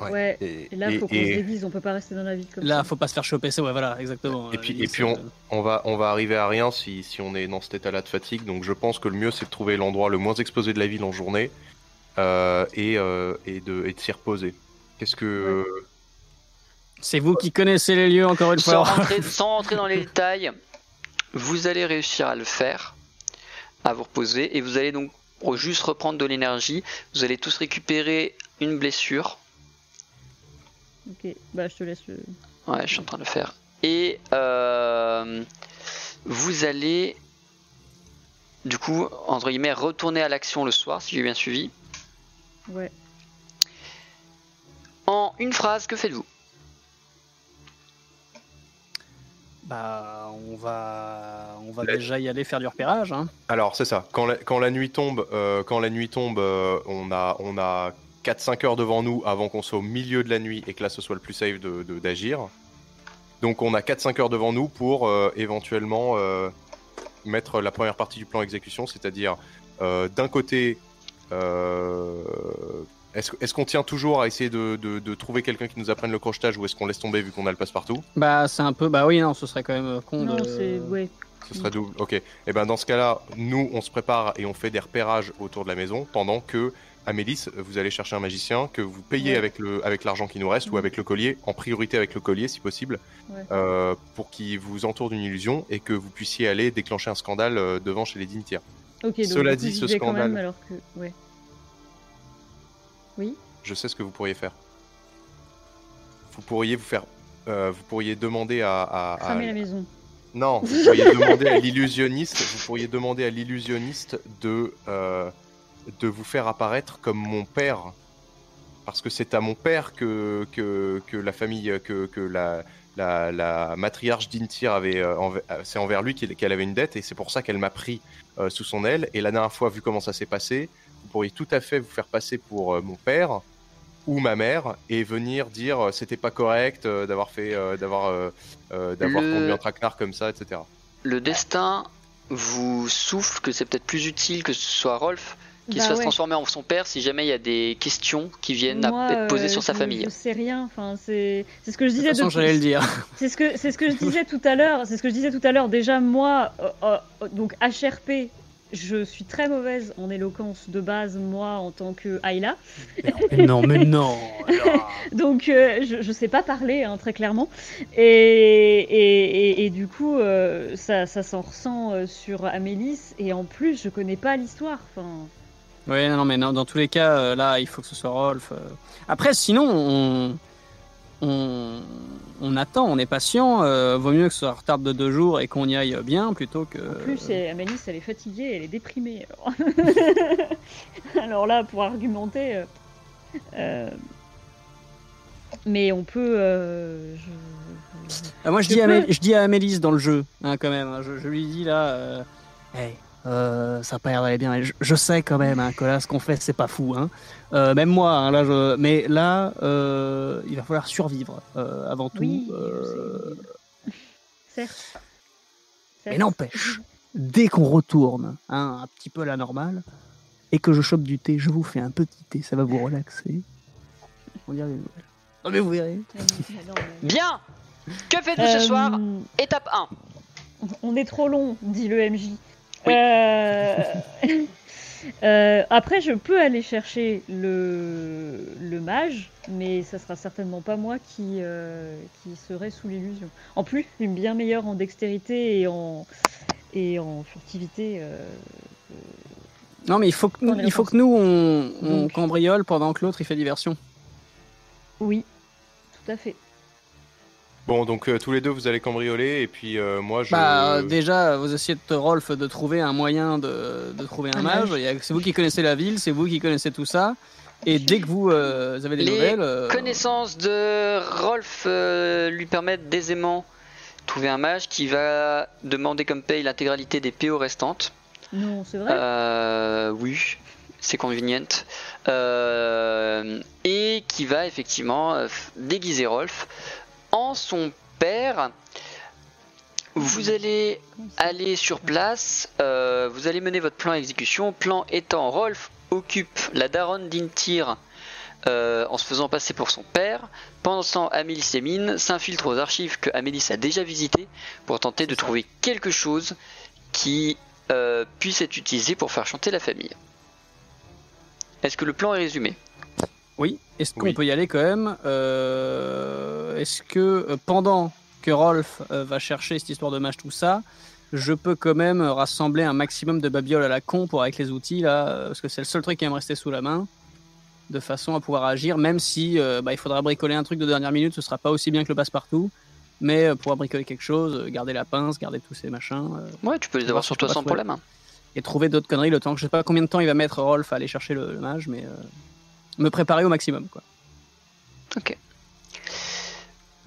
Ouais. Ouais. Et, Et là, et- faut qu'on et se déguise, on peut pas rester dans la ville comme Là, ça. faut pas se faire choper, c'est ouais, voilà, exactement. Et Euh, puis- les et puis on va, on va arriver à rien si, si on est dans cet état-là de fatigue. Donc je pense que le mieux c'est de trouver l'endroit le moins exposé de la ville en journée euh, et, euh, et de, et de s'y reposer. Qu'est-ce que. C'est vous qui connaissez les lieux, encore une Sans fois. rentrer, sans rentrer dans les détails, vous allez réussir à le faire, à vous reposer, et vous allez donc juste reprendre de l'énergie. Vous allez tous récupérer une blessure. Ok, bah je te laisse le. Ouais, je suis en train de le faire. Et euh, vous allez du coup, entre guillemets, retourner à l'action le soir, si j'ai bien suivi. Ouais. En une phrase, que faites-vous? Bah, on va, on va La- déjà y aller faire du repérage. Hein. Alors c'est ça. Quand la, quand la nuit tombe, euh, quand la nuit tombe, euh, on a on a 4-5 heures devant nous avant qu'on soit au milieu de la nuit et que là ce soit le plus safe de de- d'agir. Donc on a 4-5 heures devant nous pour euh, éventuellement euh, mettre la première partie du plan exécution, c'est-à-dire euh, d'un côté, euh, est-ce est-ce qu'on tient toujours à essayer de, de- de trouver quelqu'un qui nous apprenne le crochetage ou est-ce qu'on laisse tomber vu qu'on a le passe-partout? Bah, c'est un peu. Bah oui, non, ce serait quand même con Non, de. c'est. Ouais. Ce serait double. Ok. Et ben dans ce cas-là, nous on se prépare et on fait des repérages autour de la maison pendant que Amélis, vous allez chercher un magicien que vous payez Ouais. avec le avec l'argent qui nous reste ou avec le collier, en priorité avec le collier si possible, Ouais. euh, pour qu'il vous entoure d'une illusion et que vous puissiez aller déclencher un scandale euh, devant chez les dignitaires. Cela dit, ce quand même, scandale- alors que. Ouais. Oui. Je sais ce que vous pourriez faire. Vous pourriez vous faire, euh, vous pourriez demander à, à- à- la maison. Non, vous pourriez demander à l'illusionniste, vous pourriez demander à l'illusionniste de euh, de vous faire apparaître comme mon père, parce que c'est à mon père que que, que la famille, que, que la, la la matriarche d'Intir avait, euh, euh, c'est envers lui qu'elle avait une dette et c'est pour ça qu'elle m'a pris euh, sous son aile. Et la dernière fois, vu comment ça s'est passé, vous pourriez tout à fait vous faire passer pour mon père ou ma mère et venir dire c'était pas correct d'avoir fait d'avoir d'avoir Le- conduit un traquenard comme ça etc Le destin vous souffle que c'est peut-être plus utile que ce soit Rolf qui Bah se fasse ouais. transformer en son père si jamais il y a des questions qui viennent Moi, à être posées euh, sur sa famille. Je sais rien. Enfin, c'est c'est ce que je De disais. toute façon, depuis- j'allais le dire. C'est ce que c'est ce que je disais tout à l'heure. C'est ce que je disais tout à l'heure. Déjà moi, euh, euh, donc HRP, je suis très mauvaise en éloquence de base moi en tant que Ayla. Mais non, mais non. Donc euh, je, je sais pas parler hein, très clairement. Et, et, et, et du coup euh, ça, ça s'en ressent euh, sur Amélis. Et en plus je connais pas l'histoire. Enfin, Oui, non, mais non, dans tous les cas, euh, là, il faut que ce soit Rolf. euh. Après, sinon, on, on, on attend, on est patient. euh, vaut mieux que ce soit retard de deux jours et qu'on y aille bien plutôt que. en plus c'est- Amélis elle est fatiguée, elle est déprimée. Alors, Alors là pour argumenter. euh, euh, mais on peut. euh, je- je- Ah, moi, je Je dis, à peux- Amé- je dis à Amélis dans le jeu, hein, quand même. hein, je, je lui dis là, euh, Hey, euh, ça a pas l'air d'aller bien. Je, je sais quand même hein, que là, ce qu'on fait, c'est pas fou. Hein. Euh, même moi, hein, là, je... mais là, euh, il va falloir survivre euh, avant tout. Oui, euh. Certes. Mais n'empêche, dès qu'on retourne hein, un petit peu à la normale et que je chope du thé, je vous fais un petit thé, ça va vous relaxer. On dirait des nouvelles. Non mais vous verrez. Bien Que faites-vous ce soir? Étape 1. On est trop long, dit le MJ. Oui. Euh, euh, après, je peux aller chercher le, le mage, mais ça sera certainement pas moi qui, euh, qui serai sous l'illusion. En plus, je suis bien meilleure en dextérité et en, et en furtivité. euh, Non mais il faut que, nous- il faut que nous on, on cambriole pendant que l'autre il fait diversion. Oui, tout à fait. Bon donc euh, tous les deux vous allez cambrioler et puis euh, moi je Bah euh, déjà vous essayez de Rolf de trouver un moyen de, de trouver un mage. C'est vous qui connaissez la ville, c'est vous qui connaissez tout ça. Et dès que vous euh, avez des Les nouvelles, euh, Connaissances de Rolf euh, lui permettent d'aisément trouver un mage qui va demander comme paye l'intégralité des PO restantes. Non, c'est vrai. Euh, oui, c'est convenient. Euh, et qui va effectivement déguiser Rolf en son père. Vous allez aller sur place, euh, vous allez mener votre plan à exécution. Plan étant, Rolf occupe la daronne d'Intir euh, en se faisant passer pour son père. Pendant ce temps, Amélis et Mine s'infiltrent aux archives que Amélis a déjà visitées pour tenter de trouver quelque chose qui euh, puisse être utilisé pour faire chanter la famille. Est-ce que le plan est résumé? Oui. Est-ce qu'on Oui. peut y aller quand même Euh, Est-ce que euh, pendant que Rolf euh, va chercher cette histoire de mage, tout ça, je peux quand même rassembler un maximum de babioles à la con pour avec les outils là, parce que c'est le seul truc qui va me rester sous la main, de façon à pouvoir agir, même si euh, bah, il faudra bricoler un truc de dernière minute, ce sera pas aussi bien que le passe-partout, mais euh, pouvoir bricoler quelque chose, euh, garder la pince, garder tous ces machins. euh, Ouais, tu peux les Voir avoir sur toi sans problème. hein. et trouver d'autres conneries le temps que je sais pas combien de temps il va mettre Rolf à aller chercher le, le mage, mais euh, me préparer au maximum quoi. Ok.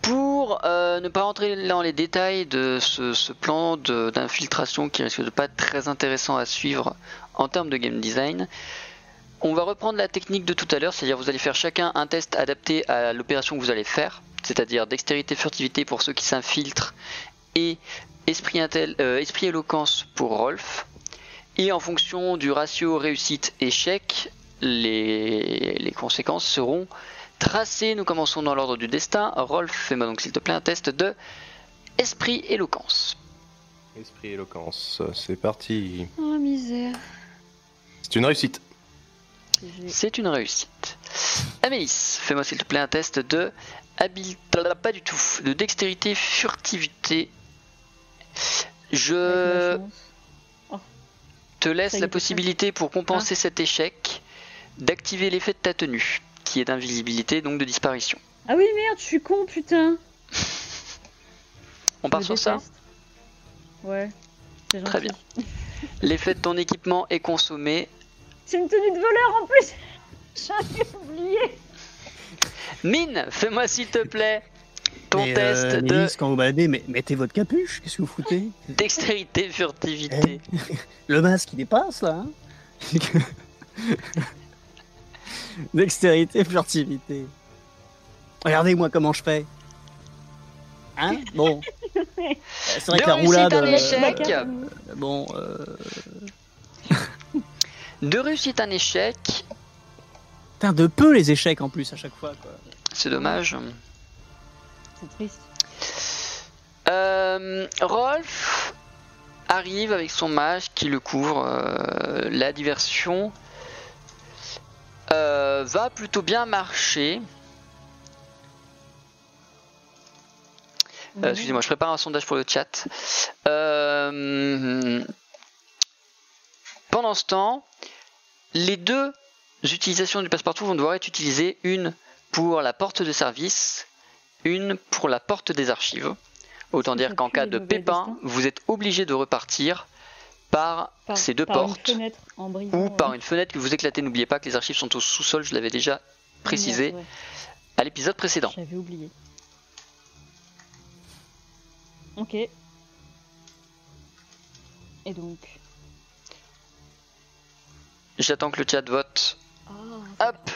Pour euh, ne pas rentrer dans les détails de ce, plan d'infiltration qui risque de pas être très intéressant à suivre en termes de game design, on va reprendre la technique de tout à l'heure, c'est-à-dire vous allez faire chacun un test adapté à l'opération que vous allez faire, c'est-à-dire dextérité, furtivité pour ceux qui s'infiltrent et esprit, euh, éloquence pour Rolf. Et en fonction du ratio réussite-échec, les, les conséquences seront tracées. Nous commençons dans l'ordre du destin. Rolf, fais-moi donc s'il te plaît un test de esprit éloquence. Esprit éloquence, c'est parti. Oh misère. C'est une réussite. C'est une réussite. Amélis, fais-moi s'il te plaît un test de habileté, pas du tout, de dextérité, furtivité. Je te laisse la possibilité pour compenser cet échec d'activer l'effet de ta tenue, qui est d'invisibilité, donc de disparition. Ah oui merde, je suis con putain. On part sur ça. Ouais. Très bien. L'effet de ton équipement est consommé. C'est une tenue de voleur en plus. J'avais oublié. Mine, fais-moi s'il te plaît ton Mais, test euh, de Mélisse, quand vous baladez, mais mettez votre capuche, qu'est-ce que vous foutez? Dextérité, furtivité. Le masque il dépasse là hein? Dextérité, furtivité. Regardez-moi comment je fais. Hein? Bon. C'est vrai De que la roulade. un euh, échec. D'accord. bon, euh, De réussite, un échec. putain, de peu les échecs en plus à chaque fois. Quoi. C'est dommage. C'est triste. Euh, Rolf arrive avec son mage qui le couvre. euh, la diversion euh, va plutôt bien marcher. Euh, Excusez-moi, je prépare un sondage pour le chat. Euh, pendant ce temps, les deux utilisations du passe-partout vont devoir être utilisées, une pour la porte de service, une pour la porte des archives. Autant dire qu'en cas de pépin, vous êtes obligé de repartir par, Par- ces deux par portes en ou par une fenêtre que vous éclatez. N'oubliez pas que les archives sont au sous-sol, je l'avais déjà précisé ouais. à l'épisode précédent. J'avais oublié. Ok. Et donc. J'attends que le chat vote. Ah, Hop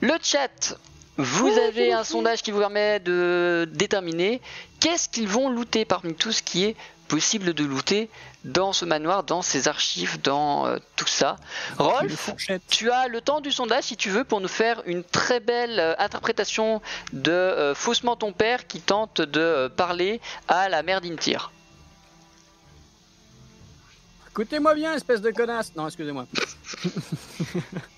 Le chat Vous avez un sondage qui vous permet de déterminer qu'est-ce qu'ils vont looter parmi tout ce qui est possible de looter dans ce manoir, dans ces archives, dans euh, tout ça. Rolf, tu as le temps du sondage si tu veux pour nous faire une très belle euh, interprétation de euh, Faussement ton père qui tente de parler à la mère d'Intir. Écoutez-moi bien, espèce de connasse. Non, excusez-moi.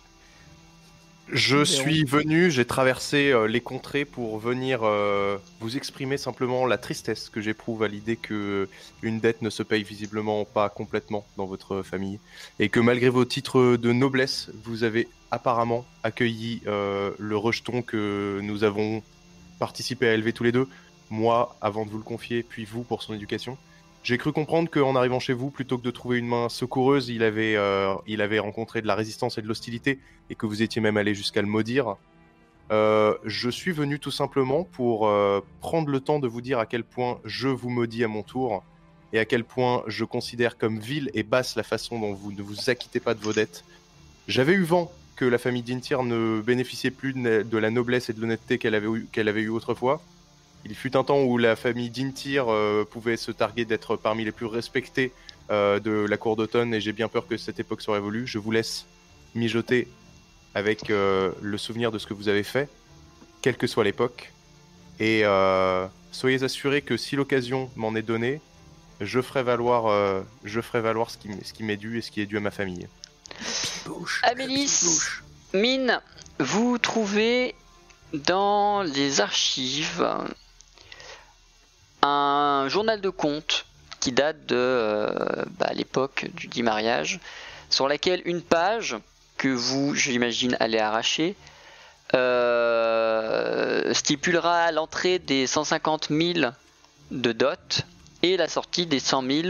Je suis venu, j'ai traversé euh, les contrées pour venir euh, vous exprimer simplement la tristesse que j'éprouve à l'idée que une dette ne se paye visiblement pas complètement dans votre famille et que malgré vos titres de noblesse, vous avez apparemment accueilli euh, le rejeton que nous avons participé à élever tous les deux, moi avant de vous le confier, puis vous pour son éducation. J'ai cru comprendre qu'en arrivant chez vous, plutôt que de trouver une main secoureuse, il avait, euh, il avait rencontré de la résistance et de l'hostilité et que vous étiez même allé jusqu'à le maudire. Euh, je suis venu tout simplement pour euh, prendre le temps de vous dire à quel point je vous maudis à mon tour et à quel point je considère comme vile et basse la façon dont vous ne vous acquittez pas de vos dettes. J'avais eu vent que la famille d'Intir ne bénéficiait plus de la noblesse et de l'honnêteté qu'elle avait, eu- avait eu autrefois. Il fut un temps où la famille d'Intir euh, pouvait se targuer d'être parmi les plus respectés euh, de la cour d'automne et j'ai bien peur que cette époque soit révolue. Je vous laisse mijoter avec euh, le souvenir de ce que vous avez fait, quelle que soit l'époque. Et euh, soyez assurés que si l'occasion m'en est donnée, je ferai valoir, euh, je ferai valoir ce qui, m- ce qui m'est dû et ce qui est dû à ma famille. Amélis, Mine, vous trouvez dans les archives un journal de compte qui date de euh, bah, l'époque du dit mariage, sur laquelle une page que vous, j'imagine, allez arracher, euh, stipulera l'entrée des 150 000 de dot et la sortie des 100 000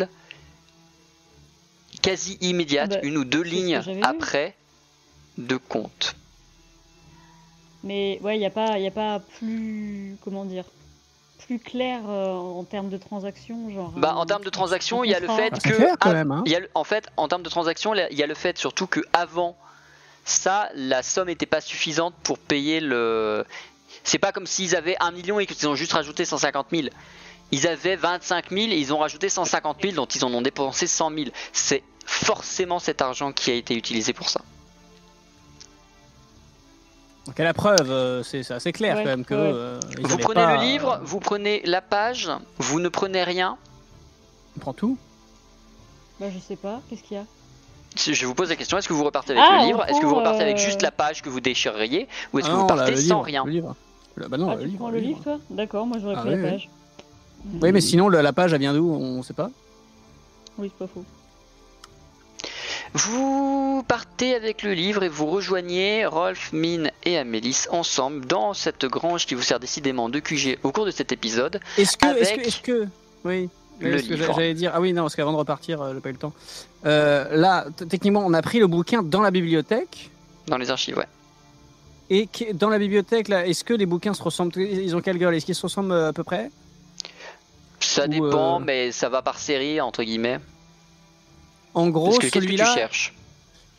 quasi immédiate, Ah bah, une ou deux lignes vu. après de compte. Mais ouais, il n'y a, pas- y a pas plus. Comment dire Plus clair euh, en termes de transactions. Genre, Bah, en termes de transactions, il y a le fait que. clair, quand même, hein. il y a le- en fait, en termes de transactions, il y a le fait surtout que avant ça, la somme n'était pas suffisante pour payer le. C'est pas comme s'ils avaient un million et qu'ils ont juste rajouté 150 000. Ils avaient 25 000 et ils ont rajouté 150 000, dont ils en ont dépensé 100 000. C'est forcément cet argent qui a été utilisé pour ça. Donc à la preuve, euh, c'est c'est assez clair Ouais, quand même que. ouais. euh, Vous prenez pas, le livre, euh, vous prenez la page, vous ne prenez rien. On prend tout. Bah, je sais pas, qu'est-ce qu'il y a? Je vous pose la question est-ce que vous repartez avec Ah, le livre? Est-ce que vous repartez avec juste la page que vous déchireriez Ou est-ce Ah que vous non, là, partez le sans livre, rien? le livre. Bah non, Ah, le tu livre, prends le le livre. livre, toi? D'accord, moi j'aurais Ah, pris oui, la oui. page. Oui, mais sinon, le- la page, elle vient d'où? On sait pas? Oui, c'est pas faux. Vous partez avec le livre et vous rejoignez Rolf, Mine et Amélis ensemble dans cette grange qui vous sert décidément de QG au cours de cet épisode. Est-ce que, est-ce que, est-ce que, oui, le livre. j'allais dire, ah oui, non, parce qu'avant de repartir, euh, j'ai pas eu le temps. Euh, là, techniquement, on a pris le bouquin dans la bibliothèque. Dans les archives, ouais. Et dans la bibliothèque, là, est-ce que les bouquins se ressemblent Ils ont quelle gueule? Est-ce qu'ils se ressemblent euh, à peu près? Ça Ou, dépend, euh, mais ça va par série, entre guillemets. En gros, que que celui-là cherches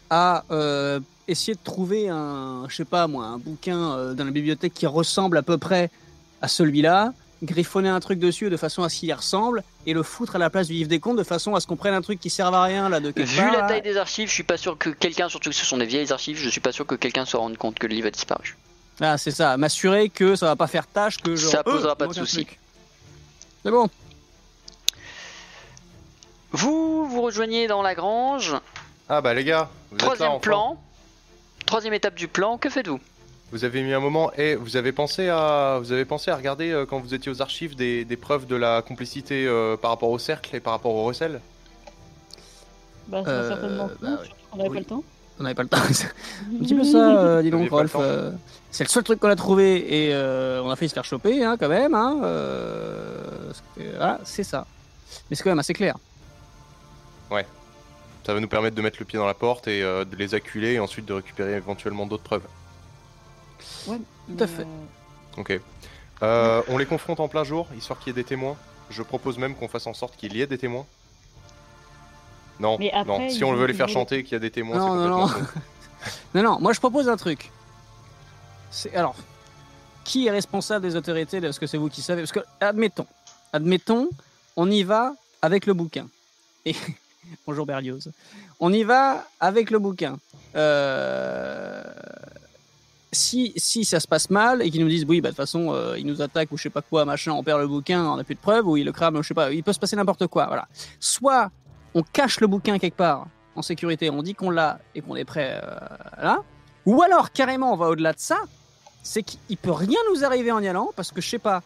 a euh, essayé de trouver un, je sais pas moi, un bouquin euh, dans la bibliothèque qui ressemble à peu près à celui-là, griffonner un truc dessus de façon à ce qu'il y ressemble et le foutre à la place du livre des comptes de façon à ce qu'on prenne un truc qui serve à rien là de quelque Vu part, la taille des archives, je suis pas sûr que quelqu'un, surtout que ce sont des vieilles archives, je suis pas sûr que quelqu'un se rende compte que le livre a disparu. Ah, c'est ça, m'assurer que ça va pas faire tâche, que genre, Ça posera euh, pas de manque un souci. truc. C'est bon. Vous vous rejoignez dans la grange. Ah bah les gars, vous êtes là Troisième enfin. plan. Troisième étape du plan. Que faites-vous? Vous avez mis un moment et vous avez pensé à vous avez pensé à regarder euh, quand vous étiez aux archives des, des preuves de la complicité euh, par rapport au cercle et par rapport au recel? Bah, ça Euh, certainement. bah, non, oui. On avait Oui. pas le temps. On n'avait pas le temps. Un petit peu ça, euh, dis Vous aviez donc, pas le Rolf. temps. euh, c'est le seul truc qu'on a trouvé et euh, on a failli se faire choper, hein, quand même. Hein, euh, parce que, voilà, c'est ça. Mais c'est quand même assez clair. Ça va nous permettre de mettre le pied dans la porte et euh, de les acculer et ensuite de récupérer éventuellement d'autres preuves. Tout à fait. euh, Ok. Euh, on les confronte en plein jour, histoire qu'il y ait des témoins. Je propose même qu'on fasse en sorte qu'il y ait des témoins. Non, Mais après, non. Si on veut les faire chanter qu'il y a des témoins, Non, c'est non, complètement non. con. Non, non, moi je propose un truc. C'est alors, qui est responsable des autorités Parce que c'est vous qui savez. Parce que, admettons, admettons, on y va avec le bouquin. Et bonjour Berlioz. On y va avec le bouquin. Euh, Si, si ça se passe mal et qu'ils nous disent oui, bah, de toute façon, euh, ils nous attaquent ou je sais pas quoi, machin, on perd le bouquin, on n'a plus de preuves, ou ils le crament, je sais pas, il peut se passer n'importe quoi. Voilà. Soit on cache le bouquin quelque part en sécurité, on dit qu'on l'a et qu'on est prêt euh, là. Ou alors carrément on va au-delà de ça, c'est qu'il peut rien nous arriver en y allant parce que je sais pas,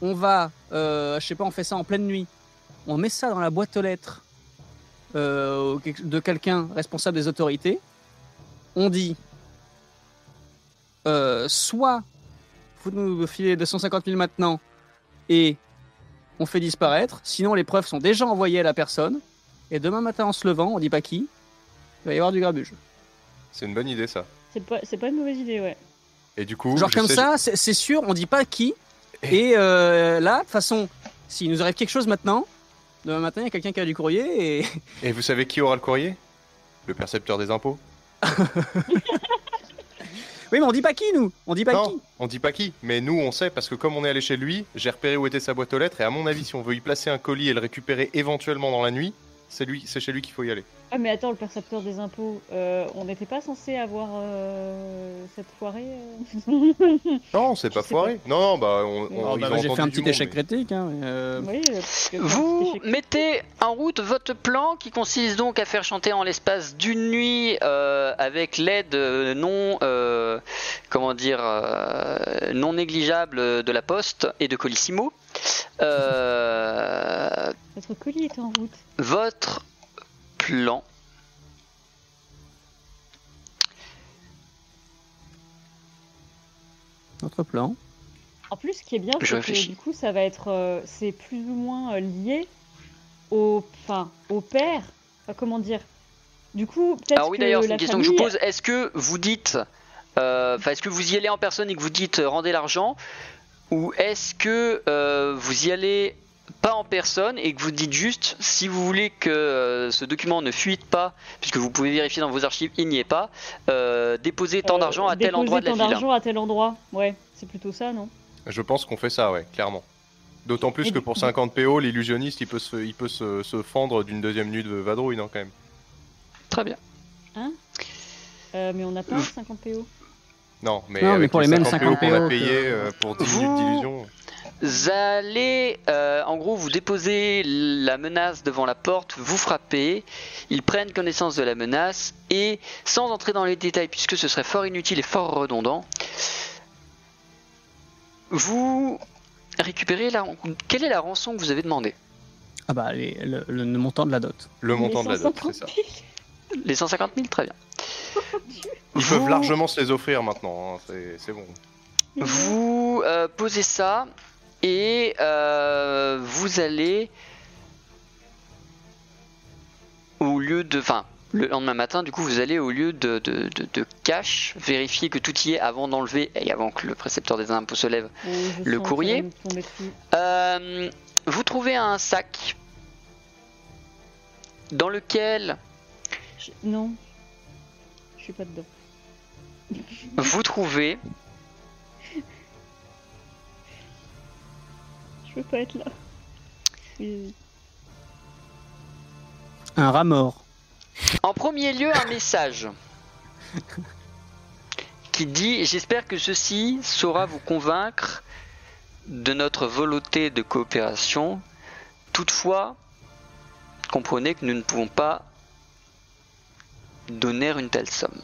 on va, euh, je sais pas, on fait ça en pleine nuit, on met ça dans la boîte aux lettres euh, de quelqu'un responsable des autorités, on dit euh, soit vous nous filez 250 000 maintenant et on fait disparaître, sinon les preuves sont déjà envoyées à la personne et demain matin en se levant, on dit pas qui, il va y avoir du grabuge. C'est une bonne idée ça. C'est pas, c'est pas une mauvaise idée, ouais. Et du coup, Genre comme sais- ça, c'est c'est sûr, on dit pas qui. Et euh, là, de toute façon, s'il nous arrive quelque chose maintenant, demain matin, il y a quelqu'un qui a du courrier et. Et vous savez qui aura le courrier? Le percepteur des impôts. Oui, mais on dit pas qui, nous On dit pas non, qui on dit pas qui, mais nous on sait parce que comme on est allé chez lui, j'ai repéré où était sa boîte aux lettres et à mon avis, si on veut y placer un colis et le récupérer éventuellement dans la nuit, c'est lui, c'est chez lui qu'il faut y aller. Ah, mais attends, le percepteur des impôts, euh, on n'était pas censé avoir euh, cette foirée euh Non, c'est pas foiré. Non, non, bah on, on- ils bah, J'ai fait un petit monde, échec mais- critique. Hein, euh, Oui, euh, Vous mettez en route votre plan qui consiste donc à faire chanter en l'espace d'une nuit euh, avec l'aide non, euh, comment dire, euh, non négligeable de la Poste et de Colissimo. Euh, Notre colis est en route. votre plan. Notre plan. En plus, ce qui est bien, c'est que du coup, ça va être, euh, c'est plus ou moins euh, lié au, enfin, au père Enfin, comment dire? Du coup, peut-être Alors oui, que d'ailleurs, c'est la une question que je vous pose. Est-ce que vous dites, euh, est-ce que vous y allez en personne et que vous dites euh, rendez l'argent, ou est-ce que euh, vous y allez pas en personne et que vous dites juste si vous voulez que euh, ce document ne fuite pas, puisque vous pouvez vérifier dans vos archives, il n'y est pas, euh, déposez tant euh, d'argent à tel déposer endroit de la tant ville. d'argent à tel endroit. Ouais, c'est plutôt ça, non? Je pense qu'on fait ça, ouais, clairement. D'autant plus Et que pour 50 PO, l'illusionniste, il peut se, il peut se, se fendre d'une deuxième nuit de vadrouille, non, quand même. Très bien. Euh, Mais on n'a pas 50 PO. Non, mais, Non, mais avec pour les mêmes 50 50 qu'on a PO payé que- euh, pour 10 Vous- minutes d'illusion. Vous allez, euh, en gros, vous déposez la menace devant la porte, vous frappez, ils prennent connaissance de la menace et, sans entrer dans les détails, puisque ce serait fort inutile et fort redondant, vous récupérez la... Quelle est la rançon que vous avez demandée? Ah bah, les- le, le montant de la dot. Le Les montant de la dot, c'est 150 ça. 000. Les 150 000 Très bien. Ils Vous- peuvent largement se les offrir maintenant, hein, c'est c'est bon. Vous euh, posez ça et euh, vous allez au lieu de, enfin, le lendemain matin, du coup, vous allez au lieu de, de, de, de cash vérifier que tout y est avant d'enlever et avant que le précepteur des impôts se lève. Le courrier. Euh, vous trouvez un sac dans lequel Je- Non. Je suis pas dedans. vous trouvez Pas être là. Un rat mort. En premier lieu, un message qui dit J'espère que ceci saura vous convaincre de notre volonté de coopération. Toutefois, comprenez que nous ne pouvons pas donner une telle somme.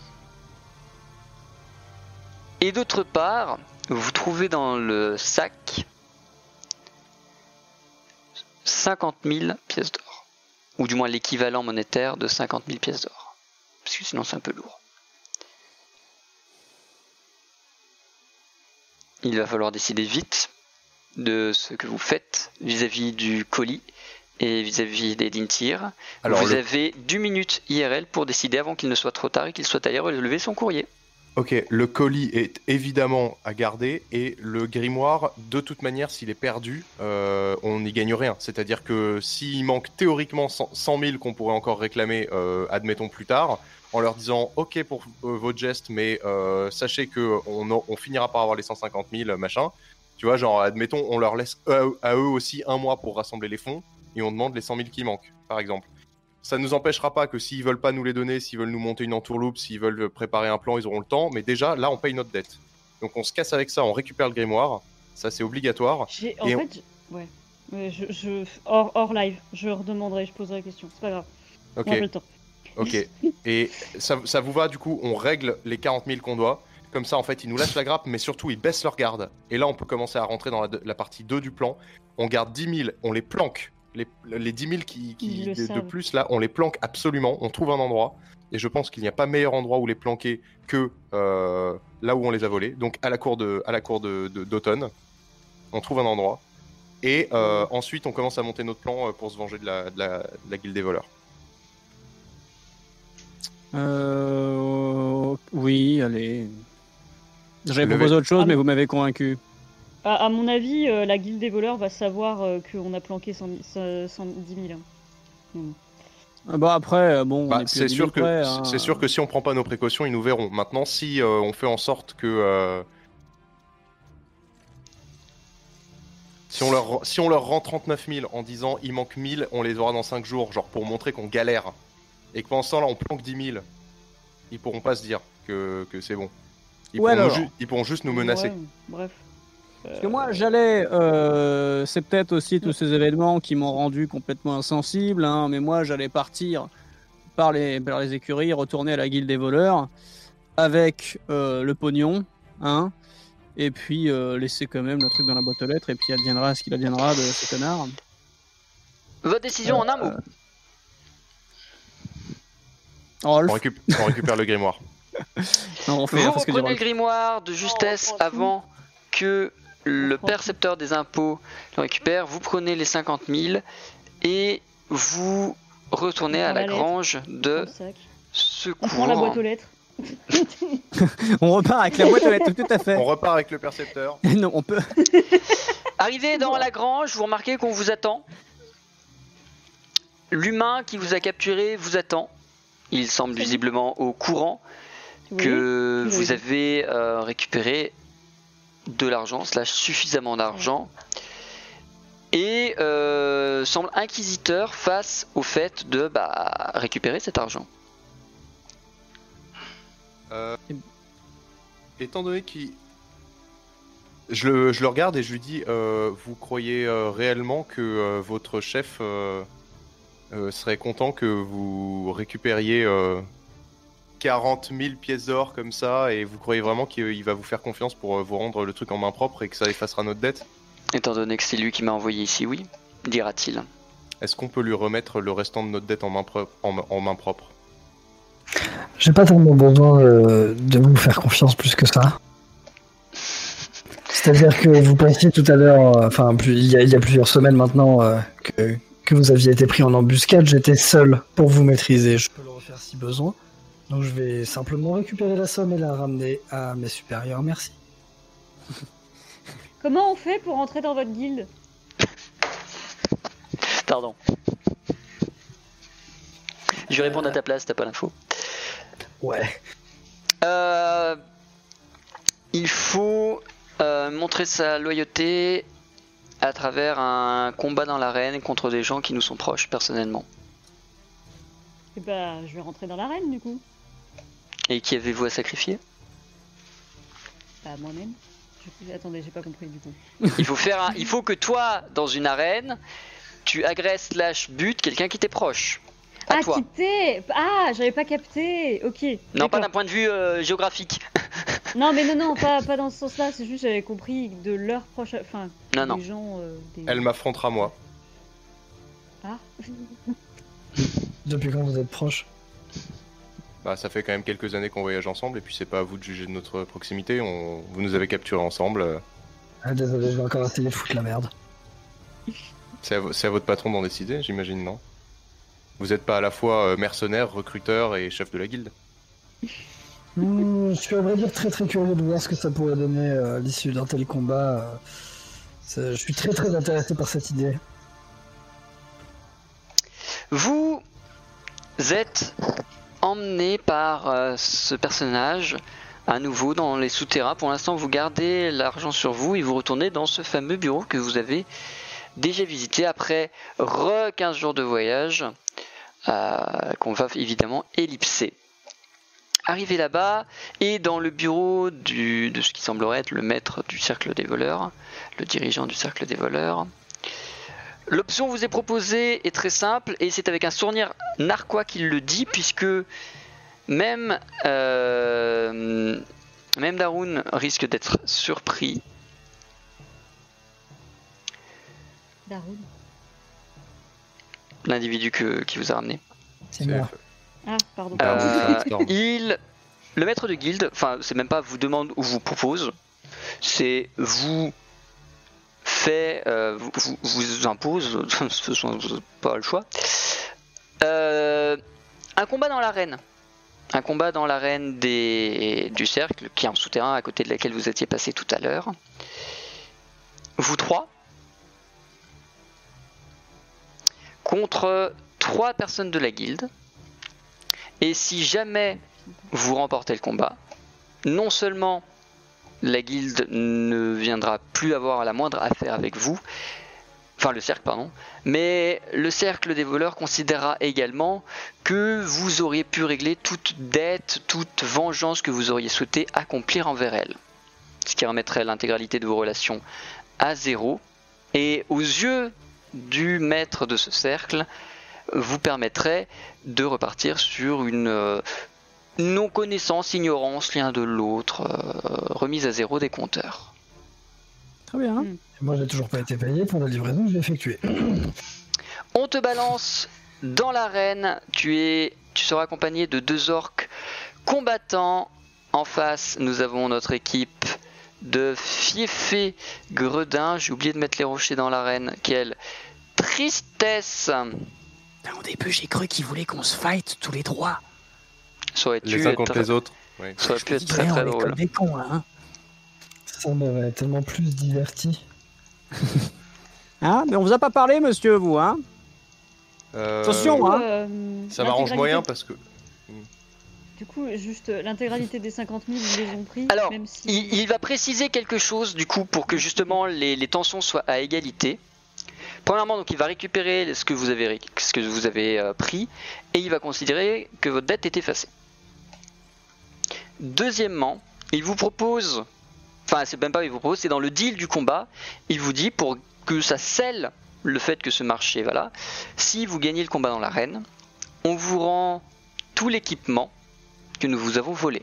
Et d'autre part, vous trouvez dans le sac 50 000 pièces d'or ou du moins l'équivalent monétaire de 50 000 pièces d'or. Parce que sinon c'est un peu lourd. Il va falloir décider vite de ce que vous faites vis-à-vis du colis et vis-à-vis des Dintir. Alors, vous le- avez 2 minutes IRL pour décider avant qu'il ne soit trop tard et qu'il soit allé relever son courrier. Ok, le colis est évidemment à garder et le grimoire, de toute manière, s'il est perdu, euh, on n'y gagne rien. C'est-à-dire que s'il manque théoriquement 100 100 000 qu'on pourrait encore réclamer, euh, admettons plus tard, en leur disant ok pour euh, votre geste, mais euh, sachez que on, finira par avoir les 150 000 machin. Tu vois, genre admettons, on leur laisse à, à eux aussi un mois pour rassembler les fonds et on demande les 100 000 qui manquent, par exemple. Ça ne nous empêchera pas que s'ils veulent pas nous les donner, s'ils veulent nous monter une entourloupe, s'ils veulent préparer un plan, ils auront le temps. Mais déjà, là, on paye notre dette. Donc on se casse avec ça, on récupère le grimoire. Ça, c'est obligatoire. J'ai- En Et fait, ouais. Je, je- hors, hors live, je redemanderai, je poserai la question. C'est pas grave. Ok, Moi, le temps. ok. Et ça, ça vous va, du coup, on règle les 40 000 qu'on doit. Comme ça, en fait, ils nous lâchent la grappe, mais surtout, ils baissent leur garde. Et là, on peut commencer à rentrer dans la, la partie 2 du plan. On garde 10 000, on les planque. Les, les 10 000 qui, de, plus, là, on les planque absolument. On trouve un endroit. Et je pense qu'il n'y a pas meilleur endroit où les planquer que euh, là où on les a volés. Donc, à la cour de, à la cour de, de- d'automne. On trouve un endroit. Et euh, ensuite, on commence à monter notre plan euh, pour se venger de la, de la, de la guilde des voleurs. Euh... Oui, allez. J'avais proposé autre chose, Ah, mais- vous m'avez convaincu. À, à mon avis, euh, la guilde des voleurs va savoir euh, qu'on a planqué 100 000 110 000. hein. Ah Bah après, euh, bon, on Bah, c'est 10 sûr 000 que hein. c'est sûr que si on prend pas nos précautions, ils nous verront. Maintenant, si euh, on fait en sorte que euh, si on leur si on leur rend 39 000 en disant il manque 1000, on les aura dans 5 jours, genre pour montrer qu'on galère, et que pendant ce temps-là on planque 10 000, ils pourront pas se dire que, que c'est bon. Ils, Ou pourront alors ils pourront juste nous menacer. Ouais, bref. Parce que moi, j'allais. euh, c'est peut-être aussi tous ces événements qui m'ont rendu complètement insensible, hein, mais moi, j'allais partir par les, par les écuries, retourner à la guilde des voleurs avec euh, le pognon, hein, et puis euh, laisser quand même le truc dans la boîte aux lettres, et puis adviendra ce qu'il adviendra de ces connards. Votre décision en un mot. On, récup- on récupère le grimoire. non, on fait Vous ce reprenez le grimoire de justesse avant que le percepteur des impôts le récupère. Vous prenez les 50 000 et vous retourner On à la la grange de secours. On prend la boîte aux lettres. On repart avec la boîte aux lettres, tout à fait. On repart avec le percepteur. Non, on peut. Arrivé dans la grange, vous remarquez qu'on vous attend. L'humain qui vous a capturé vous attend. Il semble visiblement au courant que vous avez euh, récupéré de l'argent, slash suffisamment d'argent, et euh, semble inquisiteur face au fait de bah, récupérer cet argent. Euh, étant donné qu'il. Je le, je le regarde et je lui dis euh, Vous croyez euh, réellement que euh, votre chef euh, euh, serait content que vous récupériez euh, 40 000 pièces d'or comme ça et vous croyez vraiment qu'il va vous faire confiance pour euh, vous rendre le truc en main propre et que ça effacera notre dette? Étant donné que c'est lui qui m'a envoyé ici, oui, dira-t-il. Est-ce qu'on peut lui remettre le restant de notre dette en main, pro- en, en main propre? J'ai pas tellement besoin euh, de vous faire confiance plus que ça. C'est-à-dire que vous passiez tout à l'heure, euh, enfin il y, a, il y a plusieurs semaines maintenant, euh, que, que vous aviez été pris en embuscade, j'étais seul pour vous maîtriser. Je peux le refaire si besoin. Donc je vais simplement récupérer la somme et la ramener à mes supérieurs. Merci. Comment on fait pour entrer dans votre guilde Pardon. Je vais répondre à ta place, t'as pas l'info. Ouais. Euh, il faut euh, montrer sa loyauté à travers un combat dans l'arène contre des gens qui nous sont proches personnellement. Eh bah, je vais rentrer dans l'arène du coup. Et qui avez-vous à sacrifier? Bah, moi-même. Je- Attendez, j'ai pas compris du coup. il faut, faire un- il faut que toi, dans une arène, tu agresses slash butes quelqu'un qui t'est proche. À ah, toi. quitter Ah, j'avais pas capté Ok. Non, pas d'un point de vue euh, géographique. Non, mais non, non, pas, pas dans ce sens-là. C'est juste j'avais compris de leur proche. Enfin, Non, des non. gens. euh, des- Elle m'affrontera moi. Ah. Depuis quand vous êtes proches? Bah, ça fait quand même quelques années qu'on voyage ensemble et puis c'est pas à vous de juger de notre proximité. On... Vous nous avez capturés ensemble. euh, ah, Désolé, je vais encore essayer de foutre la merde. C'est à, votre patron d'en décider, j'imagine, non? Vous êtes pas à la fois euh, mercenaire, recruteur et chef de la guilde? Hmm, je suis à vrai dire très très curieux de voir ce que ça pourrait donner euh, à l'issue d'un tel combat. euh. Je suis très très intéressé par cette idée. Vous êtes emmené par euh, ce personnage à nouveau dans les souterrains. Pour l'instant, vous gardez l'argent sur vous et vous retournez dans ce fameux bureau que vous avez déjà visité après re 15 jours de voyage euh, qu'on va évidemment ellipser. Arrivé là-bas et dans le bureau de ce qui semblerait être le maître du cercle des voleurs, le dirigeant du cercle des voleurs, L'option vous est proposée est très simple et c'est avec un sourire narquois qu'il le dit puisque même euh, même Darun risque d'être surpris. Daroud. L'individu que- qui vous a ramené. C'est moi. Ah, pardon. Euh, il, le maître de guilde, enfin c'est même pas vous demande ou vous propose, c'est vous fait, euh, vous, vous- vous impose, ce sont pas le choix, euh, un combat dans l'arène. Un combat dans l'arène du cercle, qui est en souterrain à côté de laquelle vous étiez passé tout à l'heure. Vous trois, contre trois personnes de la guilde. Et si jamais vous remportez le combat, non seulement la guilde ne viendra plus avoir la moindre affaire avec vous, enfin le cercle pardon, mais le cercle des voleurs considérera également que vous auriez pu régler toute dette, toute vengeance que vous auriez souhaité accomplir envers elle. Ce qui remettrait l'intégralité de vos relations à zéro. Et aux yeux du maître de ce cercle, vous permettrait de repartir sur une euh, non-connaissance, ignorance l'un de l'autre, euh, remise à zéro des compteurs. Très bien. Et Moi, j'ai toujours pas été payé pour la livraison que j'ai effectuée. On te balance dans l'arène, tu es, tu seras accompagné de deux orques combattants. En face, nous avons notre équipe de Fiefé Gredin. J'ai oublié de mettre les rochers dans l'arène. Quelle tristesse Putain, Au début, j'ai cru qu'il voulait qu'on se fight tous les trois. Ça aurait Les uns être, contre les autres. Oui. ça aurait pu être très très on est drôle. comme des cons, hein. Ça m'aurait tellement plus diverti. Hein Mais on vous a pas parlé, monsieur, vous, hein Euh, Attention, hein. Euh, Ça m'arrange moyen parce que. Du coup, juste euh, l'intégralité des 50 000, ils les ont pris. Alors, même si... Il, il va préciser quelque chose du coup pour que justement les, les tensions soient à égalité. Premièrement, donc il va récupérer ce que vous avez, ce que vous avez euh, pris et il va considérer que votre dette est effacée. Deuxièmement, il vous propose, enfin c'est même pas il vous propose, c'est dans le deal du combat, il vous dit pour que ça scelle le fait que ce marché, voilà, si vous gagnez le combat dans l'arène, on vous rend tout l'équipement que nous vous avons volé.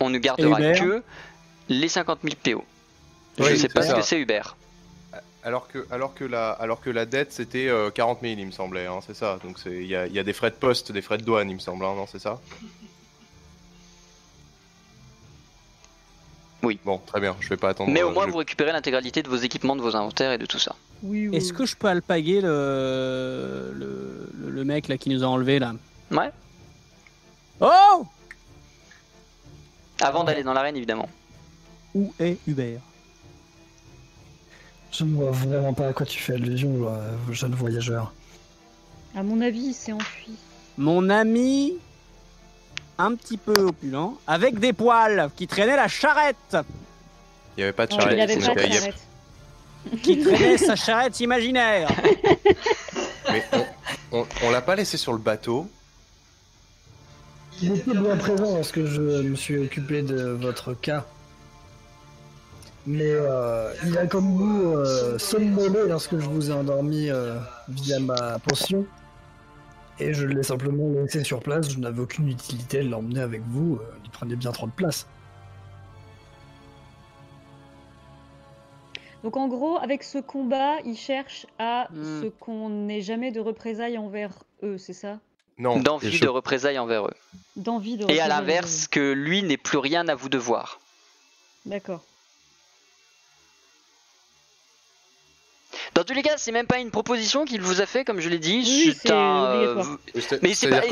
On ne gardera que les 50 000 PO. Je Oui, sais pas ce que c'est Hubert. Alors que, alors que, la, alors que la dette c'était euh, 40 000, il me semblait, hein, c'est ça. Donc c'est- il y a, il y a des frais de poste, des frais de douane, il me semble, hein, non, c'est ça? Oui. Bon, très bien, je vais pas attendre. Mais au euh, moins je- vous récupérez l'intégralité de vos équipements, de vos inventaires et de tout ça. Oui, oui, Est-ce que je peux alpaguer le... Le... le- le mec là qui nous a enlevé là Ouais. Oh Avant d'aller dans l'arène évidemment. Où est Hubert? Je ne vois vraiment pas à quoi tu fais allusion, euh, jeune voyageur. À mon avis, il s'est enfui. Mon ami, un petit peu opulent, avec des poils, qui traînait la charrette, Il y avait pas de charrette. il avait pas de charrette. qui traînait sa charrette imaginaire. Mais on, on- on l'a pas laissé sur le bateau. Il était bien présent lorsque je me suis occupé de votre cas. Mais euh, il a comme vous euh, somnolé lorsque je vous ai endormi euh, via ma potion. Et je l'ai simplement laissé sur place, je n'avais aucune utilité de l'emmener avec vous, euh, il prenait bien trop de place. Donc en gros, avec ce combat, il cherche à Hmm. ce qu'on n'ait jamais de représailles envers eux, c'est ça? Non. D'envie je- de représailles envers eux. D'envie de Et à l'inverse, que lui n'ait plus rien à vous devoir. D'accord. Dans tous les cas, c'est même pas une proposition qu'il vous a fait, comme je l'ai dit. Oui, c'est un, euh, Mais c'est pas.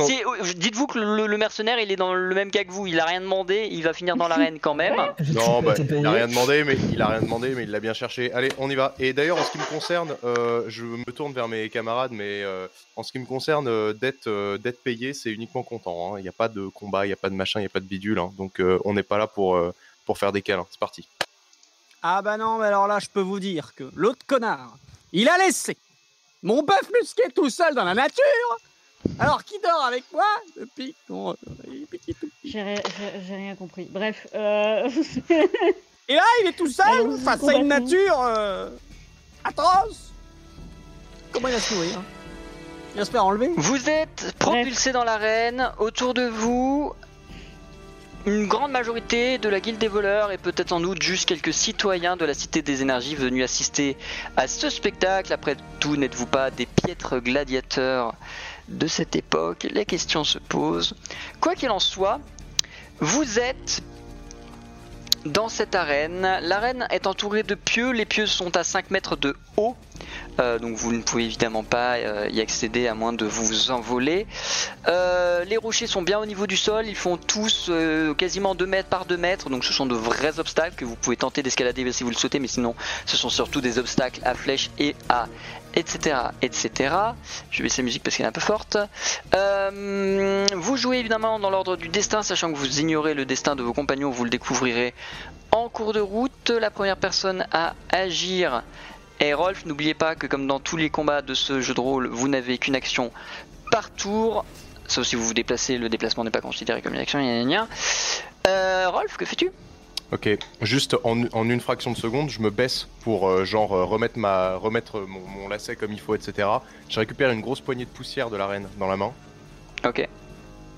Dites-vous que le, le mercenaire, il est dans le même cas que vous. Il a rien demandé. Il va finir dans l'arène quand même. Non, bah, payé. il a rien demandé, mais il a rien demandé, mais il l'a bien cherché. Allez, on y va. Et d'ailleurs, en ce qui me concerne, euh, je me tourne vers mes camarades, mais euh, en ce qui me concerne, euh, euh, dette payée, c'est uniquement comptant. hein. Il n'y a pas de combat, il n'y a pas de machin, il n'y a pas de bidule. hein. Donc, euh, on n'est pas là pour, euh, pour faire des câlins. C'est parti. Ah bah non, mais alors là, je peux vous dire que l'autre connard, il a laissé mon bœuf musqué tout seul dans la nature, alors qu'il dort avec moi? Depuis qu'on... petit. J'ai ri- j'ai- j'ai rien compris. Bref, euh... Et là, il est tout seul face à une nature euh, atroce. Comment il va se nourrir Il va se faire enlever Vous êtes propulsé dans l'arène. Autour de vous, une grande majorité de la guilde des voleurs et peut-être en outre juste quelques citoyens de la Cité des Énergies venus assister à ce spectacle. Après tout, n'êtes-vous pas des piètres gladiateurs de cette époque? Les questions se posent. Quoi qu'il en soit, vous êtes dans cette arène. L'arène est entourée de pieux. Les pieux sont à 5 mètres de haut. Euh, donc vous ne pouvez évidemment pas euh, y accéder à moins de vous envoler. Euh, les rochers sont bien au niveau du sol, ils font tous quasiment 2 mètres par 2 mètres, donc ce sont de vrais obstacles que vous pouvez tenter d'escalader si vous le souhaitez, mais sinon ce sont surtout des obstacles à flèches et à etc etc. Je vais baisser la musique parce qu'elle est un peu forte. Euh, vous jouez évidemment dans l'ordre du destin, sachant que vous ignorez le destin de vos compagnons, vous le découvrirez en cours de route. La première personne à agir et Rolf, n'oubliez pas que comme dans tous les combats de ce jeu de rôle, vous n'avez qu'une action par tour. Sauf si vous vous déplacez, le déplacement n'est pas considéré comme une action. gna gna. Euh, Rolf, que fais-tu? Ok, juste en, en une fraction de seconde, je me baisse pour euh, genre euh, remettre, ma, remettre mon, mon lacet comme il faut, etc. Je récupère une grosse poignée de poussière de l'arène dans la main. Ok.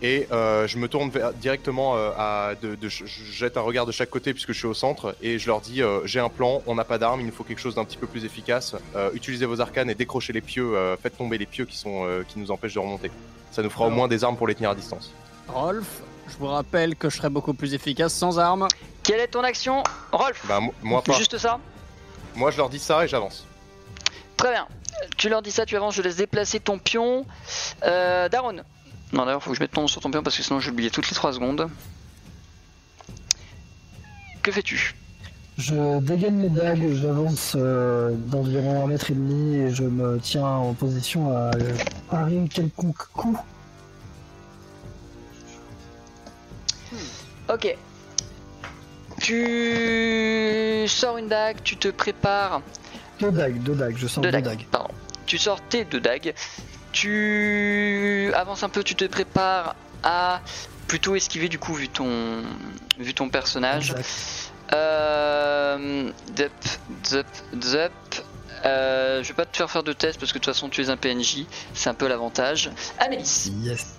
Et euh, je me tourne vers- directement euh, à. De, de- je je jette un regard de chaque côté puisque je suis au centre et je leur dis euh, j'ai un plan, on n'a pas d'armes, il nous faut quelque chose d'un petit peu plus efficace. Euh, utilisez vos arcanes et décrochez les pieux, euh, faites tomber les pieux qui, sont, euh, qui nous empêchent de remonter. Ça nous fera au moins des armes pour les tenir à distance. Rolf, je vous rappelle que je serai beaucoup plus efficace sans armes. Quelle est ton action Rolf Bah, mo- moi, pas. Juste ça moi je leur dis ça et j'avance. Très bien. Tu leur dis ça, tu avances, je laisse déplacer ton pion. Euh, Daron. Non, d'ailleurs, faut que je mette ton nom sur ton pion parce que sinon je l'oubliais toutes les 3 secondes. Que fais-tu? Je dégaine mes dagues, j'avance euh, d'environ un mètre et demi et je me tiens en position à parer quelconque coup. Ok. Tu sors une dague, tu te prépares. Deux dagues, deux dagues, je sens Deux deux, dagues. dagues. Pardon. Tu sors tes deux dagues. Tu avances un peu, tu te prépares à plutôt esquiver du coup vu ton vu ton personnage. Euh, dup, dup, dup. Euh, je vais pas te faire faire de test parce que de toute façon tu es un PNJ, c'est un peu l'avantage. Amélis. Yes.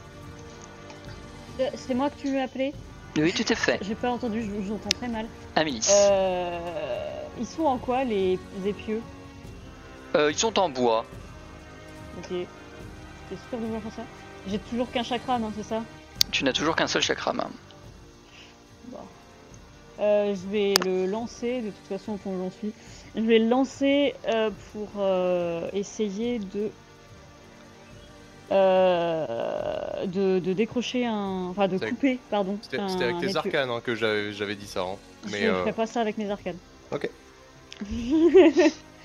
Euh, C'est moi que tu veux appeler? Oui, tout à fait. J'ai pas entendu, je vous entends très mal. Amélis. Euh, ils sont en quoi les épieux? Euh, ils sont en bois. Ok. T'es sûr de vouloir faire ça? J'ai toujours qu'un chakra, non, c'est ça? Tu n'as toujours qu'un seul chakram. Bon. Euh, je vais le lancer, de toute façon, fond, j'en suis. Je vais le lancer euh, pour euh, essayer de, euh, de. de décrocher un. Enfin, de couper, pardon. C'était avec tes épieu. arcanes hein, que j'avais dit ça. hein. Mais je euh, ferai pas ça avec mes arcanes. Ok.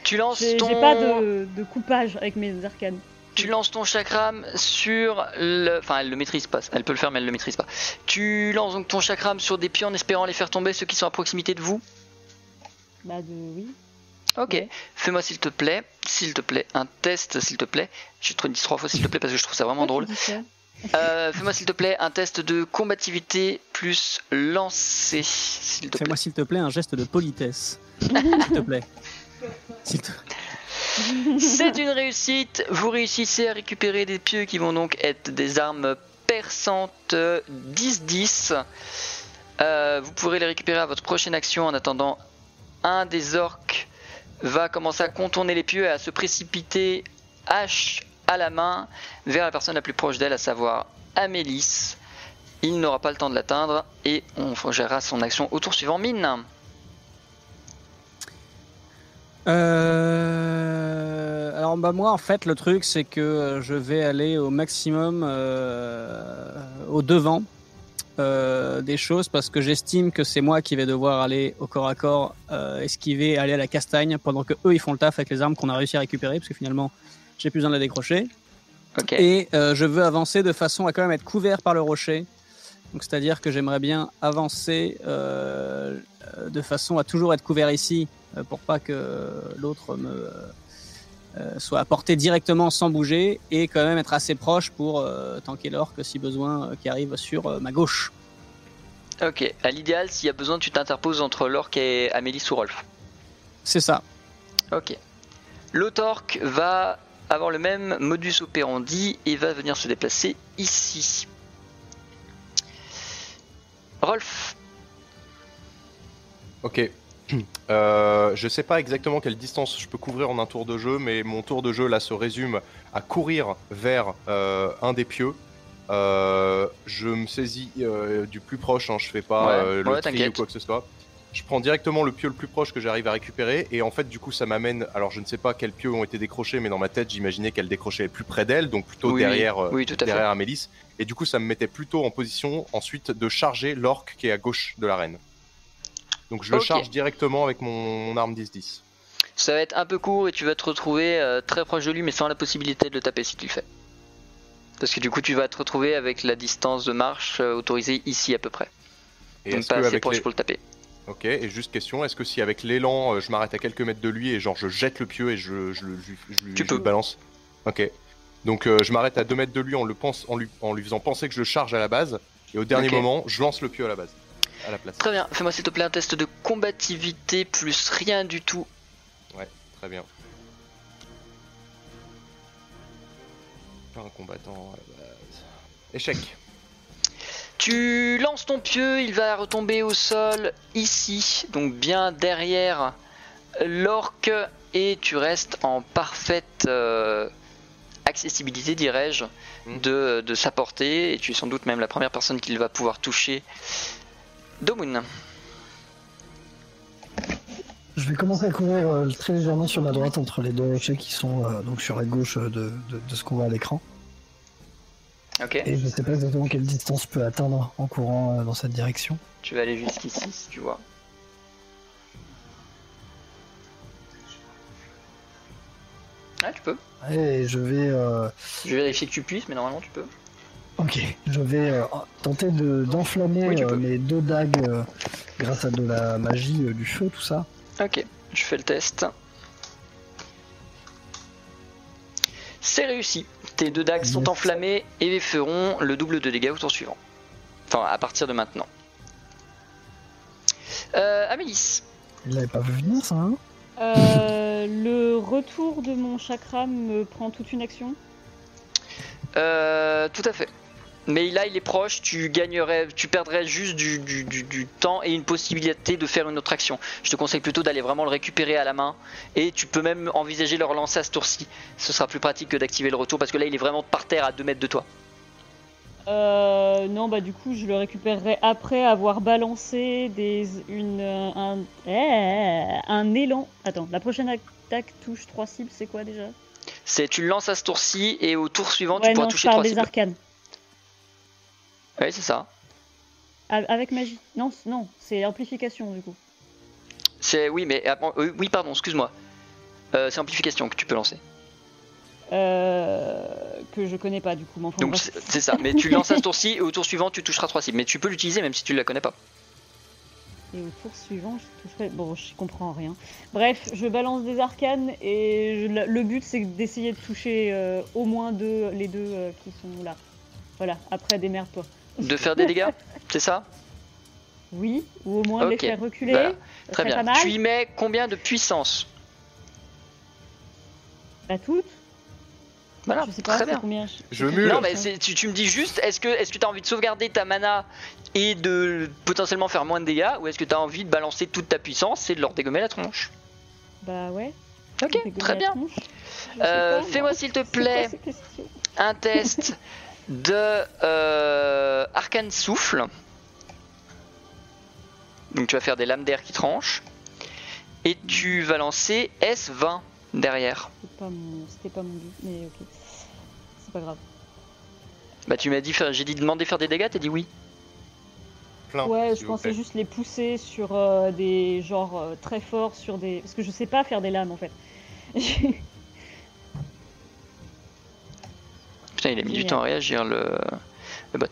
Tu lances ton j'ai pas de, de coupage avec mes arcanes. tu lances ton chakram sur le enfin elle le maîtrise pas, elle peut le faire mais elle le maîtrise pas. Tu lances donc ton chakram sur des pieds en espérant les faire tomber ceux qui sont à proximité de vous? Bah, de. Oui. OK. Ouais. Fais-moi s'il te plaît, s'il te plaît, un test s'il te plaît. Je te dis trois fois s'il te plaît parce que je trouve ça vraiment drôle. Euh, Fais-moi s'il te plaît un test de combativité plus lancer, s'il te plaît. Fais-moi s'il te plaît un geste de politesse. s'il te plaît. S'il te- C'est une réussite. Vous réussissez à récupérer des pieux qui vont donc être des armes perçantes euh, 10-10. Euh, vous pourrez les récupérer à votre prochaine action. En attendant, un des orques va commencer à contourner les pieux et à se précipiter hache à la main vers la personne la plus proche d'elle, à savoir Amélis. Il n'aura pas le temps de l'atteindre et on gérera son action au tour suivant. Mine. Euh, alors bah moi en fait le truc c'est que je vais aller au maximum euh, au devant euh, des choses parce que j'estime que c'est moi qui vais devoir aller au corps à corps euh, esquiver aller à la castagne pendant que eux ils font le taf avec les armes qu'on a réussi à récupérer parce que finalement j'ai plus besoin de les décrocher Ok. et euh, je veux avancer de façon à quand même être couvert par le rocher. Donc c'est-à-dire que j'aimerais bien avancer euh, de façon à toujours être couvert ici pour pas que l'autre me soit à portée directement sans bouger et quand même être assez proche pour euh, tanker l'orque si besoin euh, qui arrive sur euh, ma gauche. Ok. À l'idéal, s'il y a besoin, tu t'interposes entre l'orque et Amélis ou Rolf. C'est ça. Ok. L'autorque va avoir le même modus operandi et va venir se déplacer ici. Rolf, Ok. Euh, je sais pas exactement quelle distance je peux couvrir en un tour de jeu, mais mon tour de jeu là se résume à courir vers euh, un des pieux. Euh, je me saisis du plus proche, hein, je fais pas Ouais, le ouais, tri ou quoi que ce soit. Je prends directement le pieu le plus proche que j'arrive à récupérer et en fait du coup ça m'amène. Alors je ne sais pas quels pieux ont été décrochés, mais dans ma tête j'imaginais qu'elle décrochait plus près d'elle, donc plutôt Oui, derrière, oui, tout à derrière Amélis. Et du coup ça me mettait plutôt en position ensuite de charger l'orque qui est à gauche de l'arène. Donc je le charge directement avec mon, mon arme 10-10. ça va être un peu court et tu vas te retrouver euh, très proche de lui, mais sans la possibilité de le taper si tu le fais. Parce que du coup, tu vas te retrouver avec la distance de marche euh, autorisée ici à peu près. Et Donc pas assez proche les- pour le taper. Ok, et juste question, est-ce que si avec l'élan euh, je m'arrête à quelques mètres de lui et genre je jette le pieu et je, je, le- je, Tu peux. le balance Ok. Donc euh, je m'arrête à 2 mètres de lui en, le pense, en, lui en lui faisant penser que je le charge à la base et au dernier moment je lance le pieu à la base, à la place. Très bien, fais-moi s'il te plaît un test de combativité plus rien du tout. Très bien. Pas un combattant à la base. Échec. Tu lances ton pieu, il va retomber au sol ici, donc bien derrière l'orque, et tu restes en parfaite euh, accessibilité, dirais-je, Mhm. de, de sa portée, et tu es sans doute même la première personne qu'il va pouvoir toucher. Domun. Je vais commencer à courir euh, très légèrement sur ma droite entre les deux rochers qui sont euh, donc sur la gauche euh, de, de- de ce qu'on voit à l'écran. Ok. Et je sais pas exactement quelle distance je peux atteindre en courant euh, dans cette direction. Tu vas aller jusqu'ici si tu vois. Ah, tu peux. Et je vais, euh, Je vais vérifier que tu puisses, mais normalement tu peux. Ok, je vais euh, tenter de d'enflammer Oui, tu euh, mes deux dagues euh, grâce à de la magie, euh, du feu, tout ça. Ok, je fais le test. C'est réussi. Tes deux dagues sont enflammées et feront le double de dégâts au tour suivant. Enfin, à partir de maintenant. Euh, Amélis. Il l'avait pas vu venir ça, hein? Euh, le retour de mon chakra me prend toute une action? Euh, tout à fait. Mais là, il est proche, tu gagnerais, tu perdrais juste du, du- du- du temps et une possibilité de faire une autre action. Je te conseille plutôt d'aller vraiment le récupérer à la main et tu peux même envisager le relancer à ce tour-ci. Ce sera plus pratique que d'activer le retour parce que là, il est vraiment par terre à 2 mètres de toi. Euh, non, bah du coup, je le récupérerai après avoir balancé des, une, euh, un, eh, un élan. Attends, la prochaine attaque touche 3 cibles, c'est quoi déjà? C'est tu le lances à ce tour-ci et au tour suivant, Ouais, tu pourras non, je toucher parle 3 des cibles. arcanes. Oui, c'est ça. Avec magie. Non, non, c'est amplification du coup. C'est oui, mais ah, euh, oui, pardon, excuse-moi. Euh, c'est amplification que tu peux lancer. Euh, que je connais pas du coup. Donc c'est ça. Mais tu lances à ce tour-ci et au tour suivant, tu toucheras 3 cibles. Mais tu peux l'utiliser même si tu ne la connais pas. Et au tour suivant, je toucherai. Bon, je comprends rien. Bref, je balance des arcanes et je- le but c'est d'essayer de toucher euh, au moins deux, les deux euh, qui sont là. Voilà, après démerde-toi. De faire des dégâts, c'est ça? Oui, ou au moins de Ok, les faire reculer. voilà. ça Très bien. Tu y mets combien de puissance? Pas toutes. Voilà, je sais pas très bien. combien. Je mule. Non, mais c'est- tu, tu me dis juste, est-ce que est-ce que tu as envie de sauvegarder ta mana et de potentiellement faire moins de dégâts, ou est-ce que tu as envie de balancer toute ta puissance et de leur dégommer la tronche? Bah ouais. Ok, très bien. Je Euh, Fais-moi moi. s'il te plaît un test de euh, arcane souffle. Donc tu vas faire des lames d'air qui tranchent. Et tu vas lancer S20 derrière. C'était pas mon, but, mais ok. C'est pas grave. Bah tu m'as dit, faire- j'ai dit demander de faire des dégâts, t'as dit oui. Plein, ouais, je pensais plaît. juste les pousser sur euh, des genres euh, très forts sur des. Parce que je sais pas faire des lames en fait. Putain, il a mis du temps à réagir le, le bot.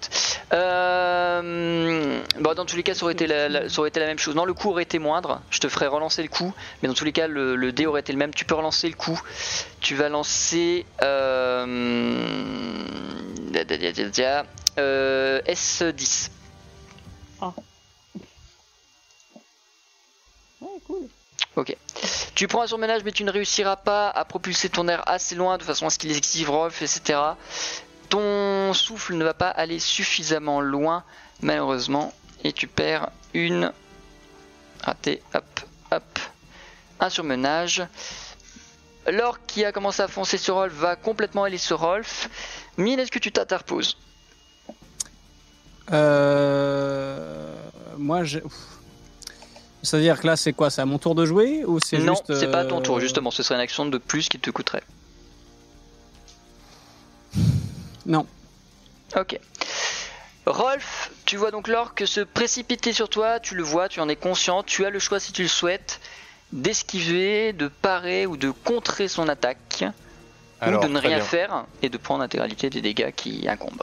Euh, bon, dans tous les cas, ça aurait, été la, la- ça aurait été la même chose. Non, le coup aurait été moindre. Je te ferai relancer le coup. Mais dans tous les cas, le, le dé aurait été le même. Tu peux relancer le coup. Tu vas lancer. Euh, euh, S10. ouais, cool. Tu prends un surmenage, mais tu ne réussiras pas à propulser ton air assez loin de façon à ce qu'il esquive Rolf, etc. Ton souffle ne va pas aller suffisamment loin, malheureusement, et tu perds une. Raté, hop, hop. Un surmenage. L'orc qui a commencé à foncer sur Rolf va complètement aller sur Rolf. Mine, est-ce que tu t'interposes? Euh... Moi, j'ai. C'est-à-dire que là, c'est quoi C'est à mon tour de jouer ou c'est Non, c'est pas à ton tour, euh, justement. Ce serait une action de plus qui te coûterait. Non. Ok. Rolf, tu vois donc l'orque se précipiter sur toi, tu le vois, tu en es conscient, tu as le choix si tu le souhaites d'esquiver, de parer ou de contrer son attaque, Alors, ou de ne rien bien. faire et de prendre l'intégralité des dégâts qui incombent.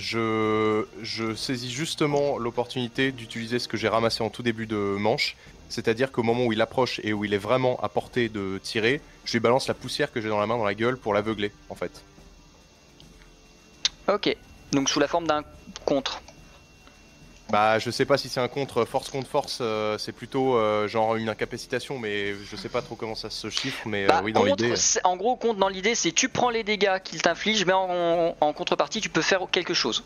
Je, saisis justement l'opportunité d'utiliser ce que j'ai ramassé en tout début de manche. C'est-à-dire qu'au moment où il approche et où il est vraiment à portée de tirer, je lui balance la poussière que j'ai dans la main dans la gueule pour l'aveugler, en fait. Ok, donc sous la forme d'un contre. Bah, je sais pas si c'est un contre force contre force, euh, c'est plutôt euh, genre une incapacitation, mais je sais pas trop comment ça se chiffre, mais euh, Bah, oui, dans l'idée. en gros, compte dans l'idée, c'est tu prends les dégâts qu'il t'inflige, mais en, en contrepartie, tu peux faire quelque chose.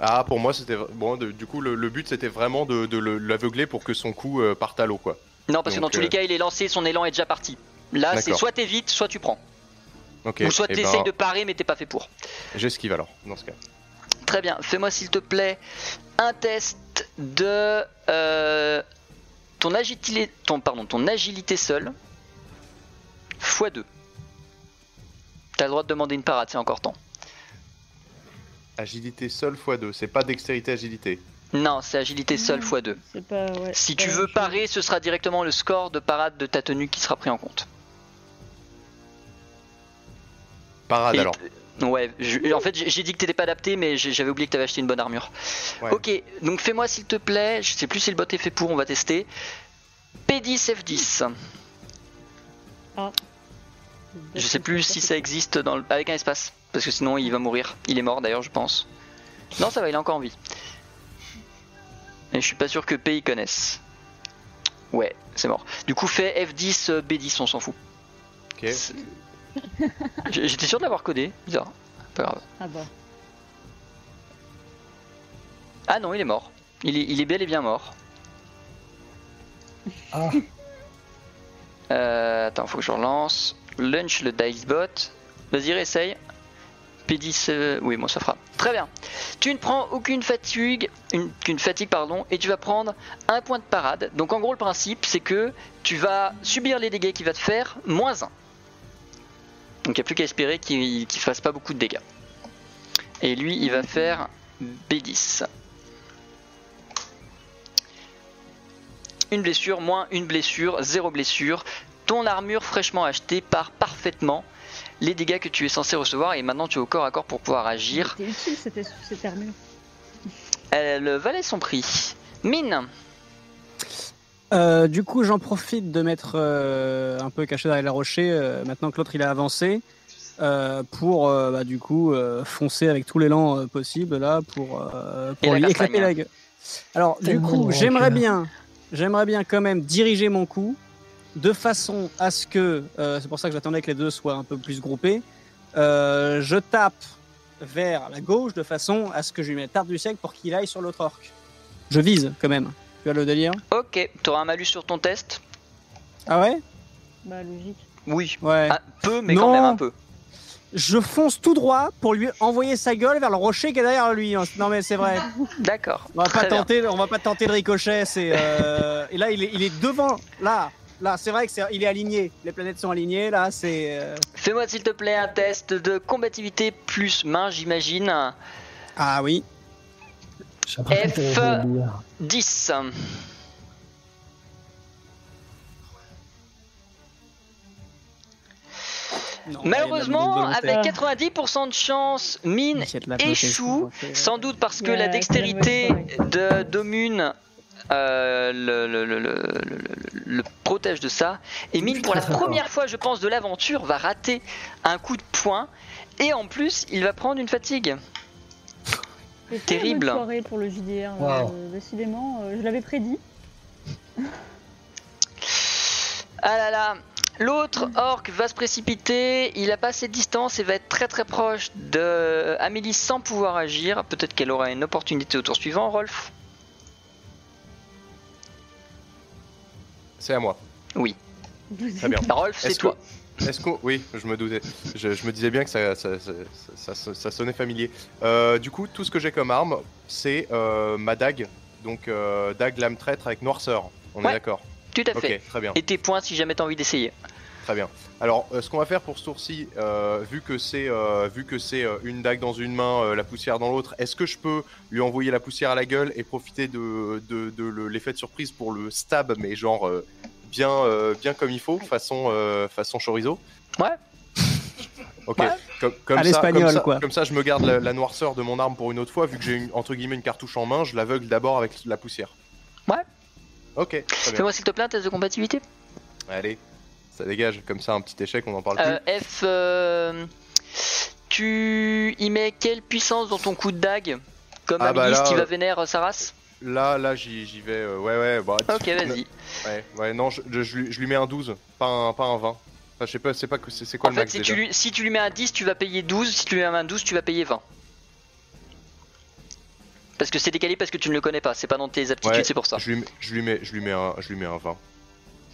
Ah, pour moi, c'était. Bon, de- du coup, le, le but c'était vraiment de, de le- l'aveugler pour que son coup euh, parte à l'eau, quoi. Non, parce que dans tous les euh, cas, il est lancé, son élan est déjà parti. Là, c'est soit t'évites, soit tu prends. Ou soit eh t'essayes ben, de parer, mais t'es pas fait pour. J'esquive alors, dans ce cas. Très bien, fais-moi s'il te plaît un test de euh, ton agilité, ton, pardon, ton agilité seule x2. T'as le droit de demander une parade, c'est encore temps. Agilité seule x2, c'est pas dextérité agilité. Non, c'est agilité seule Non. x2. C'est pas. Ouais, Si tu veux parer, ce sera directement le score de parade de ta tenue qui sera pris en compte. Parade Et- alors. Ouais, je- en fait j'ai dit que t'étais pas adapté, mais j'avais oublié que t'avais acheté une bonne armure. Ouais. Ok, donc fais-moi s'il te plaît, je sais plus si le bot est fait pour, on va tester. P10 F10. Je sais plus si ça existe dans le... avec un espace, parce que sinon il va mourir. Il est mort d'ailleurs, je pense. Non, ça va, il est encore en vie. Et je suis pas sûr que P y connaisse. Ouais, c'est mort. Du coup, fais F10 euh, B10, on s'en fout. Ok. J'étais sûr de l'avoir codé, bizarre. Pas grave. Ah bah. Ah non, il est mort. Il est, il est bel et bien mort. Ah. Euh, attends, faut que je relance. Lunch le dice bot. Vas-y, réessaye. P10, euh, oui, bon, ça fera. Très bien. Tu ne prends aucune fatigue, une, qu'une fatigue, pardon, et tu vas prendre un point de parade. Donc, en gros, le principe, c'est que tu vas subir les dégâts qu'il va te faire, moins 1. Donc, il n'y a plus qu'à espérer qu'il ne fasse pas beaucoup de dégâts. Et lui, il va faire B10. Une blessure, moins une blessure, zéro blessure. Ton armure fraîchement achetée part parfaitement les dégâts que tu es censé recevoir et maintenant tu es au corps à corps pour pouvoir agir. C'était utile cette, cette armure. Elle valait son prix. Mine, Euh, du coup, j'en profite de mettre euh, un peu caché derrière les rochers, euh, maintenant que l'autre il a avancé, euh, pour euh, bah, du coup euh, foncer avec tout l'élan euh, possible là pour, euh, pour la lui éclater la gueule. Alors, du coup, de j'aimerais bien, j'aimerais bien quand même diriger mon coup de façon à ce que, euh, c'est pour ça que j'attendais que les deux soient un peu plus groupés, euh, je tape vers la gauche de façon à ce que je lui mette tarte du siècle pour qu'il aille sur l'autre orc. Je vise quand même. Tu vois le délire ok, t'auras un malus sur ton test Ah ouais Bah logique. Oui. Ouais. Un peu, mais Non. quand même un peu. Je fonce tout droit pour lui envoyer sa gueule vers le rocher qui est derrière lui. Non mais c'est vrai. D'accord. On va pas bien. tenter, on va pas tenter le ricochet. C'est euh, et là il est, il est devant. Là, là, c'est vrai que c'est, il est aligné. Les planètes sont alignées. Là, c'est. euh, Fais-moi s'il te plaît un test de combativité plus main, j'imagine. Ah oui. J'ai l'impression F. que t'allais dire. 10. Non, Malheureusement, avec volonté. 90% de chance, Mine échoue, sans doute parce que la dextérité de Domune euh, le, le- le- le- le- le protège de ça. Et Mine, pour la première fois, je pense, de l'aventure, va rater un coup de poing. Et en plus, il va prendre une fatigue. Terrible. une soirée pour le JDR. Wow. euh, décidément, euh, je l'avais prédit. Ah là là L'autre orc va se précipiter, il a pas assez de distance et va être très très proche de Amélie sans pouvoir agir. Peut-être qu'elle aura une opportunité au tour suivant, Rolf. C'est à moi. Oui. Très bien. Rolf, c'est que- toi. Est-ce qu'on... Oui, je me doutais. Je, je me disais bien que ça, ça, ça, ça- ça- ça sonnait familier. Euh, du coup, tout ce que j'ai comme arme, c'est euh, ma dague. Donc, euh, dague lame traître avec noirceur. On Ouais. est d'accord Tout à fait. Ok, très bien. Et tes points si jamais t'as envie d'essayer. Très bien. Alors, ce qu'on va faire pour ce tour-ci, vu que c'est vu que c'est une dague dans une main, la poussière dans l'autre, est-ce que je peux lui envoyer la poussière à la gueule et profiter de, de, de le- l'effet de surprise pour le stab, mais genre euh, bien euh, bien comme il faut, façon euh, façon chorizo Ouais. Ok. Ouais. Comme, comme À ça, l'espagnol, comme ça, quoi. Comme ça, je me garde la, la noirceur de mon arme pour une autre fois, vu que j'ai une, entre guillemets une cartouche en main, je l'aveugle d'abord avec la poussière. Ouais. Ok. Fais-moi s'il te plaît un test de compatibilité. Allez. Ça dégage. Comme ça, un petit échec, on en parle plus. Euh, F. euh, tu y mets quelle puissance dans ton coup de dague? Comme Ah bah Amélie, là, qui va euh, vénère sa race Là, là, j'y vais. euh, ouais, ouais. Bah, Ok, vas-y. Ouais, ouais, non, je, je- je lui, mets un 12, pas un, pas un 20. Enfin, je sais pas, c'est pas que c'est quoi En le fait, max si déjà tu, lui, si tu lui mets un 10, tu vas payer 12. Si tu lui mets un 12, tu vas payer 20. Parce que c'est décalé parce que tu ne le connais pas. C'est pas dans tes aptitudes, Ouais, c'est pour ça. Je lui, mets- je lui mets, je lui mets un, je lui mets un 20.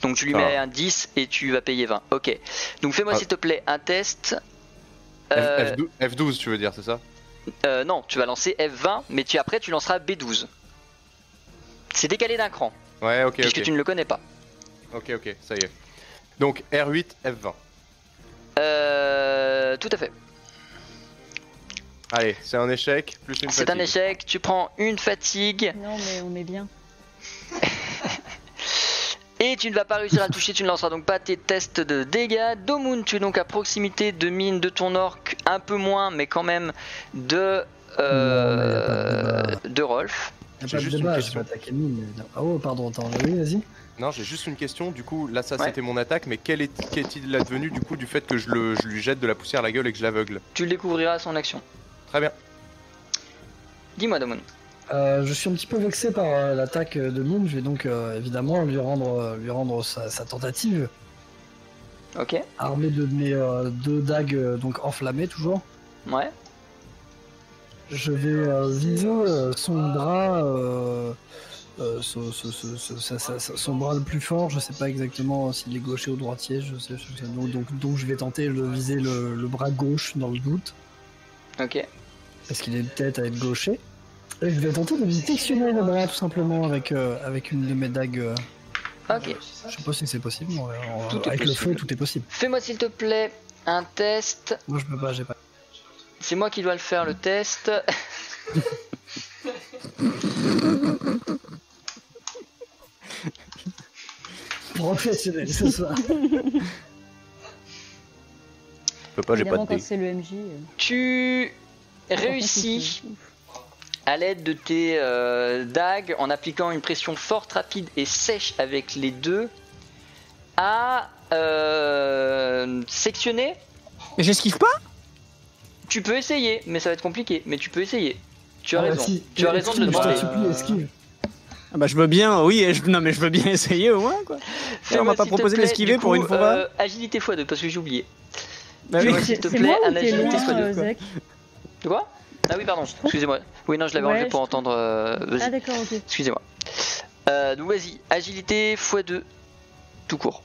Donc tu lui Ah. mets un 10 et tu vas payer 20. Ok. Donc fais-moi Ah. s'il te plaît un test. F- Euh, F12, F12, tu veux dire, c'est ça? euh, non, tu vas lancer F20, mais tu, après tu lanceras B12. C'est décalé d'un cran. Ouais, ok, puisque ok. tu ne le connais pas. Ok, ok, ça y est. Donc R8, F20. Euh, tout à fait. Allez, c'est un échec, plus une C'est un échec, tu prends une fatigue Non, mais on est bien. et tu ne vas pas réussir à le toucher, tu ne lanceras donc pas tes tests de dégâts. Domoun, tu es donc à proximité de mine de ton orc, un peu moins, mais quand même de, euh, de Rolf. J'ai de juste une question. mine. Ah oh, pardon, attends, oui, vas-y. Non, j'ai juste une question. Du coup, là, ça Ouais. c'était mon attaque, mais quel est- qu'est-il advenu du coup du fait que je, le, je lui jette de la poussière à la gueule et que je l'aveugle? Tu le découvriras à son action. Très bien. Dis-moi, Domoun. Euh, je suis un petit peu vexé par euh, l'attaque de mine. Je vais donc euh, évidemment lui rendre, euh, lui rendre sa, sa tentative, Ok. armé de mes euh, deux dagues donc enflammées toujours. Ouais. Je vais euh, viser euh, son bras, euh, ce- ce- ce- son bras le plus fort. Je sais pas exactement s'il est gaucher ou droitier. Je sais, je sais- donc, donc, donc je vais tenter de viser le, le bras gauche dans le doute, Ok. parce qu'il est peut-être à être gaucher? Et je vais tenter de sectionner le bras tout simplement avec, euh, avec une de mes dagues. euh, Ok. Je sais pas si c'est possible. mais on- avec le feu, tout est possible. Fais-moi s'il te plaît un test. Moi, je peux pas, j'ai pas. C'est moi qui dois le faire le test. Professionnel ce soir. Je peux pas, j'ai pas de quand dé. c'est le MJ. euh, Tu réussis à l'aide de tes euh, dagues en appliquant une pression forte, rapide et sèche avec les deux à euh, sectionner. Mais j'esquive pas? Tu peux essayer, mais ça va être compliqué. Mais tu peux essayer. Tu as Ah, raison. si. Tu as raison de le demander. Je te supplie, esquive. Ah Bah je veux bien, oui, je... non mais je veux bien essayer au moins quoi. Fais-moi, on m'a pas proposé du pour une fois. euh, agilité x2 parce que j'ai oublié. Bah oui. S'il te plaît, un agilité loin, x2. euh, Zach De quoi? Ah oui, pardon, excusez-moi. Oui, non, je l'avais Ouais, enlevé pour je- entendre. euh. Ah d'accord, ok. Excusez-moi. Euh, donc vas-y, agilité x2, tout court.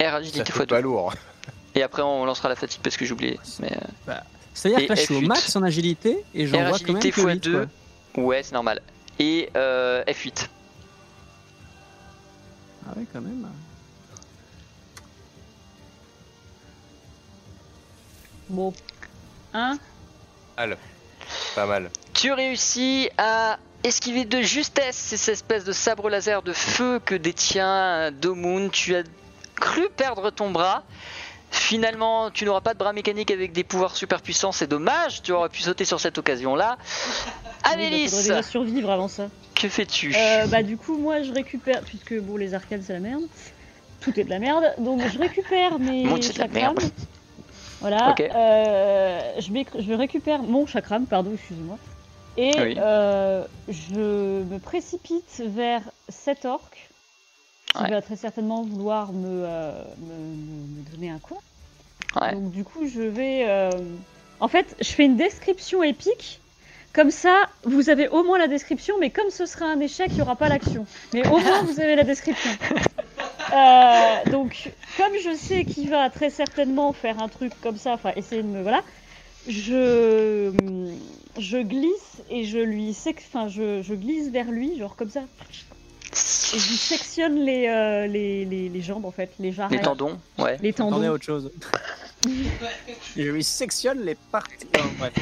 R, agilité fait x2. pas lourd. Et après on lancera la fatigue parce que j'ai oublié. Mais, euh, C'est-à-dire que là je suis au F8. max en agilité et j'en vois quand même agilité que huit, x2. quoi. Ouais, c'est normal. Et euh, F8. Ah ouais quand même. Bon. Hein? Mal. Pas mal. Tu réussis à esquiver de justesse ces espèces de sabres laser de feu que détient Domoon. Tu as cru perdre ton bras. Finalement, tu n'auras pas de bras mécanique avec des pouvoirs super puissants, c'est dommage, tu aurais pu sauter sur cette occasion-là. Oui, bah, Amélis, faudrait déjà survivre avant ça. que fais-tu? Euh, bah du coup moi je récupère puisque bon les arcades c'est la merde, tout est de la merde, donc je récupère mes Mon de la chakrams. merde. Voilà, Ok. euh, je, récupère mon chakram, pardon, excusez-moi, et Oui. euh, je me précipite vers cet orc qui Ouais. va très certainement vouloir me, euh, me, me- me donner un coup. Ouais. Donc du coup je vais, euh, en fait je fais une description épique. Comme ça, vous avez au moins la description, mais comme ce sera un échec, il n'y aura pas l'action. Mais au moins, vous avez la description. Euh, donc, comme je sais qu'il va très certainement faire un truc comme ça, enfin, essayer de me. Voilà, je, je glisse et je lui. Enfin, je, je glisse vers lui, genre comme ça. Et je lui sectionne les, euh, les, les, les jambes, en fait, les jarrets. Les tendons, ouais. Les tendons. autre chose. je lui sectionne les parties. Non, bref.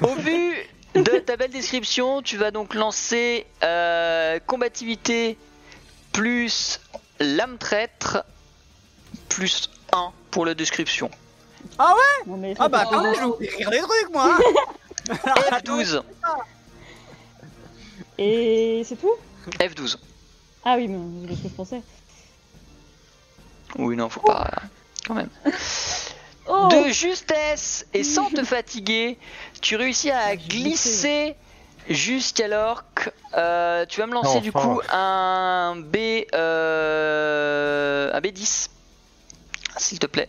Au vu de ta belle description, tu vas donc lancer euh, combativité plus lame traître plus 1 pour la description. Non, mais Ah bah même, je vais vous écrire des trucs moi. hein. F12. Et c'est tout? F12. Ah oui, mais c'est ce que je pensais. Oui, non, faut pas. Quand même. Oh De justesse et sans te fatiguer, tu réussis à glisser jusqu'alors que euh, tu vas me lancer du coup un B euh, un B10 s'il te plaît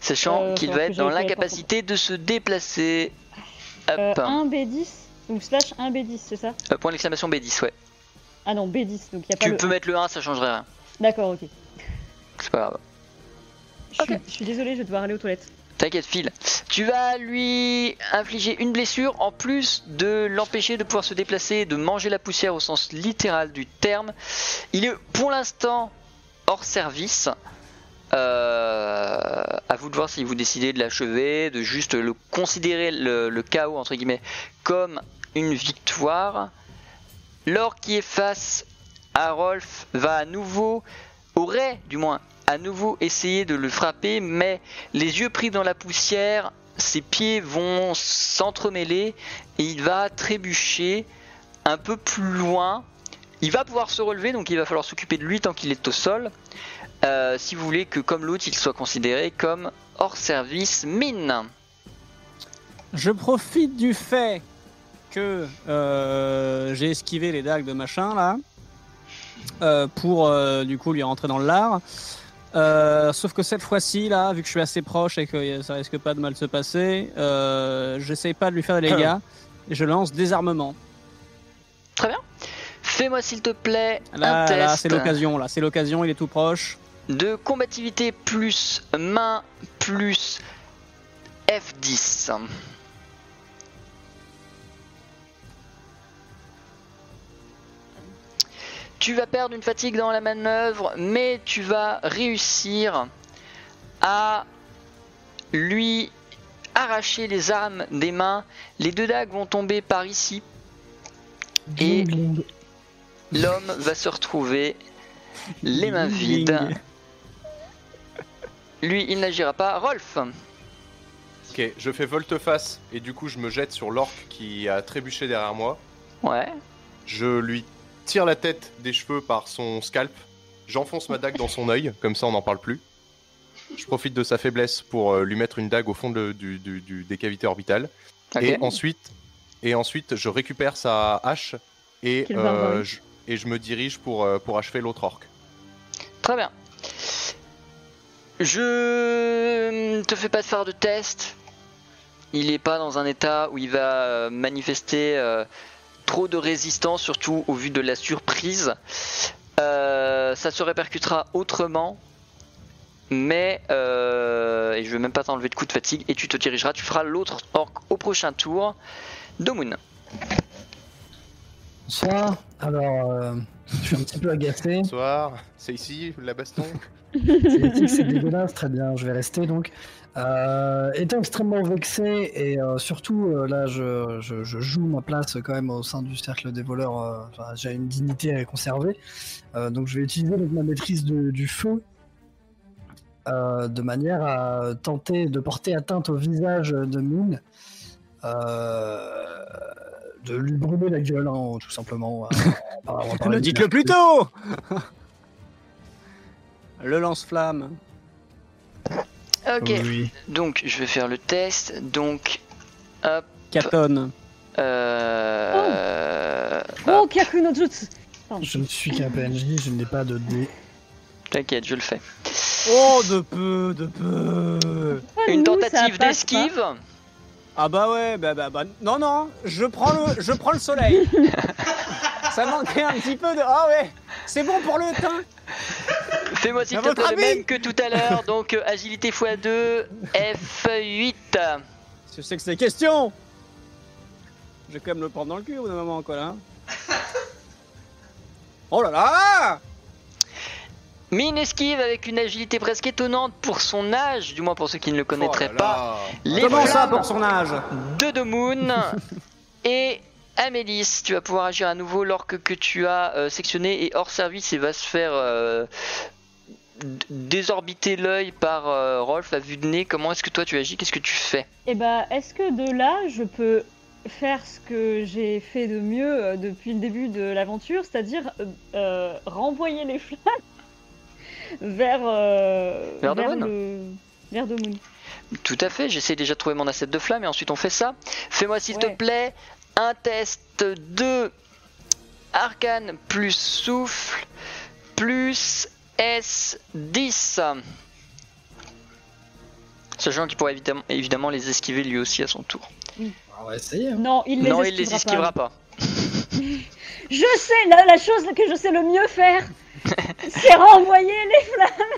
sachant Euh, qu'il va être dans l'incapacité de se déplacer Hop. Euh, 1 B10 ou slash 1 B10, c'est ça? Euh, point d'exclamation B10 ouais Ah non, B10, donc il y a pas tu le... peux mettre le 1 ça changerait rien D'accord, ok. c'est pas grave Je suis, je suis désolée, je vais devoir aller aux toilettes. T'inquiète, file. Tu Tu vas lui infliger une blessure en plus de l'empêcher de pouvoir se déplacer, de manger la poussière au sens littéral du terme. Il est pour l'instant hors service. Euh, à vous de voir si vous décidez de l'achever, de juste le considérer le, le chaos entre guillemets comme une victoire. L'or qui est face à Rolf va à nouveau, aurait du moins à nouveau essayer de le frapper, mais les yeux pris dans la poussière, ses pieds vont s'entremêler et il va trébucher un peu plus loin. Il va pouvoir se relever, donc il va falloir s'occuper de lui tant qu'il est au sol. Euh, si vous voulez que comme l'autre, il soit considéré comme hors service mine. Je profite du fait que euh, j'ai esquivé les dagues de machin là euh, pour euh, du coup lui rentrer dans le lard. Euh, sauf que cette fois-ci là, vu que je suis assez proche et que ça risque pas de mal se passer, euh, j'essaye pas de lui faire des dégâts et je lance désarmement. Très bien. Fais-moi s'il te plaît Là, un là test c'est l'occasion là, c'est l'occasion, il est tout proche. de combativité plus main plus F10. Tu vas perdre une fatigue dans la manœuvre, mais tu vas réussir à lui arracher les armes des mains. Les deux dagues vont tomber par ici. Et l'homme va se retrouver les mains vides. Lui, il n'agira pas. Rolf, Ok, je fais volte-face et du coup je me jette sur l'orque qui a trébuché derrière moi. ouais. Je lui tire la tête des cheveux par son scalp. J'enfonce ma dague dans son œil, comme ça on n'en parle plus. Je profite de sa faiblesse pour euh, lui mettre une dague au fond de- du, du- du- des cavités orbitales. Et ensuite, et ensuite, je récupère sa hache et, euh, je, et je me dirige pour, euh, pour achever l'autre orque. Très bien. Je ne te fais pas de faire de test. Il n'est pas dans un état où il va manifester euh, trop de résistance, surtout au vu de la surprise. Euh, ça se répercutera autrement. Mais, euh, et je vais même pas t'enlever de coup de fatigue, et tu te dirigeras, tu feras l'autre orc au prochain tour. Domun. Bonsoir. Alors, euh, je suis un petit peu agacé. Bonsoir, c'est ici la baston? C'est dégueulasse, très bien, je vais rester donc. Euh, étant extrêmement vexé et euh, surtout euh, là je, je- je joue ma place quand même au sein du cercle des voleurs, euh, j'ai une dignité à conserver, Euh, donc je vais utiliser donc, ma maîtrise de- du feu euh, de manière à tenter de porter atteinte au visage de Mine, euh, de lui brûler la gueule hein, tout simplement. euh, dites-le plus tôt Le lance-flamme. Ok, Oui. donc je vais faire le test. Donc, hop, Katon. euh, Oh, Jutsu Je ne suis qu'un PNJ, je n'ai pas de dé. T'inquiète, je le fais. Oh, de peu, de peu. Une nous, tentative d'esquive. Ah bah ouais, bah bah bah. Non, non, je prends le, je prends le soleil. Ça manquait un petit peu de. Ah ouais, c'est bon pour le teint. Fais-moi s'il te plaît le même que tout à l'heure. Donc euh, agilité x2, F8. Je sais que c'est question. Je vais quand même le prendre dans le cul au bout d'un moment, quoi, là. Oh là là Mine esquive avec une agilité presque étonnante pour son âge, du moins pour ceux qui ne le connaîtraient Oh là pas. là. Les Comment ça pour son âge de Domoon. Et Amélis, tu vas pouvoir agir à nouveau lorsque que tu as euh, sectionné et hors service et va se faire euh, désorbiter l'œil par euh, Rolf à vue de nez. Comment est-ce que toi tu agis? Qu'est-ce que tu fais? Et bah, est-ce que de là, je peux faire ce que j'ai fait de mieux euh, depuis le début de l'aventure, c'est-à-dire euh, renvoyer les flammes vers Vers le vers. Tout à fait, j'essaie déjà de trouver mon asset de flamme et ensuite on fait ça. Fais-moi s'il te plaît un test de arcane plus souffle plus S10. Sachant qu'il pourrait évidemment, évidemment les esquiver lui aussi à son tour. On va essayer. hein. Non, il les non, il les esquivera esquivera pas. Je sais, la, la chose que je sais le mieux faire, c'est renvoyer les flammes.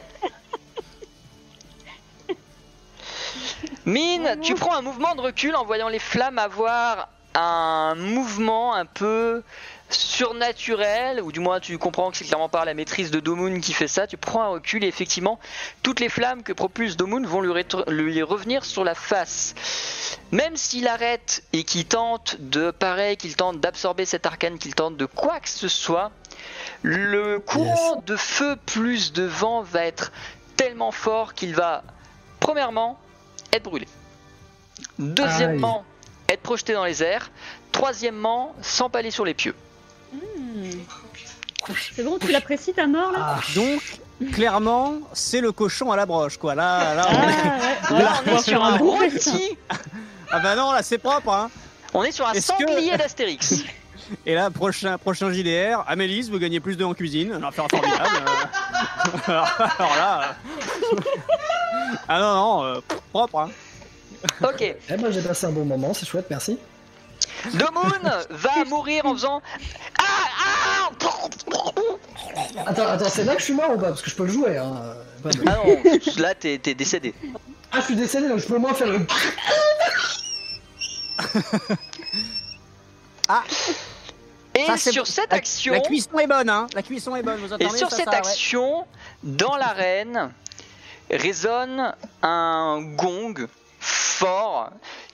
Mine, tu prends un mouvement de recul en voyant les flammes avoir un mouvement un peu surnaturel, ou du moins tu comprends que c'est clairement par la maîtrise de Domoon qui fait ça, tu prends un recul et effectivement toutes les flammes que propulse Domoon vont lui, revenir sur la face. Même s'il arrête et qu'il tente de, pareil, qu'il tente d'absorber cet arcane, qu'il tente de quoi que ce soit, le courant de feu plus de vent va être tellement fort qu'il va, premièrement, être brûlé. Deuxièmement, être projeté dans les airs. Troisièmement, s'empaler sur les pieux. Hmm. C'est bon, tu l'apprécies ta mort là Ah, Donc, clairement, c'est le cochon à la broche, quoi. Là, là, Ah, on est... ouais. Là, on est sur un rôti. festin. Ah bah non, là, c'est propre, hein. On est sur un Est-ce que- sanglier d'Astérix. Et là, prochain, prochain JDR, Amélise, vous gagnez plus de en cuisine. Un affaire formidable. euh. alors, alors là. euh. ah non, non, euh, propre, hein. Ok. eh ben, j'ai passé un bon moment, c'est chouette, merci. Domoon va mourir en faisant. Ah Ah Attends, attends, c'est là que je suis mort ou pas Parce que je peux le jouer, hein. Pas de- Ah non, là t'es t'es décédé. Ah, je suis décédé, donc je peux au moins faire le. Et Ça, c'est sur bon. cette action. La cuisson est bonne, hein. La cuisson est bonne, vous Et entendez sur ça, cette ça, ouais. action, dans l'arène, résonne un gong fort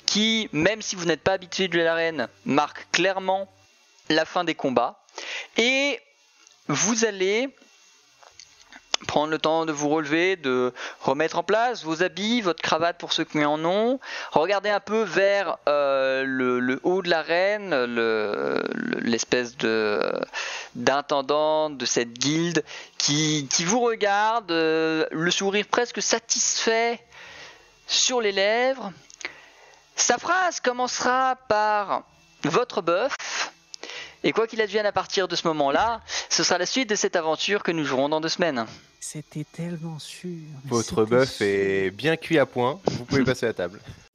qui, même si vous n'êtes pas habitué de l'arène, marque clairement la fin des combats. Et vous allez prendre le temps de vous relever, de remettre en place vos habits, votre cravate pour ceux qui en ont. Regardez un peu vers euh, le, le haut de l'arène, le- le- l'espèce de d'intendant de cette guilde qui, qui vous regarde, euh, le sourire presque satisfait sur les lèvres. Sa phrase commencera par votre bœuf. Et quoi qu'il advienne à partir de ce moment-là, ce sera la suite de cette aventure que nous jouerons dans deux semaines. C'était tellement sûr. Votre bœuf est bien cuit à point. Vous pouvez passer à table.